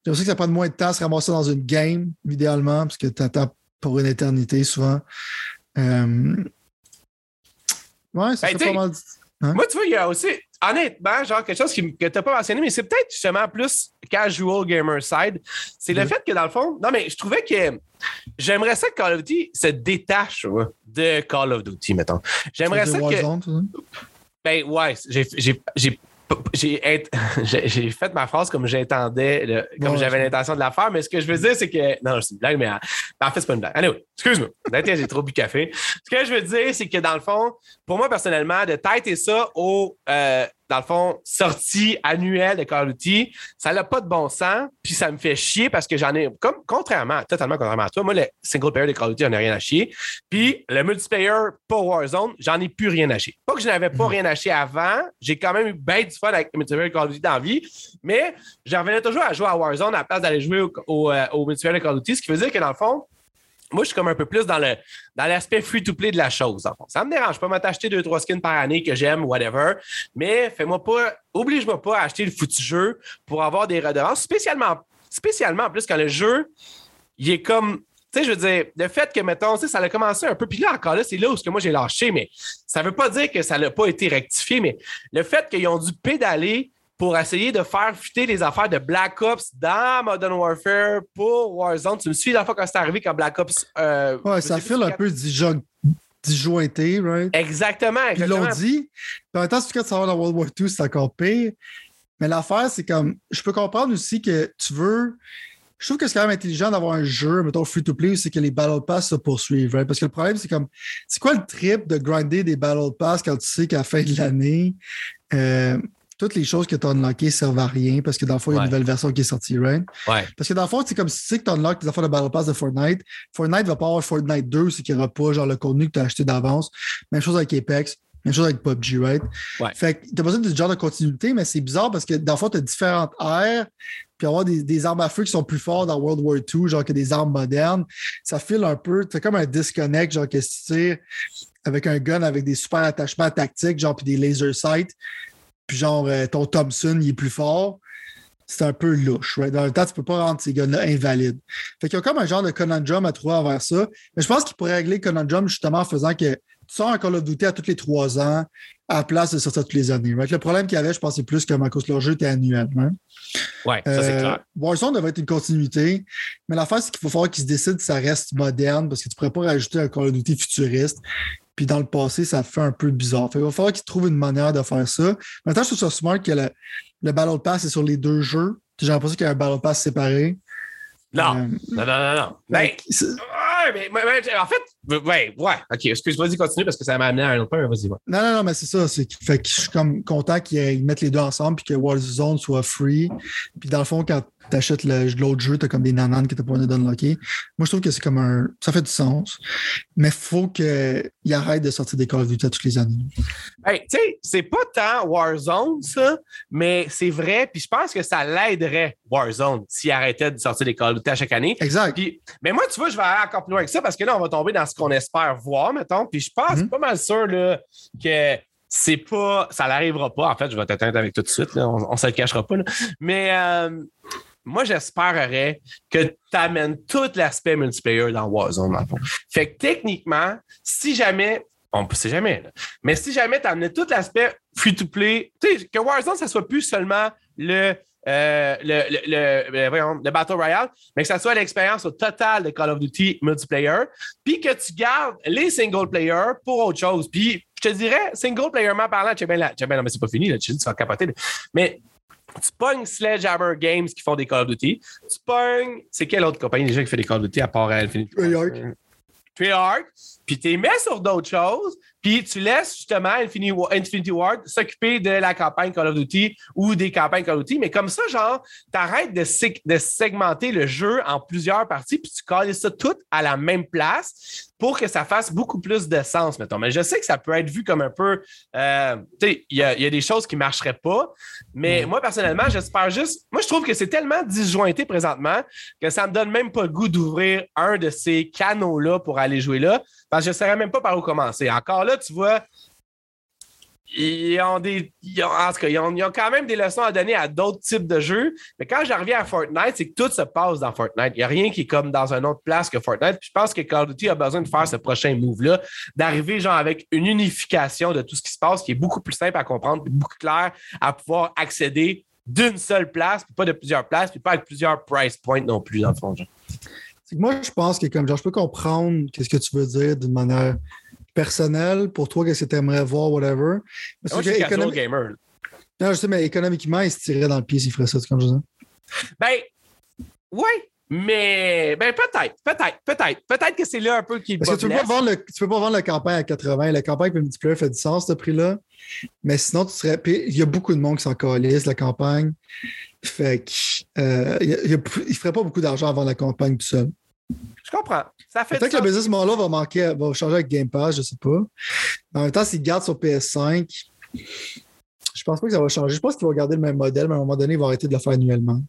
J'aimerais ça que ça prenne moins de temps à se ramasser dans une game, idéalement, parce que tu attends pour une éternité souvent. Euh, Ouais, ça Ben, pas mal. Hein? Moi, tu vois, il y a aussi. Honnêtement, genre quelque chose qui, que tu n'as pas mentionné, mais c'est peut-être justement plus casual gamer side. C'est le fait que dans le fond, non, mais je trouvais que j'aimerais ça que Call of Duty se détache de Call of Duty, mettons. J'aimerais ça que. Ben ouais, j'ai j'ai fait ma phrase comme j'attendais, comme j'avais l'intention de la faire, mais ce que je veux dire, c'est que. Non, c'est une blague, mais en fait, c'est pas une blague. Anyway, excuse-moi. j'ai trop bu café. Ce que je veux dire, c'est que dans le fond, pour moi, personnellement, de têter ça au. Euh, dans le fond, sortie annuelle de Call of Duty, ça n'a pas de bon sens, puis ça me fait chier parce que j'en ai, comme contrairement, totalement contrairement à toi, moi, le single player de Call of Duty, j'en ai rien à chier. Puis le multiplayer pour Warzone, j'en ai plus rien à chier. Pas que je n'avais pas mhm. rien à chier avant, j'ai quand même eu bien du fun avec le multiplayer de Call of Duty dans la vie, mais j'en revenais toujours à jouer à Warzone à la place d'aller jouer au, au, euh, au multiplayer de Call of Duty, ce qui veut dire que dans le fond, moi, je suis comme un peu plus dans le dans l'aspect free-to-play de la chose. Ça me dérange pas, m'acheter deux, trois skins par année que j'aime, whatever. Mais fais-moi pas, oblige-moi pas à acheter le foutu jeu pour avoir des redevances, spécialement, spécialement en plus quand le jeu, il est comme. Tu sais, je veux dire, le fait que, mettons, ça a commencé un peu, puis là, encore là, c'est là où que moi j'ai lâché, mais ça veut pas dire que ça n'a pas été rectifié, mais le fait qu'ils ont dû pédaler pour essayer de faire fuiter les affaires de Black Ops dans Modern Warfare pour Warzone. Tu me suis la fois quand c'est arrivé quand Black Ops. Euh, ouais, ça file un peu disjointé, right? Exactement. Ils l'ont dit. en même temps, si tu veux savoir dans World War II, c'est encore pire. Mais l'affaire, c'est comme. Je peux comprendre aussi que tu veux. Je trouve que c'est quand même intelligent d'avoir un jeu, mettons free-to-play, c'est que les Battle Pass se poursuivent, right? Parce que le problème, c'est comme. C'est quoi le trip de grinder des Battle Pass quand tu sais qu'à la fin de l'année, euh, toutes les choses que tu as unlockées servent à rien parce que dans le fond, il y a une nouvelle version qui est sortie, right? Ouais. Parce que dans le fond, c'est comme si tu sais que tu unlockes tes affaires de Battle Pass de Fortnite. Fortnite va pas avoir Fortnite 2, c'est qu'il n'y aura pas genre le contenu que tu as acheté d'avance. Même chose avec Apex. Même chose avec PUBG, right? Ouais. Fait que t'as besoin de ce genre de continuité, mais c'est bizarre parce que dans le fond, tu as différentes aires, puis avoir des, des, armes à feu qui sont plus fortes dans World War II, genre que des armes modernes, ça file un peu, c'est comme un disconnect, genre que si tu tires avec un gun avec des super attachements tactiques, genre puis des laser sights, puis genre euh, ton Thompson, il est plus fort, c'est un peu louche. Dans le temps, tu peux pas rendre ces gars-là invalides. Fait qu'il y a comme un genre de conundrum à trouver envers ça. Mais je pense qu'il pourrait régler le conundrum justement en faisant que tu sors un Call of Duty à tous les trois ans à la place de sortir toutes les années. Le problème qu'il y avait, je pense, c'est plus que à cause leur jeu était annuel. Oui, Ouais, ça c'est euh, clair. Warzone devrait être une continuité, mais l'affaire, c'est qu'il faut falloir qu'ils se décident si ça reste moderne parce que tu ne pourrais pas rajouter un Call of Duty futuriste. Puis dans le passé, ça fait un peu bizarre. il va falloir qu'ils trouvent une manière de faire ça. Maintenant, je trouve ça smart que le, le Battle Pass est sur les deux jeux. J'ai l'impression qu'il y a un Battle Pass séparé. Non, euh, non, non, non, non. Ben, mais, en fait, ouais, ouais. OK, excuse-moi, vas-y, continue parce que ça m'a amené à un autre point, mais vas-y. Non, non, non, mais c'est ça. C'est fait que je suis comme content qu'ils mettent les deux ensemble puis que Warzone soit free. Puis dans le fond, quand tu achètes l'autre jeu, tu as comme des nananes que tu pas d'unlocker. Moi, je trouve que c'est comme un. Ça fait du sens. Mais faut qu'il arrête de sortir des Call of Duty toutes les années. Hey, tu sais, c'est pas tant Warzone, ça, mais c'est vrai. Puis je pense que ça l'aiderait, Warzone, s'il arrêtait de sortir des Call of Duty à chaque année. Exact. mais moi, tu vois, je vais aller encore plus loin que ça parce que là, on va tomber dans ce qu'on espère voir, mettons. Puis je pense mm-hmm. pas mal sûr là, que c'est pas. Ça n'arrivera pas. En fait, je vais t'atteindre avec tout de suite. On ne se le cachera pas. Mais euh, moi, j'espérerais que tu amènes tout l'aspect multiplayer dans Warzone, Fait que techniquement, si jamais, on ne sait jamais, mais si jamais tu amenais tout l'aspect free-to-play, que Warzone, ça soit plus seulement le, euh, le, le, le, le, Battle Royale, mais que ça soit l'expérience au total de Call of Duty multiplayer, puis que tu gardes les single player pour autre chose. Puis je te dirais, single player parlant, tu sais bien, non, mais c'est pas fini, là, tu vas capoter. Mais tu pognes Sledgehammer Games qui font des Call of Duty. Tu pognes. C'est quelle autre compagnie déjà qui fait des Call of Duty à part Infinity Treyarch. Treyarch. Puis tu les mets sur d'autres choses. Puis tu laisses justement Infinity Ward s'occuper de la campagne Call of Duty ou des campagnes Call of Duty. Mais comme ça, genre, t'arrêtes de, de segmenter le jeu en plusieurs parties, puis tu colles ça tout à la même place pour que ça fasse beaucoup plus de sens, mettons. Mais je sais que ça peut être vu comme un peu. Euh, tu sais, il y, a des choses qui ne marcheraient pas. Mais moi, personnellement, j'espère juste. Moi, je trouve que c'est tellement disjointé présentement que ça ne me donne même pas le goût d'ouvrir un de ces canaux-là pour aller jouer là. Parce que je ne saurais même pas par où commencer. Encore là, tu vois, ils ont des. En tout cas, ils ont, ils ont, quand même des leçons à donner à d'autres types de jeux. Mais quand je reviens à Fortnite, c'est que tout se passe dans Fortnite. Il n'y a rien qui est comme dans une autre place que Fortnite. Je pense que Call of Duty a besoin de faire ce prochain move-là, d'arriver genre avec une unification de tout ce qui se passe qui est beaucoup plus simple à comprendre, beaucoup clair à pouvoir accéder d'une seule place, puis pas de plusieurs places, puis pas avec plusieurs price points non plus, dans le fond. Moi, je pense que comme genre, je peux comprendre qu'est-ce que tu veux dire d'une manière personnel pour toi, qu'est-ce que tu aimerais voir, whatever. Parce Moi, que je suis économique... gamer. Non, je sais, mais économiquement, il se tirerait dans le pied s'il ferait ça, comme je dis. Ben, oui, mais ben peut-être, peut-être, peut-être. Peut-être que c'est là un peu qui Parce que tu ne peux, pas vendre le, tu peux pas vendre la campagne à 80. La campagne avec le multiplayer fait du sens, ce prix-là. Mais sinon, tu serais. il y a beaucoup de monde qui s'en calisse, la campagne. Fait qu'il euh, ne ferait pas beaucoup d'argent à vendre la campagne tout seul. Je comprends. Ça fait Peut-être que le business model va manquer, va changer avec Game Pass, je ne sais pas. en même temps, s'il garde sur PS5, je pense pas que ça va changer. Je pense qu'il va garder le même modèle, mais à un moment donné, il va arrêter de le faire annuellement.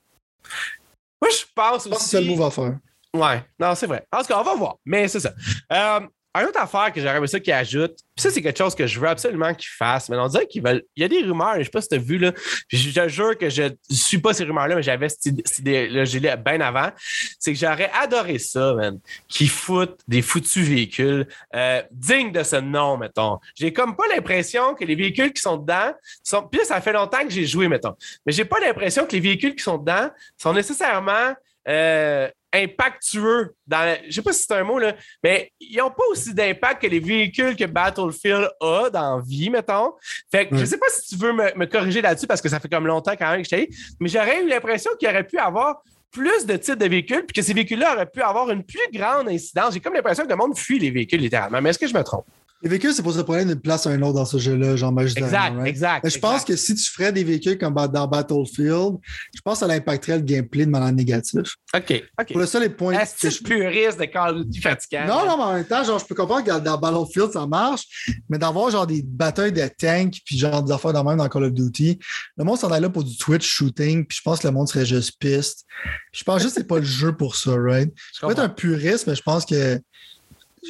Moi, je pense aussi. que c'est le move à faire. Ouais, non, c'est vrai. En tout cas, on va voir. Mais c'est ça. Euh, une autre affaire que j'aurais aimé ça qu'il ajoute, puis ça, c'est quelque chose que je veux absolument qu'il fasse, mais on dirait qu'il veulent. Il y a des rumeurs, je sais pas si tu as vu, là. je jure que je ne suis pas ces rumeurs-là, mais j'avais cette idée-là, j'ai bien avant. C'est que j'aurais adoré ça, man. Qu'ils foutent des foutus véhicules euh, dignes de ce nom, mettons. J'ai comme pas l'impression que les véhicules qui sont dedans sont. Puis ça fait longtemps que j'ai joué, mettons. Mais j'ai pas l'impression que les véhicules qui sont dedans sont nécessairement. Euh, impactueux. Dans Je sais pas si c'est un mot, là, mais ils n'ont pas aussi d'impact que les véhicules que Battlefield a dans vie, mettons. Fait que je sais pas si tu veux me, corriger là-dessus parce que ça fait comme longtemps quand même que je t'ai mais j'aurais eu l'impression qu'il aurait pu avoir plus de types de véhicules, puis que ces véhicules-là auraient pu avoir une plus grande incidence. J'ai comme l'impression que le monde fuit les véhicules littéralement. Mais est-ce que je me trompe? Les véhicules, c'est pour se prendre d'une place à un autre dans ce jeu-là, genre. Exact, exact. Mais je pense que si tu ferais des véhicules comme dans Battlefield, je pense que ça impacterait le gameplay de manière négative. OK, OK. Pour le seul, les points. Est-ce que je puriste de Call of Duty fatigant? Non, non, mais en même temps, genre, je peux comprendre que dans Battlefield, ça marche, mais d'avoir genre des batailles de tanks puis genre des affaires dans même dans Call of Duty, le monde s'en est là pour du Twitch shooting, puis je pense que le monde serait juste piste. Je pense juste que c'est pas le jeu pour ça, right? Je peux être un puriste, mais je pense que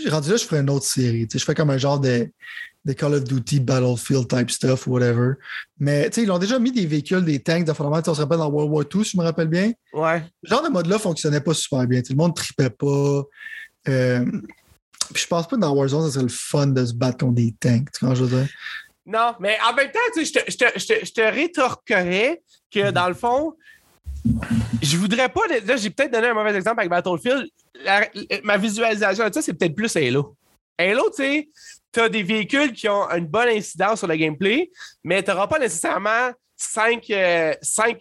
rendu là, je ferais une autre série. je fais comme un genre de, de, Call of Duty Battlefield type stuff ou whatever. Mais ils ont déjà mis des véhicules, des tanks, de on se rappelle dans World War II, si je me rappelle bien. Ouais. Ce genre de mode-là fonctionnait pas super bien. le monde ne tripait pas. Euh, puis je pense pas que dans Warzone, ça serait le fun de se battre contre des tanks. Tu je veux dire? Non, mais en même temps, je te, je, te, je, te, rétorquerais que dans le fond, je voudrais pas. Là, j'ai peut-être donné un mauvais exemple avec Battlefield. ma visualisation de ça, c'est peut-être plus Halo. Halo, tu sais, tu as des véhicules qui ont une bonne incidence sur le gameplay, mais tu n'auras pas nécessairement 5 euh,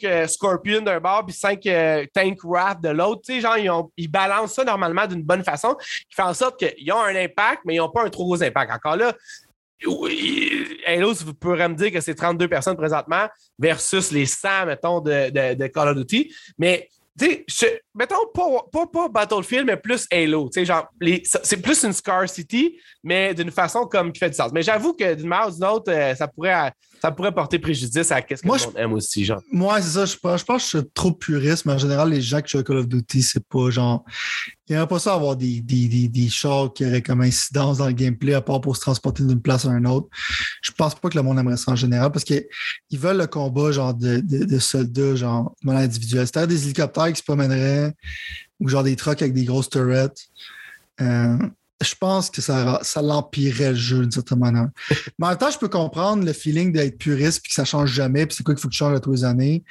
euh, Scorpions d'un bord puis 5 euh, Tank Raft de l'autre. Tu sais, genre, ils, ils, balancent ça normalement d'une bonne façon, qui fait en sorte qu'ils ont un impact, mais ils n'ont pas un trop gros impact. Encore là, Halo, vous pourrez me dire que c'est 32 personnes présentement versus les 100, mettons, de, de, Call of Duty. Mais tu sais, mettons, pas, pas, Battlefield, mais plus Halo. Tu sais, genre, c'est plus une Scar City, mais d'une façon comme qui fait du sens. Mais j'avoue que d'une manière ou d'une autre, euh, ça pourrait, ça pourrait porter préjudice à ce que moi, le monde aime aussi, genre. Moi, c'est ça. Je, je, pense que je suis trop puriste, mais en général, les gens qui jouent à Call of Duty, c'est pas genre. Il n'y aurait pas ça à avoir des, des, des, des chars qui auraient comme incidence dans le gameplay, à part pour se transporter d'une place à une autre. Je pense pas que le monde aimerait ça en général, parce qu'ils veulent le combat, genre, de, de, de soldats, genre, de manière individuelle. C'est-à-dire des hélicoptères qui se promèneraient ou genre des trucks avec des grosses turrets. Euh, je pense que ça, ça l'empirerait le jeu d'une certaine manière. Mais en même temps, je peux comprendre le feeling d'être puriste puis que ça change jamais, puis c'est quoi qu'il faut que tu changes à tous les années.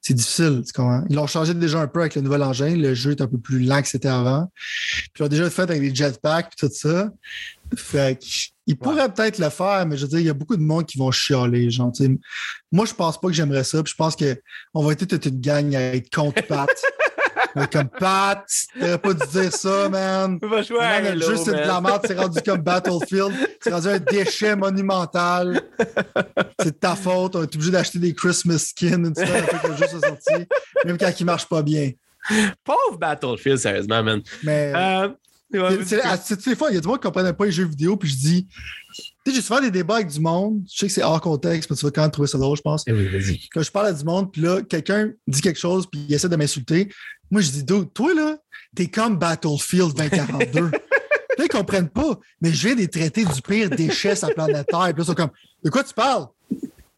C'est difficile, tu comprends? Ils l'ont changé déjà un peu avec le nouvel engin. Le jeu est un peu plus lent que c'était avant. Puis ils ont déjà fait avec les jetpacks et tout ça. Fait ils pourraient peut-être le faire, mais je veux dire, il y a beaucoup de monde qui vont chialer. Genre, moi, je pense pas que j'aimerais ça. Puis je pense qu'on va être toute une gang à être contre Pat. comme Pat, t'aurais pas dû dire ça, man. Le jeu, c'est de la merde, c'est rendu comme Battlefield. C'est rendu un déchet monumental. C'est de ta faute. On est obligé d'acheter des Christmas skins une semaine après que le jeu soit sorti, même quand il marche pas bien. Pauvre Battlefield, sérieusement, man. Mais. Euh, c'est des fois, il y a des gens qui ne comprennent pas les jeux vidéo, puis je dis, tu sais, j'ai souvent des débats avec du monde. Je sais que c'est hors contexte, mais tu vas quand même trouver ça drôle, je pense. Eh quand je parle à du monde, puis là, quelqu'un dit quelque chose, puis il essaie de m'insulter. Moi, je dis, toi, là, t'es comme Battlefield 2042. Là, ils comprennent pas. Mais je viens des traités du pire déchet sur la planète Terre. Puis là, ils sont comme, de quoi tu parles?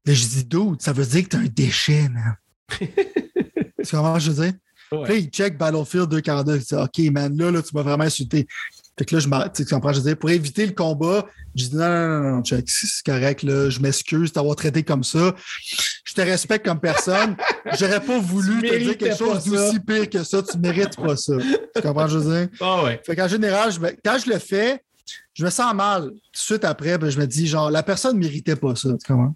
Et je dis, dude, ça veut dire que t'es un déchet, man. tu comprends je veux dire? Ouais. Puis là, il check Battlefield 242. Il dit, OK, man, là, là, tu m'as vraiment insulté. Fait que là, je tu comprends, je veux dire, pour éviter le combat, je dis non, non, non, non, check, c'est c'est correct, là, je m'excuse de t'avoir traité comme ça. Je te respecte comme personne. J'aurais pas voulu te dire quelque chose d'aussi pire que ça. Tu mérites pas ça. Tu comprends, je veux dire? Ah ouais. Fait qu'en général, je me- quand je le fais, je me sens mal. Tout de suite après, ben, je me dis, genre, la personne ne méritait pas ça. Tu comprends?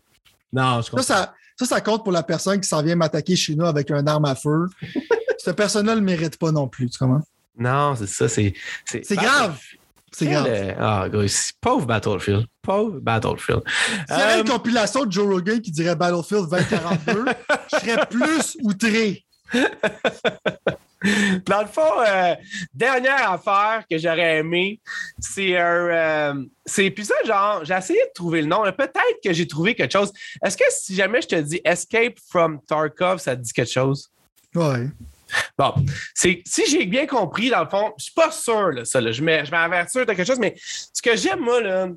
Non, je Ça, comprends. ça, ça, ça compte pour la personne qui s'en vient m'attaquer chez nous avec un arme à feu. Cette personne-là ne le mérite pas non plus. Tu comprends? Non, c'est ça. C'est C'est grave. C'est Quel, grave. euh, Ah, gars, pauvre Battlefield. Pauvre Battlefield. S'il y avait Euh, une compilation de Joe Rogan qui dirait Battlefield 2042, je serais plus outré. Dans le fond, euh, dernière affaire que j'aurais aimé, c'est un. euh, c'est puis ça, genre, j'ai essayé de trouver le nom. Peut-être que j'ai trouvé quelque chose. Est-ce que si jamais je te dis Escape from Tarkov, ça te dit quelque chose? Ouais. Bon, si j'ai bien compris, dans le fond, je suis pas sûr, là, ça, je vais je de quelque chose, mais ce que j'aime, moi, là,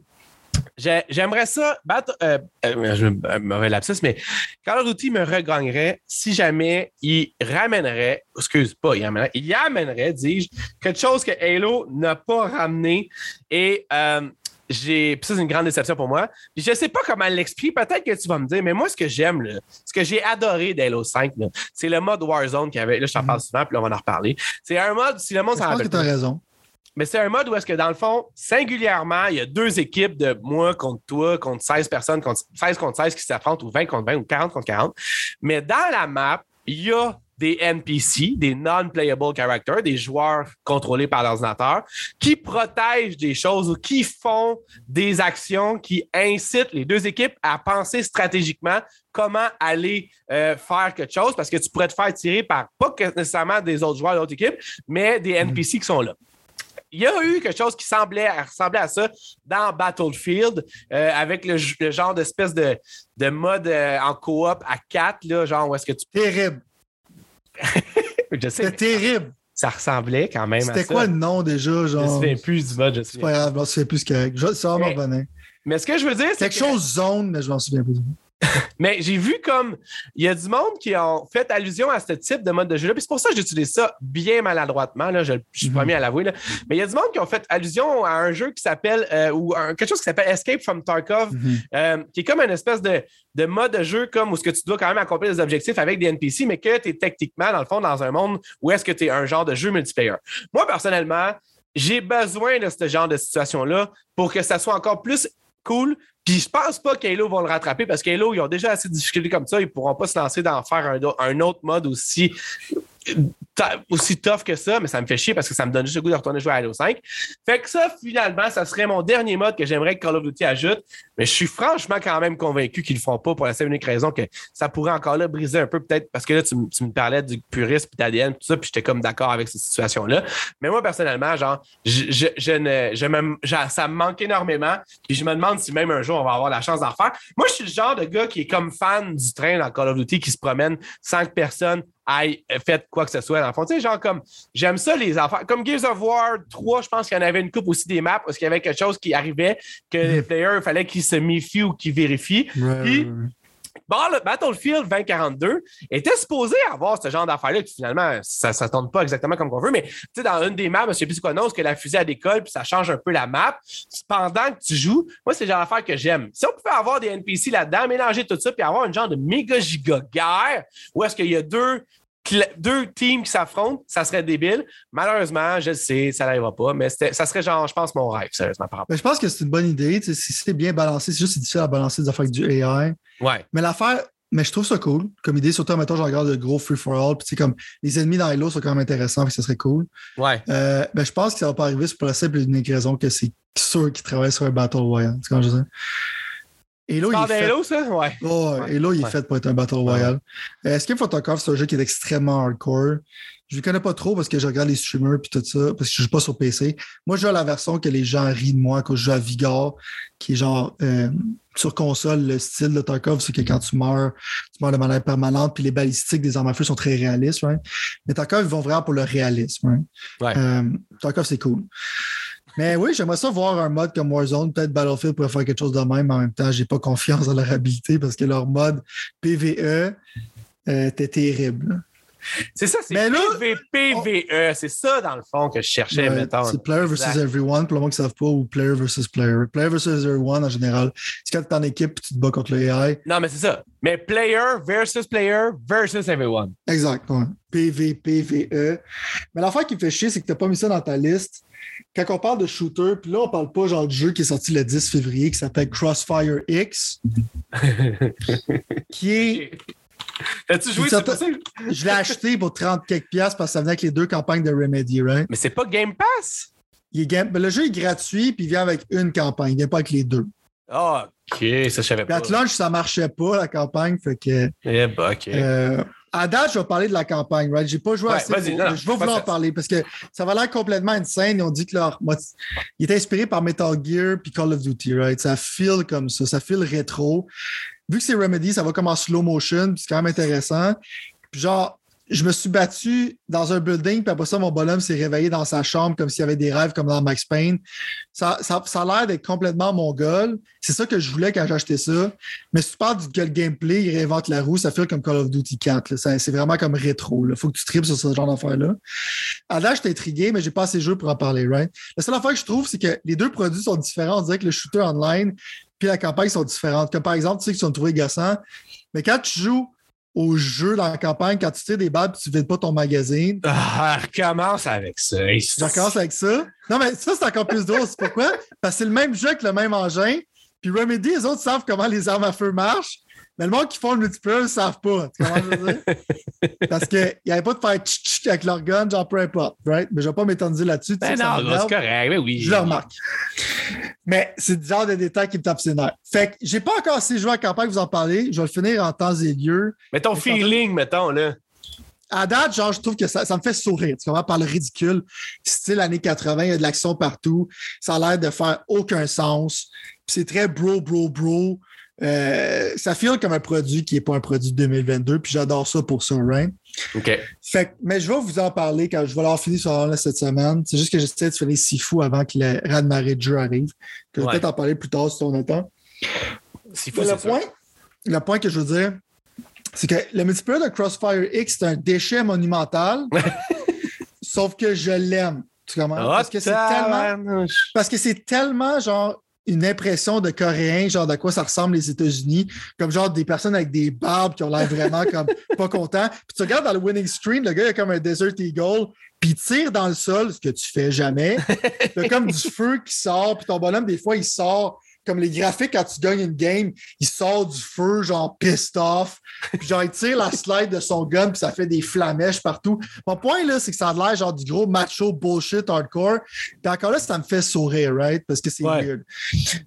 j'ai- j'aimerais ça, battre, euh, euh, mauvais mais Call of Duty me regagnerait si jamais il ramènerait, excuse pas, il amènerait, il amènerait, dis-je, quelque chose que Halo n'a pas ramené et euh, j'ai. Puis ça, c'est une grande déception pour moi. Puis je sais pas comment l'expliquer. Peut-être que tu vas me dire, mais moi, ce que j'aime, ce que j'ai adoré d'Halo 5, là, c'est le mode Warzone qu'il y avait. Là, je t'en parle souvent, puis là, on va en reparler. C'est un mode, si le monde Je s'en pense que rappelle tu as pas, raison. mais c'est un mode où est-ce que, dans le fond, singulièrement, il y a deux équipes de moi contre toi, contre 16 personnes, contre 16 contre 16 qui s'affrontent, ou 20 contre 20, ou 40 contre 40. Mais dans la map, il y a des NPC, des non-playable characters, des joueurs contrôlés par l'ordinateur, qui protègent des choses ou qui font des actions qui incitent les deux équipes à penser stratégiquement comment aller euh, faire quelque chose parce que tu pourrais te faire tirer par pas que nécessairement des autres joueurs de l'autre équipe, mais des NPC qui sont là. Il y a eu quelque chose qui semblait ressembler à ça dans Battlefield, euh, avec le, le genre d'espèce de, de mode euh, en coop à 4, là, genre où est-ce que tu. Terrible. Je sais, C'était terrible. ça ressemblait quand même à ça. C'était quoi le nom déjà? Je me Genre... souviens plus du mode, je C'est pas grave, je m'en souviens plus ce. Je- Ça va m'en Mais- revenir. Mais ce que je veux dire, c'est Quelque que- chose zone, mais je m'en souviens plus. Mais j'ai vu comme il y a du monde qui ont fait allusion à ce type de mode de jeu-là. Puis c'est pour ça que j'utilise ça bien maladroitement. Là, je, je suis Mhm. pas mis à l'avouer. Mais il y a du monde qui ont fait allusion à un jeu qui s'appelle euh, ou un- quelque chose qui s'appelle Escape from Tarkov, euh, qui est comme une espèce de, de mode de jeu comme où ce que tu dois quand même accomplir des objectifs avec des NPC, mais que tu es techniquement, dans le fond, dans un monde où est-ce que tu es un genre de jeu multiplayer. Moi, personnellement, j'ai besoin de ce genre de situation-là pour que ça soit encore plus cool. Puis je pense pas qu'Halo vont le rattraper parce qu'Halo, ils ont déjà assez de difficultés comme ça. Ils pourront pas se lancer dans faire un, autre mode aussi, aussi tough que ça, mais ça me fait chier parce que ça me donne juste le goût de retourner jouer à Halo 5. Fait que ça, finalement, ça serait mon dernier mode que j'aimerais que Call of Duty ajoute. Mais je suis franchement quand même convaincu qu'ils le feront pas pour la seule unique raison que ça pourrait encore là briser un peu, peut-être parce que là, tu, me parlais du puriste puis d'ADN, tout ça, puis j'étais comme d'accord avec cette situation-là. Mais moi, personnellement, genre, je, ne, ça me manque énormément. Puis je me demande si même un jour on va avoir la chance d'en faire. Moi, je suis le genre de gars qui est comme fan du train dans Call of Duty qui se promène sans que personne aille fait quoi que ce soit. Dans le fond, tu sais, genre comme j'aime ça les affaires. Comme Gears of War 3, je pense qu'il y en avait une coupe aussi des maps parce qu'il y avait quelque chose qui arrivait que les players, il fallait qu'ils se méfient ou qu'ils vérifient. Puis- Battlefield 2042 était supposé avoir ce genre d'affaires-là, qui finalement, ça ne tourne pas exactement comme on veut, mais dans une des maps, je sais plus qu'on que la fusée à décolle, puis ça change un peu la map. Pendant que tu joues, moi, c'est le genre d'affaires que j'aime. Si on pouvait avoir des NPC là-dedans, mélanger tout ça, puis avoir une genre de méga giga guerre, où est-ce qu'il y a deux, deux teams qui s'affrontent, ça serait débile. Malheureusement, je le sais, ça n'arrivera pas, mais ça serait genre, je pense, mon rêve, sérieusement, par. Ben, je pense que c'est une bonne idée. tu sais, Si c'est bien balancé, c'est juste difficile à balancer des affaires avec du AI. Ouais. Mais l'affaire, mais je trouve ça cool comme idée. Surtout, mettons, je regarde le gros free-for-all. Puis, comme les ennemis dans Halo sont quand même intéressants. Puis, ça serait cool. Ouais. Euh, ben, je pense que ça va pas arriver c'est pour la simple et unique raison que c'est sûr qu'ils travaillent sur un Battle Royale. Tu sais comment je veux dire? Halo, Tu il est fait- d'Halo, ça? Ouais. Oh, ouais, Ouais. Halo, il est Ouais. fait pour être un Battle Royale. Euh, Escape from Tarkov, c'est un jeu qui est extrêmement hardcore? Je ne le connais pas trop parce que je regarde les streamers et tout ça, parce que je ne joue pas sur PC. Moi, je joue à la version que les gens rient de moi quand je joue à Vigor, qui est genre euh, sur console, le style de Tarkov, c'est que quand tu meurs, tu meurs de manière permanente, puis les balistiques des armes à feu sont très réalistes. right? Mais Tarkov, ils vont vraiment pour le réalisme. right? Ouais. Euh, Tarkov, c'est cool. Mais oui, j'aimerais ça voir un mode comme Warzone. Peut-être Battlefield pourrait faire quelque chose de même, mais en même temps, j'ai pas confiance dans leur habilité parce que leur mode PVE euh, était terrible. C'est ça, c'est PVPVE. C'est ça, dans le fond, que je cherchais, Ouais, mettons. C'est player versus Exact. everyone, pour le monde qui ne savent pas, ou player versus player. Player versus everyone, en général, c'est quand tu es en équipe et tu te bats contre le AI. Non, mais c'est ça. Mais player versus player versus everyone. Exact, ouais. PVPVE. Mais l'affaire qui me fait chier, c'est que tu n'as pas mis ça dans ta liste. Quand on parle de shooter, puis là, on parle pas genre du jeu qui est sorti le 10 février qui s'appelle Crossfire X, qui est. As-tu joué sur? Je l'ai acheté pour 30 quelques piastres parce que ça venait avec les deux campagnes de Remedy, right? Mais c'est pas Game Pass? Il est game- le jeu est gratuit, puis il vient avec une campagne. Il vient pas avec les deux. Ah, ok, ça, je savais pas. à launch, ça marchait pas, la campagne. Fait que. Eh ben, ok. Euh, à date, je vais parler de la campagne, right? J'ai pas joué Ouais, assez. vas-y, pour- non, non, je vais pas vouloir en parler parce que ça va l'air complètement insane. Ils ont dit que leur. Il est inspiré par Metal Gear puis Call of Duty, right? Ça feel comme ça. Ça feel rétro. Vu que c'est Remedy, ça va comme en slow motion, c'est quand même intéressant. Puis genre, je me suis battu dans un building, puis après ça, mon bonhomme s'est réveillé dans sa chambre comme s'il y avait des rêves comme dans Max Payne. Ça, ça, ça a l'air d'être complètement mongol. C'est ça que je voulais quand j'ai acheté ça. Mais si tu parles du le gameplay, il réinvente la roue, ça fait comme Call of Duty 4. là. Ça- C'est vraiment comme rétro. Il faut que tu tripes sur ce genre d'affaires-là. À date, j'étais intrigué, mais j'ai pas assez de jeux pour en parler, right? La seule affaire que je trouve, c'est que les deux produits sont différents. On dirait que le shooter online puis la campagne sont différentes. Comme par exemple, tu sais qu'ils sont trouvés gossants, mais quand tu joues au jeu dans la campagne, quand tu tires des balles puis tu vides pas ton magazine, Ah, recommence avec ça. je recommence avec ça. Non, mais ça, c'est encore plus drôle. C'est pourquoi? Parce que c'est le même jeu avec le même engin. Puis Remedy, les autres savent comment les armes à feu marchent. Mais le monde qui font le multiplayer ne savent pas. Tu comprends ce que je veux dire? Parce qu'il n'y avait pas de faire tch tch avec leur gun, genre peu importe. Right? Mais je ne vais pas m'étonner là-dessus. Ben non, c'est correct. Mais oui. Je le remarque. Mais c'est le genre de détail qui me tape ses nerfs. Fait que j'ai pas encore assez joué à campagne, vous en parler. Je vais le finir en temps et lieu. Mais ton feeling, mettons, là. À date, genre, je trouve que ça, ça me fait sourire. Tu comprends? Par le ridicule. Style années 80, il y a de l'action partout. Ça a l'air de faire aucun sens. Puis C'est très bro, bro, bro. Euh, ça feel comme un produit qui n'est pas un produit de 2022. Puis j'adore ça pour ça, right? OK. Fait mais je vais vous en parler quand je vais l'avoir fini sur cette semaine. C'est juste que j'essaie de finir si fou avant que le raz de marée de jeu arrive. Je vais Ouais. peut-être en parler plus tard si on a le temps. Le, ça. point, le point que je veux dire, c'est que le multiplayer de Crossfire X, c'est un déchet monumental. sauf que je l'aime. Tu comprends? Ah, Parce que c'est tellement. Parce que c'est tellement genre une impression de coréen, genre de quoi ça ressemble les États-Unis, comme genre des personnes avec des barbes qui ont l'air vraiment comme pas contents. Puis tu regardes dans le winning screen, le gars il a comme un Desert Eagle, puis il tire dans le sol, ce que tu fais jamais. Il y a comme du feu qui sort, puis ton bonhomme, des fois, il sort comme les graphiques quand tu gagnes une game, il sort du feu, genre pissed off. Puis genre, il tire la slide de son gun, puis ça fait des flamèches partout. Mon point, là, c'est que ça a l'air genre du gros macho bullshit hardcore. Puis encore là, ça me fait sourire, right? Parce que c'est Ouais. weird.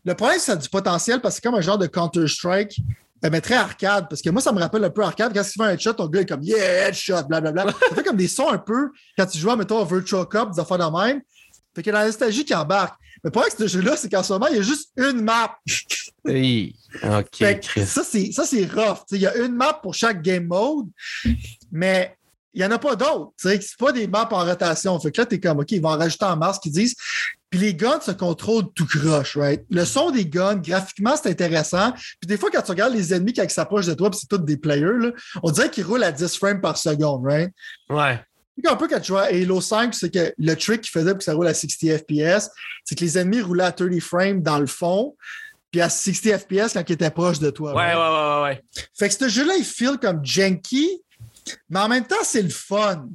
Le problème, c'est que ça a du potentiel parce que c'est comme un genre de Counter-Strike. euh, Mais très arcade, parce que moi, ça me rappelle un peu arcade. Quand tu fais un headshot, ton gars est comme Yeah, headshot, blablabla. ça fait comme des sons un peu quand tu joues, mettons, à Virtual Cup, des affaires de même. Fait que la nostalgie qui embarque. Mais le problème avec ce jeu-là, c'est qu'en ce moment, il y a juste une map. Hey. OK, ça, c'est, ça, c'est rough. Il y a une map pour chaque game mode, mais il n'y en a pas d'autres. C'est pas des maps en rotation. Fait que là, tu es comme, OK, ils vont en rajouter en mars qu'ils disent. Puis les guns se contrôlent tout croche, right? Le son des guns, graphiquement, c'est intéressant. Puis des fois, quand tu regardes les ennemis ils s'approchent de toi, puis c'est tous des players, là, on dirait qu'ils roulent à 10 frames par seconde, right? Ouais. Un peu quand tu jouais à Halo 5, c'est que le trick qu'il faisait pour que ça roule à 60 FPS, c'est que les ennemis roulaient à 30 frames dans le fond, puis à 60 FPS quand ils étaient proches de toi. Ouais, ouais, ouais, ouais, ouais. Fait que ce jeu-là, il feel comme janky, mais en même temps, c'est le fun.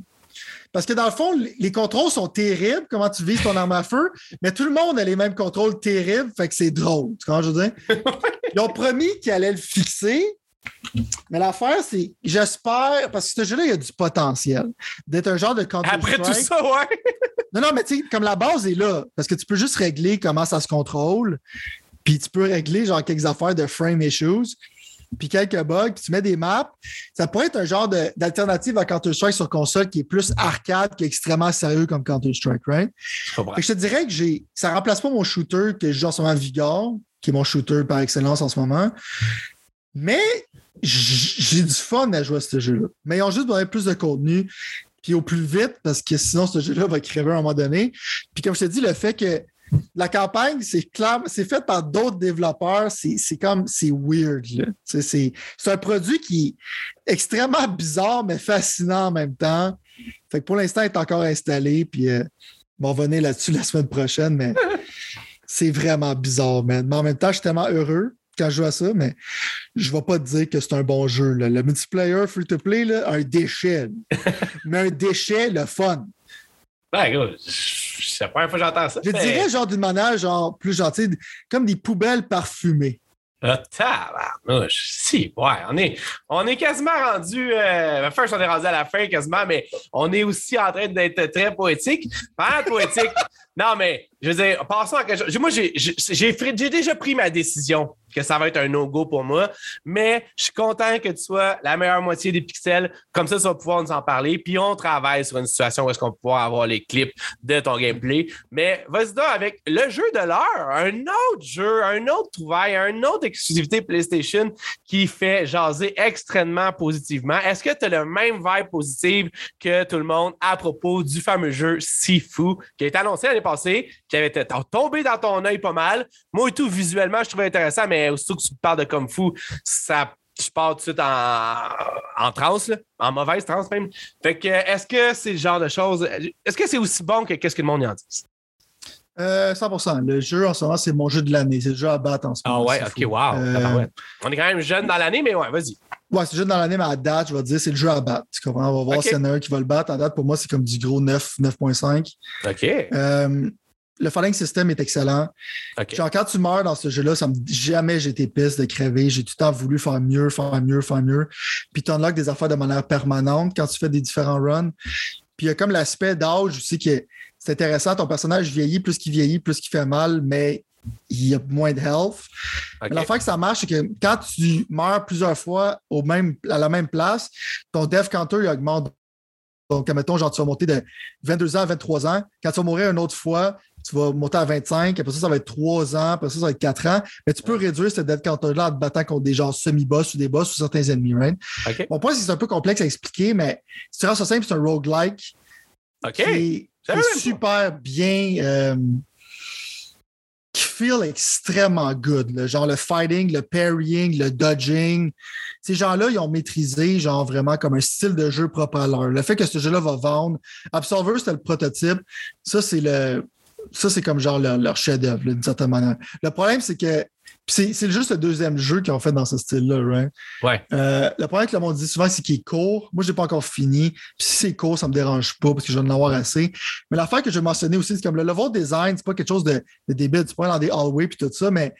Parce que dans le fond, les contrôles sont terribles, comment tu vises ton arme à feu, mais tout le monde a les mêmes contrôles terribles, fait que c'est drôle. Tu comprends, ce que je veux dire? Ils ont promis qu'ils allaient le fixer, mais l'affaire, c'est, j'espère, parce que ce jeu-là, il y a du potentiel d'être un genre de Après tout ça, ouais. Non, non, mais tu sais, comme la base est là, parce que tu peux juste régler comment ça se contrôle, puis tu peux régler genre quelques affaires de frame issues, puis quelques bugs, puis tu mets des maps. Ça pourrait être un genre d'alternative à Counter-Strike sur console qui est plus arcade qu'extrêmement sérieux comme Counter-Strike, right? Je te dirais que j'ai. Ça remplace pas mon shooter que je joue en ce moment Vigor, qui est mon shooter par excellence en ce moment. Mais j'ai du fun à jouer à ce jeu-là. Mais ils ont juste besoin de plus de contenu, puis au plus vite, parce que sinon, ce jeu-là va crever à un moment donné. Puis comme je te dis, le fait que la campagne, c'est clair, c'est fait par d'autres développeurs. C'est comme, c'est weird. C'est un produit qui est extrêmement bizarre, mais fascinant en même temps. Fait que pour l'instant, il est encore installé. Puis, euh, on va là-dessus la semaine prochaine, mais c'est vraiment bizarre, man. Mais en même temps, je suis tellement heureux quand je joue à ça, mais je ne vais pas te dire que c'est un bon jeu. Le multiplayer free-to-play, un déchet. mais un déchet, le fun. Ben, c'est la première fois que j'entends ça. Je dirais genre d'une manière genre plus gentille, comme des poubelles parfumées. Ah, si, ouais, on est, on est quasiment rendu. Euh, first, on est rendu à la fin quasiment, mais on est aussi en train d'être très poétique. Pas poétique. non, mais je veux dire, passons à quelque chose. Moi, j'ai déjà pris ma décision que ça va être un no-go pour moi, mais je suis content que tu sois la meilleure moitié des pixels. Comme ça, tu vas pouvoir nous en parler. Puis on travaille sur une situation où est-ce qu'on va pouvoir avoir les clips de ton gameplay. Mais vas-y donc avec le jeu de l'heure, un autre jeu, un autre trouvaille, une autre exclusivité PlayStation qui fait jaser extrêmement positivement. Est-ce que tu as le même vibe positive que tout le monde à propos du fameux jeu Sifu qui a été annoncé l'année passée, qui avait été tombé dans ton œil pas mal. Moi et tout, visuellement, je trouvais intéressant, mais aussitôt que tu parles de Kung Fu, ça je pars tout de suite en, en transe, en mauvaise transe même. Fait que, est-ce que c'est le genre de choses. Est-ce que c'est aussi bon que qu'est-ce que le monde y en dit? 100%. Euh, le jeu en ce moment, c'est mon jeu de l'année. C'est le jeu à battre en ce moment. Ah ouais, ok, wow. Euh, on est quand même jeune dans l'année, mais ouais, vas-y. Ouais, c'est jeune dans l'année, mais à date, je vais te dire, c'est le jeu à battre. On va voir s'il y en a un qui va le battre. À date, pour moi, c'est comme du gros 9, 9.5. OK. Euh, le fighting system est excellent. Genre, quand tu meurs dans ce jeu-là, ça me jamais j'ai été piste de crever. J'ai tout le temps voulu faire mieux, faire mieux, faire mieux. Puis tu unlocks des affaires de manière permanente quand tu fais des différents runs. Puis il y a comme l'aspect d'âge aussi qui est, c'est intéressant. Ton personnage vieillit, plus qu'il vieillit, plus qu'il fait mal, mais il y a moins de health. Okay. L'affaire que ça marche, c'est que quand tu meurs plusieurs fois au même, à la même place, ton death counter il augmente. Donc, mettons, genre, tu vas monter de 22 ans à 23 ans. Quand tu vas mourir une autre fois, tu vas monter à 25, après ça, ça va être 3 ans, après ça, ça va être 4 ans. Mais tu peux réduire ce dead counter-là en te battant contre des gens semi-boss ou des boss ou certains ennemis, right? Mon point, c'est que c'est un peu complexe à expliquer, mais si tu rends ça simple, c'est un roguelike. OK. Qui est, super bien. Euh, qui feel extrêmement good. Genre le fighting, le parrying, le dodging. Ces gens-là, ils ont maîtrisé, genre vraiment comme un style de jeu propre à leur. Le fait que ce jeu-là va vendre. Absolver, c'était le prototype. Ça, c'est le ça, c'est comme genre leur, chef-d'œuvre, d'une certaine manière. Le problème, c'est que c'est juste le deuxième jeu qu'ils ont fait dans ce style-là, right? Ouais. Euh, le problème que le monde dit souvent, c'est qu'il est court. Moi, je n'ai pas encore fini. Puis si c'est court, ça ne me dérange pas parce que je vais en avoir assez. Mais l'affaire que je vais mentionner aussi, c'est comme le level design, c'est pas quelque chose de, de débile. Tu peux aller dans des hallways puis tout ça, mais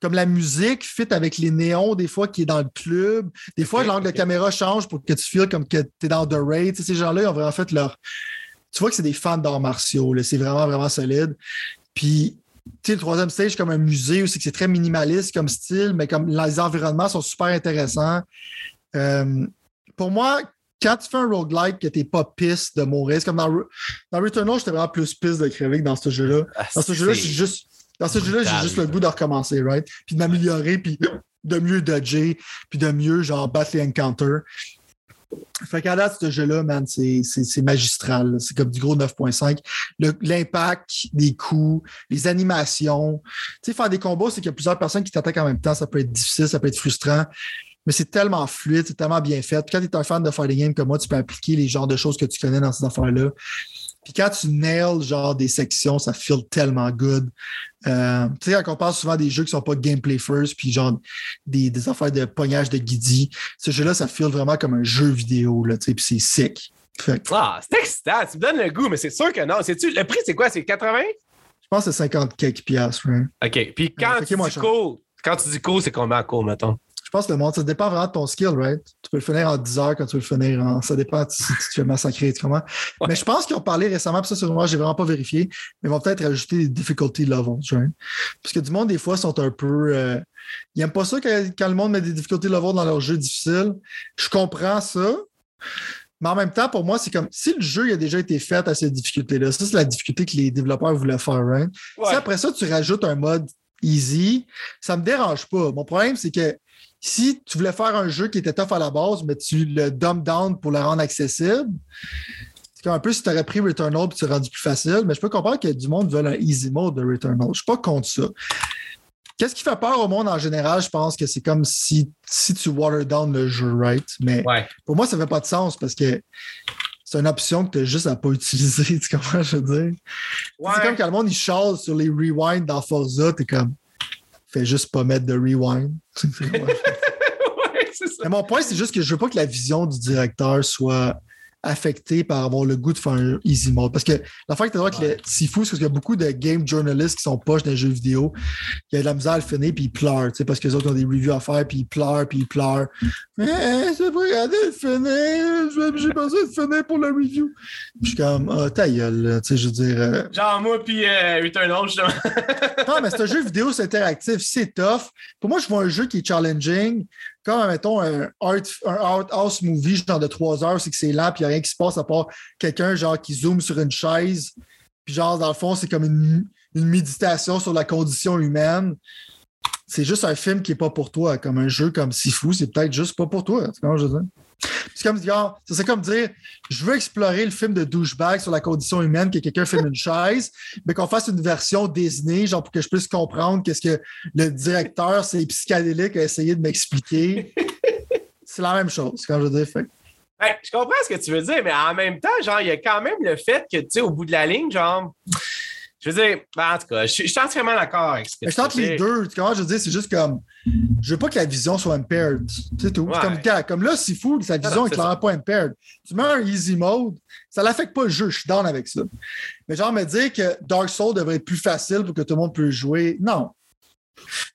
comme la musique fit avec les néons, des fois, qui est dans le club. Des fois, l'angle de caméra change pour que tu files comme que tu es dans The Raid. ces gens-là, ils ont vraiment fait leur, tu vois que c'est des fans d'arts martiaux. C'est vraiment, vraiment solide. Puis, tu sais, le troisième stage, comme un musée, aussi, que c'est très minimaliste comme style, mais comme les environnements sont super intéressants. Euh, pour moi, quand tu fais un roguelike que t'es pas piste de mourir, c'est comme dans, dans Returnal, j'étais vraiment plus piste de crever que dans ce jeu-là. Ah, dans ce jeu-là, j'ai juste. Dans ce jeu-là, j'ai juste le goût de recommencer, right? Puis de m'améliorer, puis de mieux dodger, puis de mieux, genre, battre les encounters. Fait qu'à date, ce jeu-là, man, c'est magistral. C'est comme du gros 9.5. L'impact des coups, les animations. Tu sais, faire des combos, c'est qu'il y a plusieurs personnes qui t'attaquent en même temps. Ça peut être difficile, ça peut être frustrant. Mais c'est tellement fluide, c'est tellement bien fait. quand tu es un fan de fighting game comme moi, tu peux appliquer les genres de choses que tu connais dans ces affaires-là. Puis quand tu nails genre des sections, ça feel tellement good. Euh, tu sais, quand on parle souvent des jeux qui sont pas gameplay first, puis genre des, des affaires de pognage de guidi, ce jeu-là, ça feel vraiment comme un jeu vidéo, là, tu sais, puis c'est sick. Ah, c'est excitant, tu me donnes le goût, mais c'est sûr que non. -tu, le prix, c'est quoi? C'est 80? Je pense que c'est 50 quelques piastres, right? OK. Puis quand, tu dis cool, quand tu dis cool, c'est combien cool, mettons? Je pense que le monde, ça dépend vraiment de ton skill, right? Tu peux le finir en 10 heures quand tu veux le finir en. Ça dépend si tu te fais massacrer, comment. Mais je pense qu'ils ont parlé récemment, puis ça, sur moi, j'ai vraiment pas vérifié, mais ils vont peut-être rajouter des difficulty levels, right? Parce que du monde, des fois, sont un peu. Euh, ils n'aiment pas ça quand, le monde met des difficulty levels dans leur jeu difficile. Je comprends ça. Mais en même temps, pour moi, c'est comme si le jeu a déjà été fait à cette difficulté-là. Ça, c'est la difficulté que les développeurs voulaient faire, right? Si après ça, tu rajoutes un mode easy, ça me dérange pas. Mon problème, c'est que si tu voulais faire un jeu qui était tough à la base, mais tu le dumb down pour le rendre accessible, C'est un peu si tu aurais pris Returnal et tu rendu plus facile, mais je peux comprendre que du monde veut un easy mode de Returnal. Je suis pas contre ça. Qu'est-ce qui fait peur au monde en général? Je pense que c'est comme si, si tu water down le jeu, right? Mais pour moi, ça fait pas de sens parce que c'est une option que tu as juste à pas utiliser. Tu comprends, je veux dire? C'est comme quand le monde il sur les rewinds dans Forza, t'es comme fais juste pas mettre de rewind. Mais mon point, c'est juste que je veux pas que la vision du directeur soit affecté par avoir le goût de faire un easy mode. Parce que la fois que tu vois que c'est fou, c'est parce qu'il y a beaucoup de game journalistes qui sont poches dans les jeux vidéo, qui ont de la misère à le finir, puis ils pleurent, parce que les autres ont des reviews à faire, puis ils pleurent, puis ils pleurent. Mais c'est pas regarder le finir, j'ai besoin de finir pour le review. je suis comme, ah, ta gueule, tu sais, je veux dire. Euh, Genre moi, puis euh, Returnal, justement. non, mais c'est un jeu vidéo, c'est interactif, c'est tough. Pour moi, je vois un jeu qui est challenging, comme, mettons, un art, house movie, genre de trois heures, c'est que c'est lent, puis il n'y a rien qui se passe à part quelqu'un, genre, qui zoome sur une chaise, puis genre, dans le fond, c'est comme une, méditation sur la condition humaine. C'est juste un film qui n'est pas pour toi, comme un jeu comme Sifu, c'est peut-être juste pas pour toi. C'est je veux dire? C'est comme, c'est comme dire je veux explorer le film de douchebag sur la condition humaine, que quelqu'un filme une chaise, mais qu'on fasse une version Disney, genre pour que je puisse comprendre qu'est-ce que le directeur, c'est psychédélique, a essayé de m'expliquer. c'est la même chose, quand je veux dire. je comprends ce que tu veux dire, mais en même temps, genre, il y a quand même le fait que, tu sais, au bout de la ligne, genre, je veux dire, ben, en tout cas, je, suis entièrement d'accord avec ce que Je tente les deux. Tu je veux dire, c'est juste comme. Je veux pas que la vision soit impaired. C'est tout. Comme, comme là, c'est fou, sa vision est clairement pas impaired. Tu mets un easy mode, ça l'affecte pas le jeu. Je suis down avec ça. Mais genre, me dire que Dark Souls devrait être plus facile pour que tout le monde puisse jouer, non.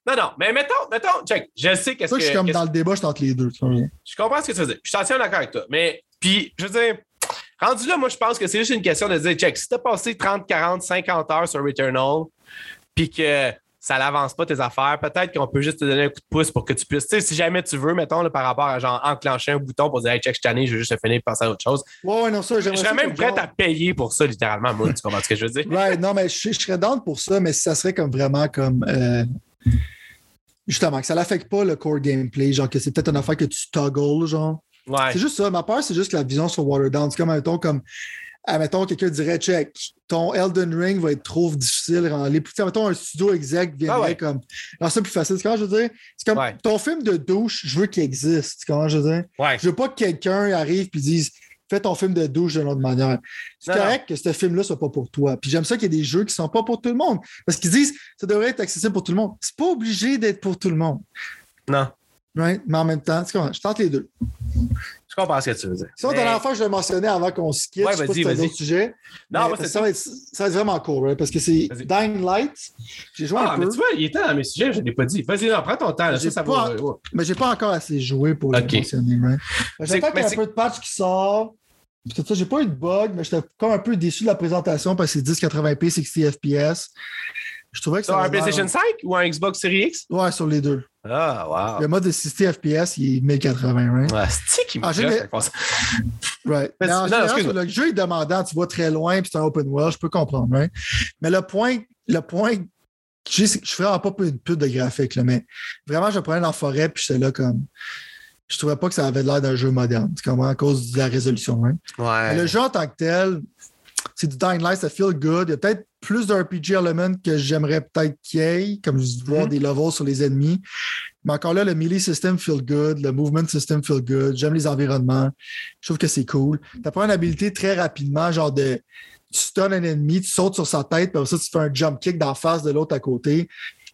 Non, non, mais mettons, mettons, check, je sais qu'est-ce que. je suis comme dans le débat, je tente les deux. Je comprends ce que tu veux dire. Je suis entièrement d'accord avec toi. Mais, puis, je veux dire, Rendu là, moi, je pense que c'est juste une question de dire, check, si tu as passé 30, 40, 50 heures sur Returnal, puis que ça n'avance pas tes affaires, peut-être qu'on peut juste te donner un coup de pouce pour que tu puisses, tu sais, si jamais tu veux, mettons, par rapport à genre enclencher un bouton pour dire, hey, check, cette année, je veux juste finir et passer à autre chose. Ouais, non, ça, Je serais même prêt à payer pour ça, littéralement, moi, tu comprends ce que je veux dire? Ouais, non, mais je, serais down pour ça, mais ça serait comme vraiment comme. Euh, justement, que ça n'affecte pas le core gameplay, genre que c'est peut-être une affaire que tu toggles, genre. C'est juste ça. Ma peur, c'est juste la vision sur Waterdown. C'est comme, mettons, comme, admettons, quelqu'un dirait, check, ton Elden Ring va être trop difficile. Les plus, mettons, un studio exec viendrait ah comme, alors c'est plus facile. C'est comment je veux dire? C'est comme, ton film de douche, je veux qu'il existe. Comment je veux dire? Je veux pas que quelqu'un arrive et dise, fais ton film de douche d'une autre manière. C'est correct que ce film-là soit pas pour toi. Puis j'aime ça qu'il y ait des jeux qui sont pas pour tout le monde. Parce qu'ils disent, ça devrait être accessible pour tout le monde. C'est pas obligé d'être pour tout le monde. Non. Right? Mais en même temps, je tente les deux. Je comprends ce que tu veux dire. Ça, la dernière fois, je l'ai mentionné avant qu'on se quitte. Ouais, vas-y, vas-y. sujet. Non, ça, va être, ça va être vraiment cool, right? parce que c'est Dying Light. J'ai joué ah, un peu. mais tu vois, il était dans mes sujets, je ne l'ai pas dit. Vas-y, non, prends ton temps. Là, ça, ça pas, va... Mais j'ai pas encore assez joué pour le mentionner. Right? J'attends qu'il y ait un peu de patch qui sort. Parce que j'ai pas eu de bug, mais j'étais comme un peu déçu de la présentation parce que c'est 1080p, 60 FPS. Je trouvais que ça. Sur un PlayStation 5 ou un Xbox Series X? Ouais, sur les deux. Ah, wow. Le mode de 60 FPS, il est 1080, right? Ouais, c'est qui me ah, général... Right. Mais en général, le jeu est demandant, tu vas très loin, puis c'est un open world, je peux comprendre, right? Mais le point, le point je ferais pas une pute de graphique, là, mais vraiment, je prenais dans la forêt, puis j'étais là comme. Je trouvais pas que ça avait l'air d'un jeu moderne, c'est comme à cause de la résolution. Ouais. le jeu en tant que tel, c'est du Dying Light, ça feel good. Il y a peut-être plus d'RPG element que j'aimerais peut-être qu'il y ait, comme je vois mm-hmm. des levels sur les ennemis. Mais encore là, le melee system feel good, le movement system feel good. J'aime les environnements. Je trouve que c'est cool. Tu apprends une habilité très rapidement, genre de tu stun un ennemi, tu sautes sur sa tête, puis après ça, tu fais un jump kick d'en face de l'autre à côté.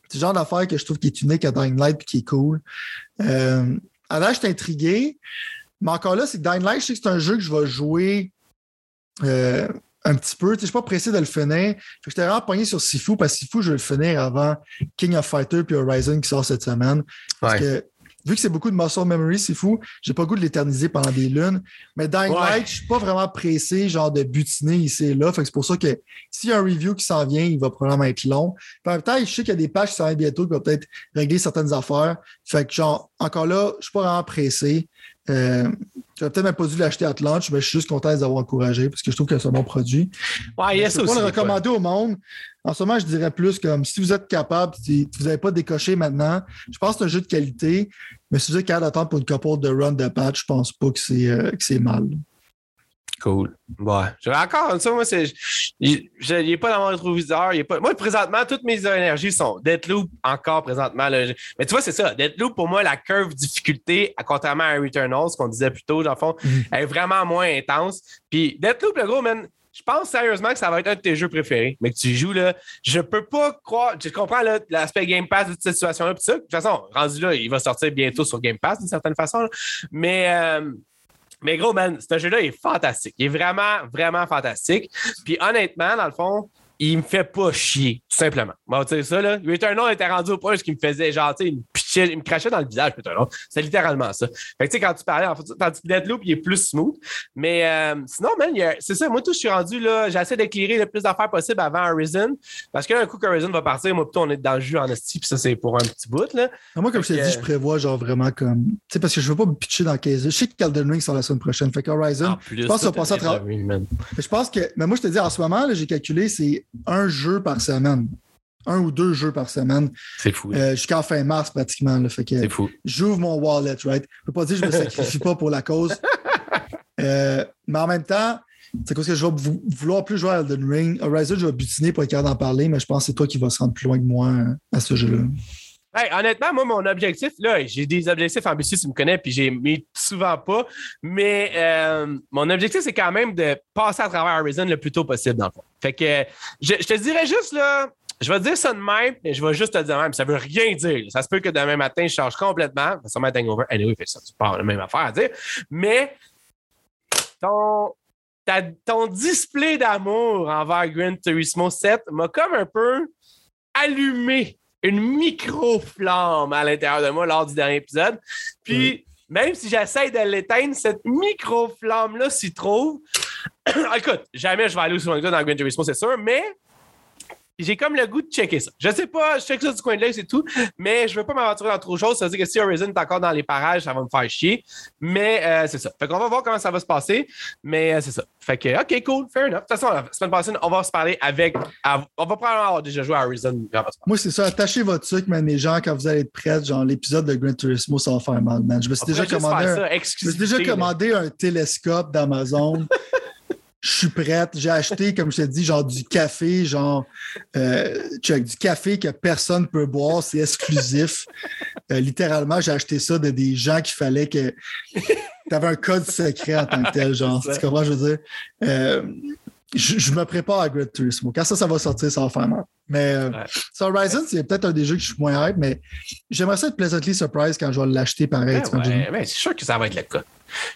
C'est le genre d'affaire que je trouve qui est unique à Dying Light et qui est cool. Euh, alors, je suis intrigué. Mais encore là, c'est que Dying Light, je sais que c'est un jeu que je vais jouer euh, un petit peu. Je ne suis pas pressé de le finir. J'étais vraiment pogné sur Sifu parce que Sifu, je vais le finir avant King of Fighter puis Horizon qui sort cette semaine. Parce que vu que c'est beaucoup de muscle memory, fou, j'ai pas le goût de l'éterniser pendant des lunes. Mais Dying Light, je suis pas vraiment pressé, genre de butiner ici et là. c'est pour ça que s'il y a un review qui s'en vient, il va probablement être long. Puis en même temps, je sais qu'il y a des pages qui s'en viennent bientôt qui vont peut-être régler certaines affaires. Fait que genre, encore là, je suis pas vraiment pressé. Euh, J'aurais peut-être même pas dû l'acheter à launch, mais je suis juste content de avoir encouragé parce que je trouve que c'est un bon produit. Ouais, yes, je peux pas le recommander au monde. En ce moment, je dirais plus comme si vous êtes capable, si vous n'avez pas décoché maintenant, je pense que c'est un jeu de qualité, mais si vous êtes capable d'attendre pour une couple de run de patch, je pense pas que c'est euh, mal. Cool. Ouais. J'ai encore, ça, moi, c'est. Il n'est pas dans mon rétroviseur. Il est pas, moi, présentement, toutes mes énergies sont Deathloop encore présentement. Là. Mais tu vois, c'est ça. Deathloop, pour moi, la curve difficulté, contrairement à Returnal, ce qu'on disait plus tôt, dans le fond, mm. elle est vraiment moins intense. Puis Deathloop, le gros, man, je pense sérieusement que ça va être un de tes jeux préférés, mais que tu joues là. Je peux pas croire. Je comprends l'aspect Game Pass de cette situation-là. De toute façon, rendu là, il va sortir bientôt sur Game Pass d'une certaine façon. Mais. Euh, mais gros, man, ce jeu-là est fantastique. Il est vraiment, vraiment fantastique. Puis honnêtement, dans le fond, il me fait pas chier, tout simplement. Bon, tu sais, ça, là, Returnal était rendu au point où il me faisait genre, tu sais, il me crachait dans le visage, Returnal. C'est littéralement ça. Fait que, tu sais, quand tu parlais, en fait, tandis que Deadloop, il est plus smooth. Mais euh, sinon, man, c'est ça, moi, tout, je suis rendu là, j'essaie d'éclairer le plus d'affaires possible avant Horizon. Parce qu'un coup qu'Horizon va partir, moi, plutôt, on est dans le jeu en esti, puis ça, c'est pour un petit bout, là. moi, comme je t'ai dit, je prévois, genre, vraiment comme. Tu sais, parce que je veux pas me pitcher dans 15 Je sais que Elden Ring sort la semaine prochaine. Fait qu'Horizon, ah, je pense qu'on va passer à travers. Je pense que. Mais moi, je te dis, en ce moment, j'ai calculé, c'est un jeu par semaine. Un ou deux jeux par semaine. C'est fou. Euh, Jusqu'en fin mars, pratiquement. C'est fou. J'ouvre mon wallet, right? Je ne peux pas dire que je ne me sacrifie pas pour la cause. Euh, mais en même temps, c'est parce que je vais vouloir plus jouer à Elden Ring? Horizon, je vais butiner pour être capable d'en parler, mais je pense que c'est toi qui vas se rendre plus loin que moi hein, à ce jeu-là. Honnêtement, moi, mon objectif, là, j'ai des objectifs ambitieux, tu me connais, puis j'ai mis souvent pas. Mais euh, mon objectif, c'est quand même de passer à travers Horizon le plus tôt possible, dans le fond. Fait que je, te dirais juste, là, je vais dire ça de même, mais je vais juste te dire même. Ça veut rien dire. Ça se peut que demain matin, je change complètement. Ça être hangover. Anyway, fait ça, c'est pas la même affaire à dire. Mais ton, ton display d'amour envers Gran Turismo 7 m'a comme un peu allumé une micro-flamme à l'intérieur de moi lors du dernier épisode. Puis, même si j'essaie de l'éteindre, cette micro-flamme-là s'y trouve. Écoute, jamais je vais aller aussi loin que ça dans Gran Turismo, c'est sûr, mais j'ai comme le goût de checker ça. Je sais pas, je check ça du coin de l'œil, c'est tout, mais je veux pas m'aventurer dans trop de choses. Ça veut dire que si Horizon est encore dans les parages, ça va me faire chier. Mais euh, c'est ça. Fait qu'on va voir comment ça va se passer. Mais euh, c'est ça. Fait que, OK, cool, fair enough. De toute façon, la semaine passée, on va se parler avec. on va probablement avoir déjà joué à Horizon. Moi, c'est ça. Attachez votre truc, mais les gens, quand vous allez être prêts, genre l'épisode de Gran Turismo, ça va faire mal, man. Je me suis déjà commandé. Un, je me suis déjà commandé un télescope d'Amazon. je suis prête. J'ai acheté, comme je t'ai dit, genre du café, genre euh, du café que personne ne peut boire, c'est exclusif. Euh, littéralement, j'ai acheté ça de des gens qui fallait que tu avais un code secret en tant que tel, genre. Tu comprends, je veux dire? Euh, je, me prépare à Great Turismo. Quand ça, ça va sortir, ça va faire mal. Mais euh, Horizon, c'est peut-être un des jeux que je suis moins hype, mais j'aimerais ça être pleasantly surprise quand je vais l'acheter pareil. c'est sûr que ça va être le cas.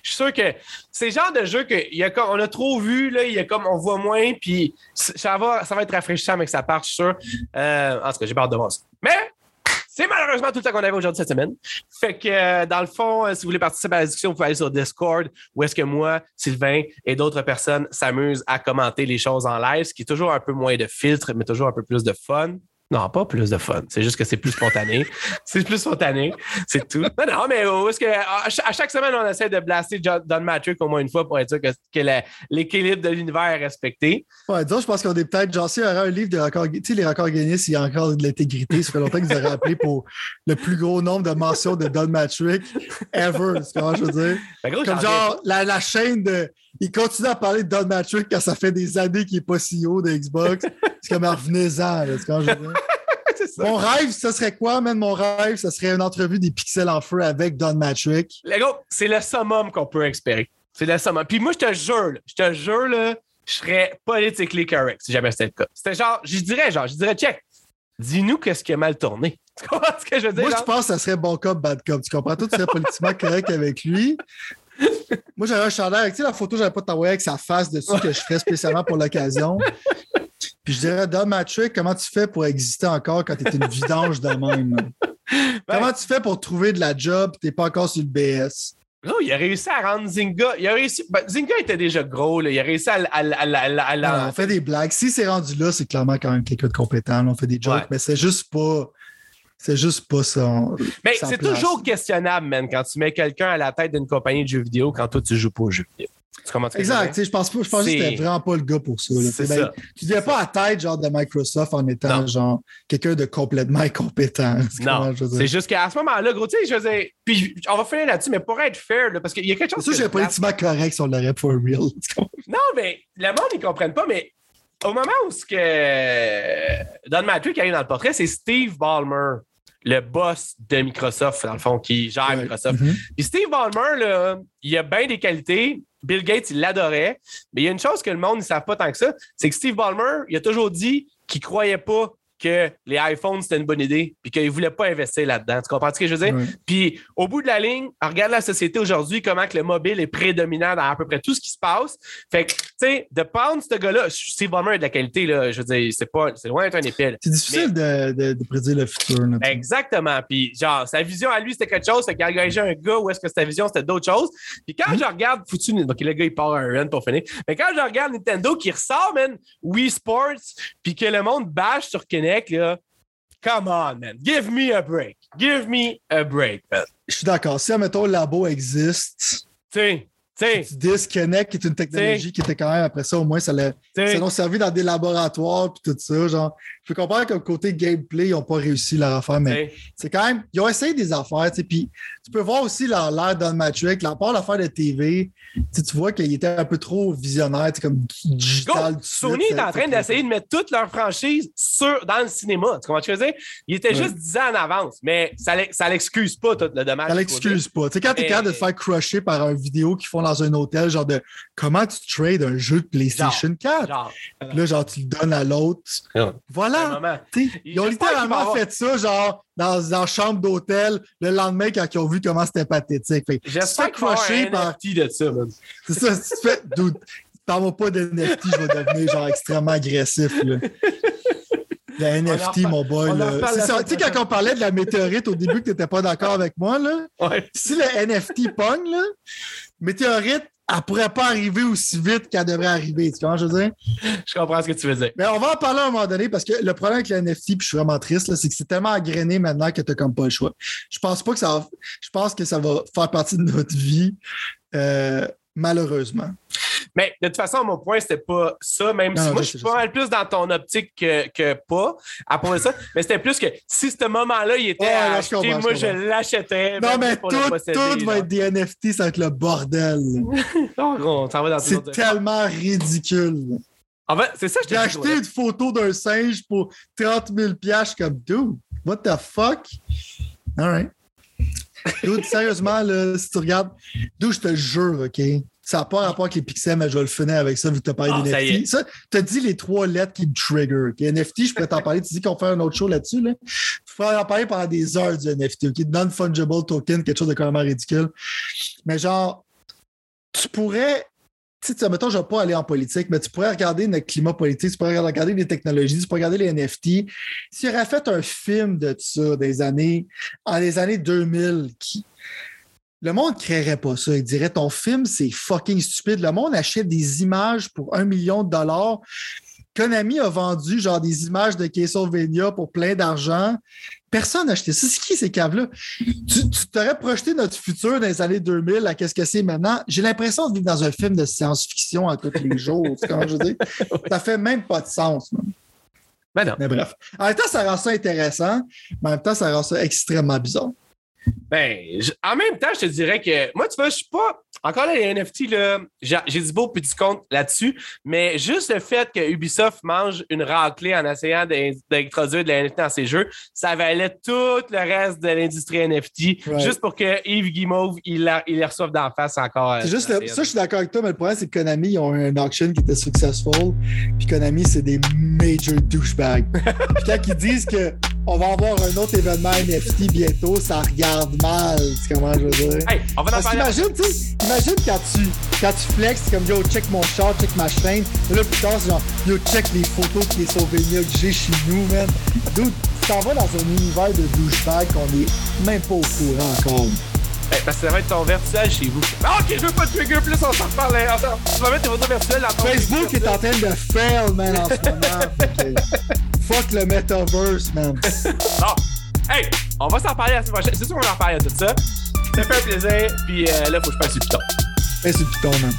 Je suis sûr que c'est le genre de jeu qu'on a, a trop vu, là, il y a comme on voit moins, puis ça va, ça va être rafraîchissant avec sa part, je suis sûr. Euh, en tout cas, j'ai peur de voir ça. Mais c'est malheureusement tout le qu'on avait aujourd'hui cette semaine. Fait que, euh, dans le fond, euh, si vous voulez participer à la discussion, vous pouvez aller sur Discord où est-ce que moi, Sylvain et d'autres personnes s'amusent à commenter les choses en live, ce qui est toujours un peu moins de filtre, mais toujours un peu plus de fun. Non, pas plus de fun. C'est juste que c'est plus spontané. c'est plus spontané. C'est tout. Non, non, mais est-ce que à chaque semaine, on essaie de blaster Don Matrix au moins une fois pour être sûr que, l'équilibre de l'univers est respecté. Ouais, disons, je pense qu'on est peut-être, genre, s'il y aurait un livre de records, tu sais, les records Guinness, il y a encore de l'intégrité. Ça fait longtemps qu'ils auraient appelé pour le plus gros nombre de mentions de Don Matrix ever. C'est comment je veux dire? Ben, Comme genre, la, la chaîne de il continue à parler de Don Matrix quand ça fait des années qu'il n'est pas CEO de Xbox. c'est comme revenez-en, c'est quand je Mon rêve, ce serait quoi, man? Mon rêve, ce serait une entrevue des pixels en feu avec Don Matrix. Les gars, c'est le summum qu'on peut espérer. C'est le summum. Puis moi, je te jure, je te jure, là, je serais politically correct si jamais c'était le cas. C'était genre, je dirais, genre, je dirais, check, dis-nous qu'est-ce qui a mal tourné. Tu comprends ce que je veux dire? Moi, je pense que ça serait bon cop, bad cop. Tu comprends? Toi, tu serais politiquement correct avec lui. Moi, j'avais un chandail. Tu sais, la photo, j'avais pas t'envoyer avec sa face dessus que je ferais spécialement pour l'occasion. Puis je dirais, Matrick, comment tu fais pour exister encore quand tu es une vidange de même? Ben, comment tu fais pour trouver de la job et tu n'es pas encore sur le BS? Non, il a réussi à rendre Zinga. Il a réussi. Ben, Zinga était déjà gros. Là. Il a réussi à. à, on fait des blagues. Si c'est rendu là, c'est clairement quand même quelqu'un de compétent. On fait des jokes, mais c'est juste pas. C'est juste pas ça. Mais c'est toujours questionnable, man, quand tu mets quelqu'un à la tête d'une compagnie de jeux vidéo quand toi, tu joues pas aux jeux vidéo. Tu que Exact. je pense, pas, je pense que C'est- c'était vraiment pas le gars pour ça. là. C'est Ben, ça. tu ne viens pas à tête genre de Microsoft en étant Non. genre quelqu'un de complètement incompétent. C'est Non, c'est juste qu'à ce moment-là, gros, tu sais, je veux dire, puis on va finir là-dessus, mais pour être fair, là, parce qu'il y a quelque chose. Que je pas place- politiquement correct si on l'aurait for real. Non, mais le monde, ils comprennent pas, mais au moment où ce que Don Matrick arrive dans le portrait, c'est Steve Ballmer, le boss de Microsoft, dans le fond, qui gère Ouais. Microsoft. Mhm. Puis Steve Ballmer, là, il a bien des qualités. Bill Gates, il l'adorait. Mais il y a une chose que le monde ne savent pas tant que ça, c'est que Steve Ballmer, il a toujours dit qu'il croyait pas que les iPhones, c'était une bonne idée, puis qu'il ne voulait pas investir là-dedans. Tu comprends ce que je veux dire? Puis au bout de la ligne, regarde la société aujourd'hui, comment que le mobile est prédominant dans à peu près tout ce qui se passe. Fait que, tu sais, de prendre ce gars-là, Ballmer a de la qualité, là, je veux dire, c'est pas, c'est loin d'être un épée. là. C'est difficile de, de- de prédire le futur. là. Exactement. Puis, genre, sa vision à lui, c'était quelque chose. Fait qu'il a engagé un gars où est-ce que sa vision, c'était d'autres choses. Puis, quand je regarde, foutu, OK, le gars, il part un run pour finir. Mais quand je regarde Nintendo qui ressort, man, Wii Sports, puis que le monde bâche sur Kinect, là, come on, man. Give me a break. Give me a break, man. Je suis d'accord. Si, admettons, le labo existe, Tu sais, disconnect, qui est une technologie qui était quand même, après ça, au moins, ça l'a servi dans des laboratoires puis tout ça. Genre, je peux comprendre que côté gameplay, ils n'ont pas réussi leur affaire, mais tu c'est quand même. Ils ont essayé des affaires, tu sais. Puis tu peux voir aussi leur l'air dans le Matrix, la part l'affaire de TV, tu tu vois qu'il était un peu trop visionnaire, tu sais, comme digital. Sony suite, est en train d'essayer de mettre toute leur franchise sur, dans le cinéma. Tu comprends ce que je veux dire? Il était Ouais. juste 10 ans en avance, mais ça ça l'excuse pas tout le dommage. Ça l'excuse pas. Tu sais, quand t'es Mais- capable de te faire crusher par un vidéo qu'ils font dans un hôtel, genre de comment tu trades un jeu de PlayStation 4. Genre, Puis Là, genre, tu le donnes à l'autre. Voilà. Ils ont littéralement avoir- fait ça, genre, dans, dans la chambre d'hôtel, le lendemain, quand ils ont vu comment c'était pathétique. Fait que J'espère de ça, man. C'est ça, si tu fais. Dude, parle pas de NFT, je vais devenir genre extrêmement agressif. Là. En NFT, mon boy. la Tu sais, quand on parlait de la météorite au début, que tu n'étais pas d'accord avec moi, là, Ouais. si le NFT pogne, là, météorite, elle pourrait pas arriver aussi vite qu'elle devrait arriver. Tu comprends, ce que je veux dire? Je comprends ce que tu veux dire. Mais on va en parler à un moment donné parce que le problème avec le NFT, puis je suis vraiment triste, c'est que c'est tellement agréné maintenant que tu n'as comme pas le choix. Je pense pas que ça va, je pense que ça va faire partie de notre vie, euh, malheureusement. Mais de toute façon, mon point, c'était pas ça, même Non, si moi, je suis pas mal plus dans ton optique que, que pas à propos de ça. Mais c'était plus que si ce moment-là, il était Ouais, à je moi, je l'achèterais. Non, mais tout, posséder, tout va être des NFT, ça va être le bordel. C'est tellement ridicule. En fait, c'est ça que je J'ai acheté une photo d'un singe pour 30 000 piastres. Comme, dude, what the fuck? All right. Dude, sérieusement, là, si tu regardes, dude, je te jure, OK? Ça n'a pas rapport avec les pixels, mais je vais le finir avec ça, vu que tu as parlé Ah, des ça y NFT. Ça, tu as dit les trois lettres qui me trigger. OK? NFT, je pourrais t'en parler. Tu dis qu'on fait un autre show là-dessus. Là. Je pourrais en parler pendant des heures du NFT. OK? Non-fungible token, quelque chose de carrément ridicule. Mais genre, tu pourrais tu sais, mettons, je ne vais pas aller en politique, mais tu pourrais regarder notre climat politique, tu pourrais regarder les technologies, tu pourrais regarder les NFT. S'il aurait fait un film de ça des années, en les années 2000, qui, le monde ne créerait pas ça. Il dirait ton film, c'est fucking stupide. Le monde achète des images pour un million de dollars. Konami a vendu genre des images de Castlevania pour plein d'argent. Personne n'a acheté ça. C'est qui ces caves-là? Tu t'aurais projeté notre futur dans les années 2000 à qu'est-ce que c'est maintenant? J'ai l'impression de vivre dans un film de science-fiction à tous les jours. Tu sais comment je dire? Ça fait même pas de sens. man. Ben non. Mais bref. En même temps, ça rend ça intéressant, mais en même temps, ça rend ça extrêmement bizarre. Ben, je- en même temps, je te dirais que moi, tu vois, je suis pas. Encore là, les NFT, là, j'ai du beau petit compte là-dessus, mais juste le fait que Ubisoft mange une raclée en essayant d'in- d'introduire de la NFT dans ses jeux, ça valait tout le reste de l'industrie NFT, Ouais. juste pour que Yves Guimauve, il, la- il les reçoive d'en face encore. C'est juste le- ça, je suis d'accord avec toi, mais le problème, c'est que Konami, ils ont eu un auction qui était successful. Puis Konami, c'est des major douchebags. puis quand ils disent que on va avoir un autre événement NFT bientôt, ça regarde mal. Tu comment je veux dire? Hey, on va en Parce parler. qu'imagine, tu imagine quand tu, quand tu flexes, c'est comme yo, check mon char, check ma chaîne. Et là, plus tard, c'est genre, yo, check les photos et les souvenirs que j'ai chez nous, man. Dude, tu t'en vas dans un univers de douchebag qu'on est même pas au courant encore. Hey, parce que ça va être ton virtuel chez vous. Ah, ok, je veux pas de trigger plus, on s'en reparle. tu vas mettre tes photos virtuelles Facebook est en train de fail, man, en ce moment. Fuck le metaverse, man. Bon, hey, on va s'en parler la semaine prochaine. C'est sûr qu'on va en parler de tout ça. Ça fait un plaisir, puis euh, là, faut que je passe le piton. C'est le piton, man.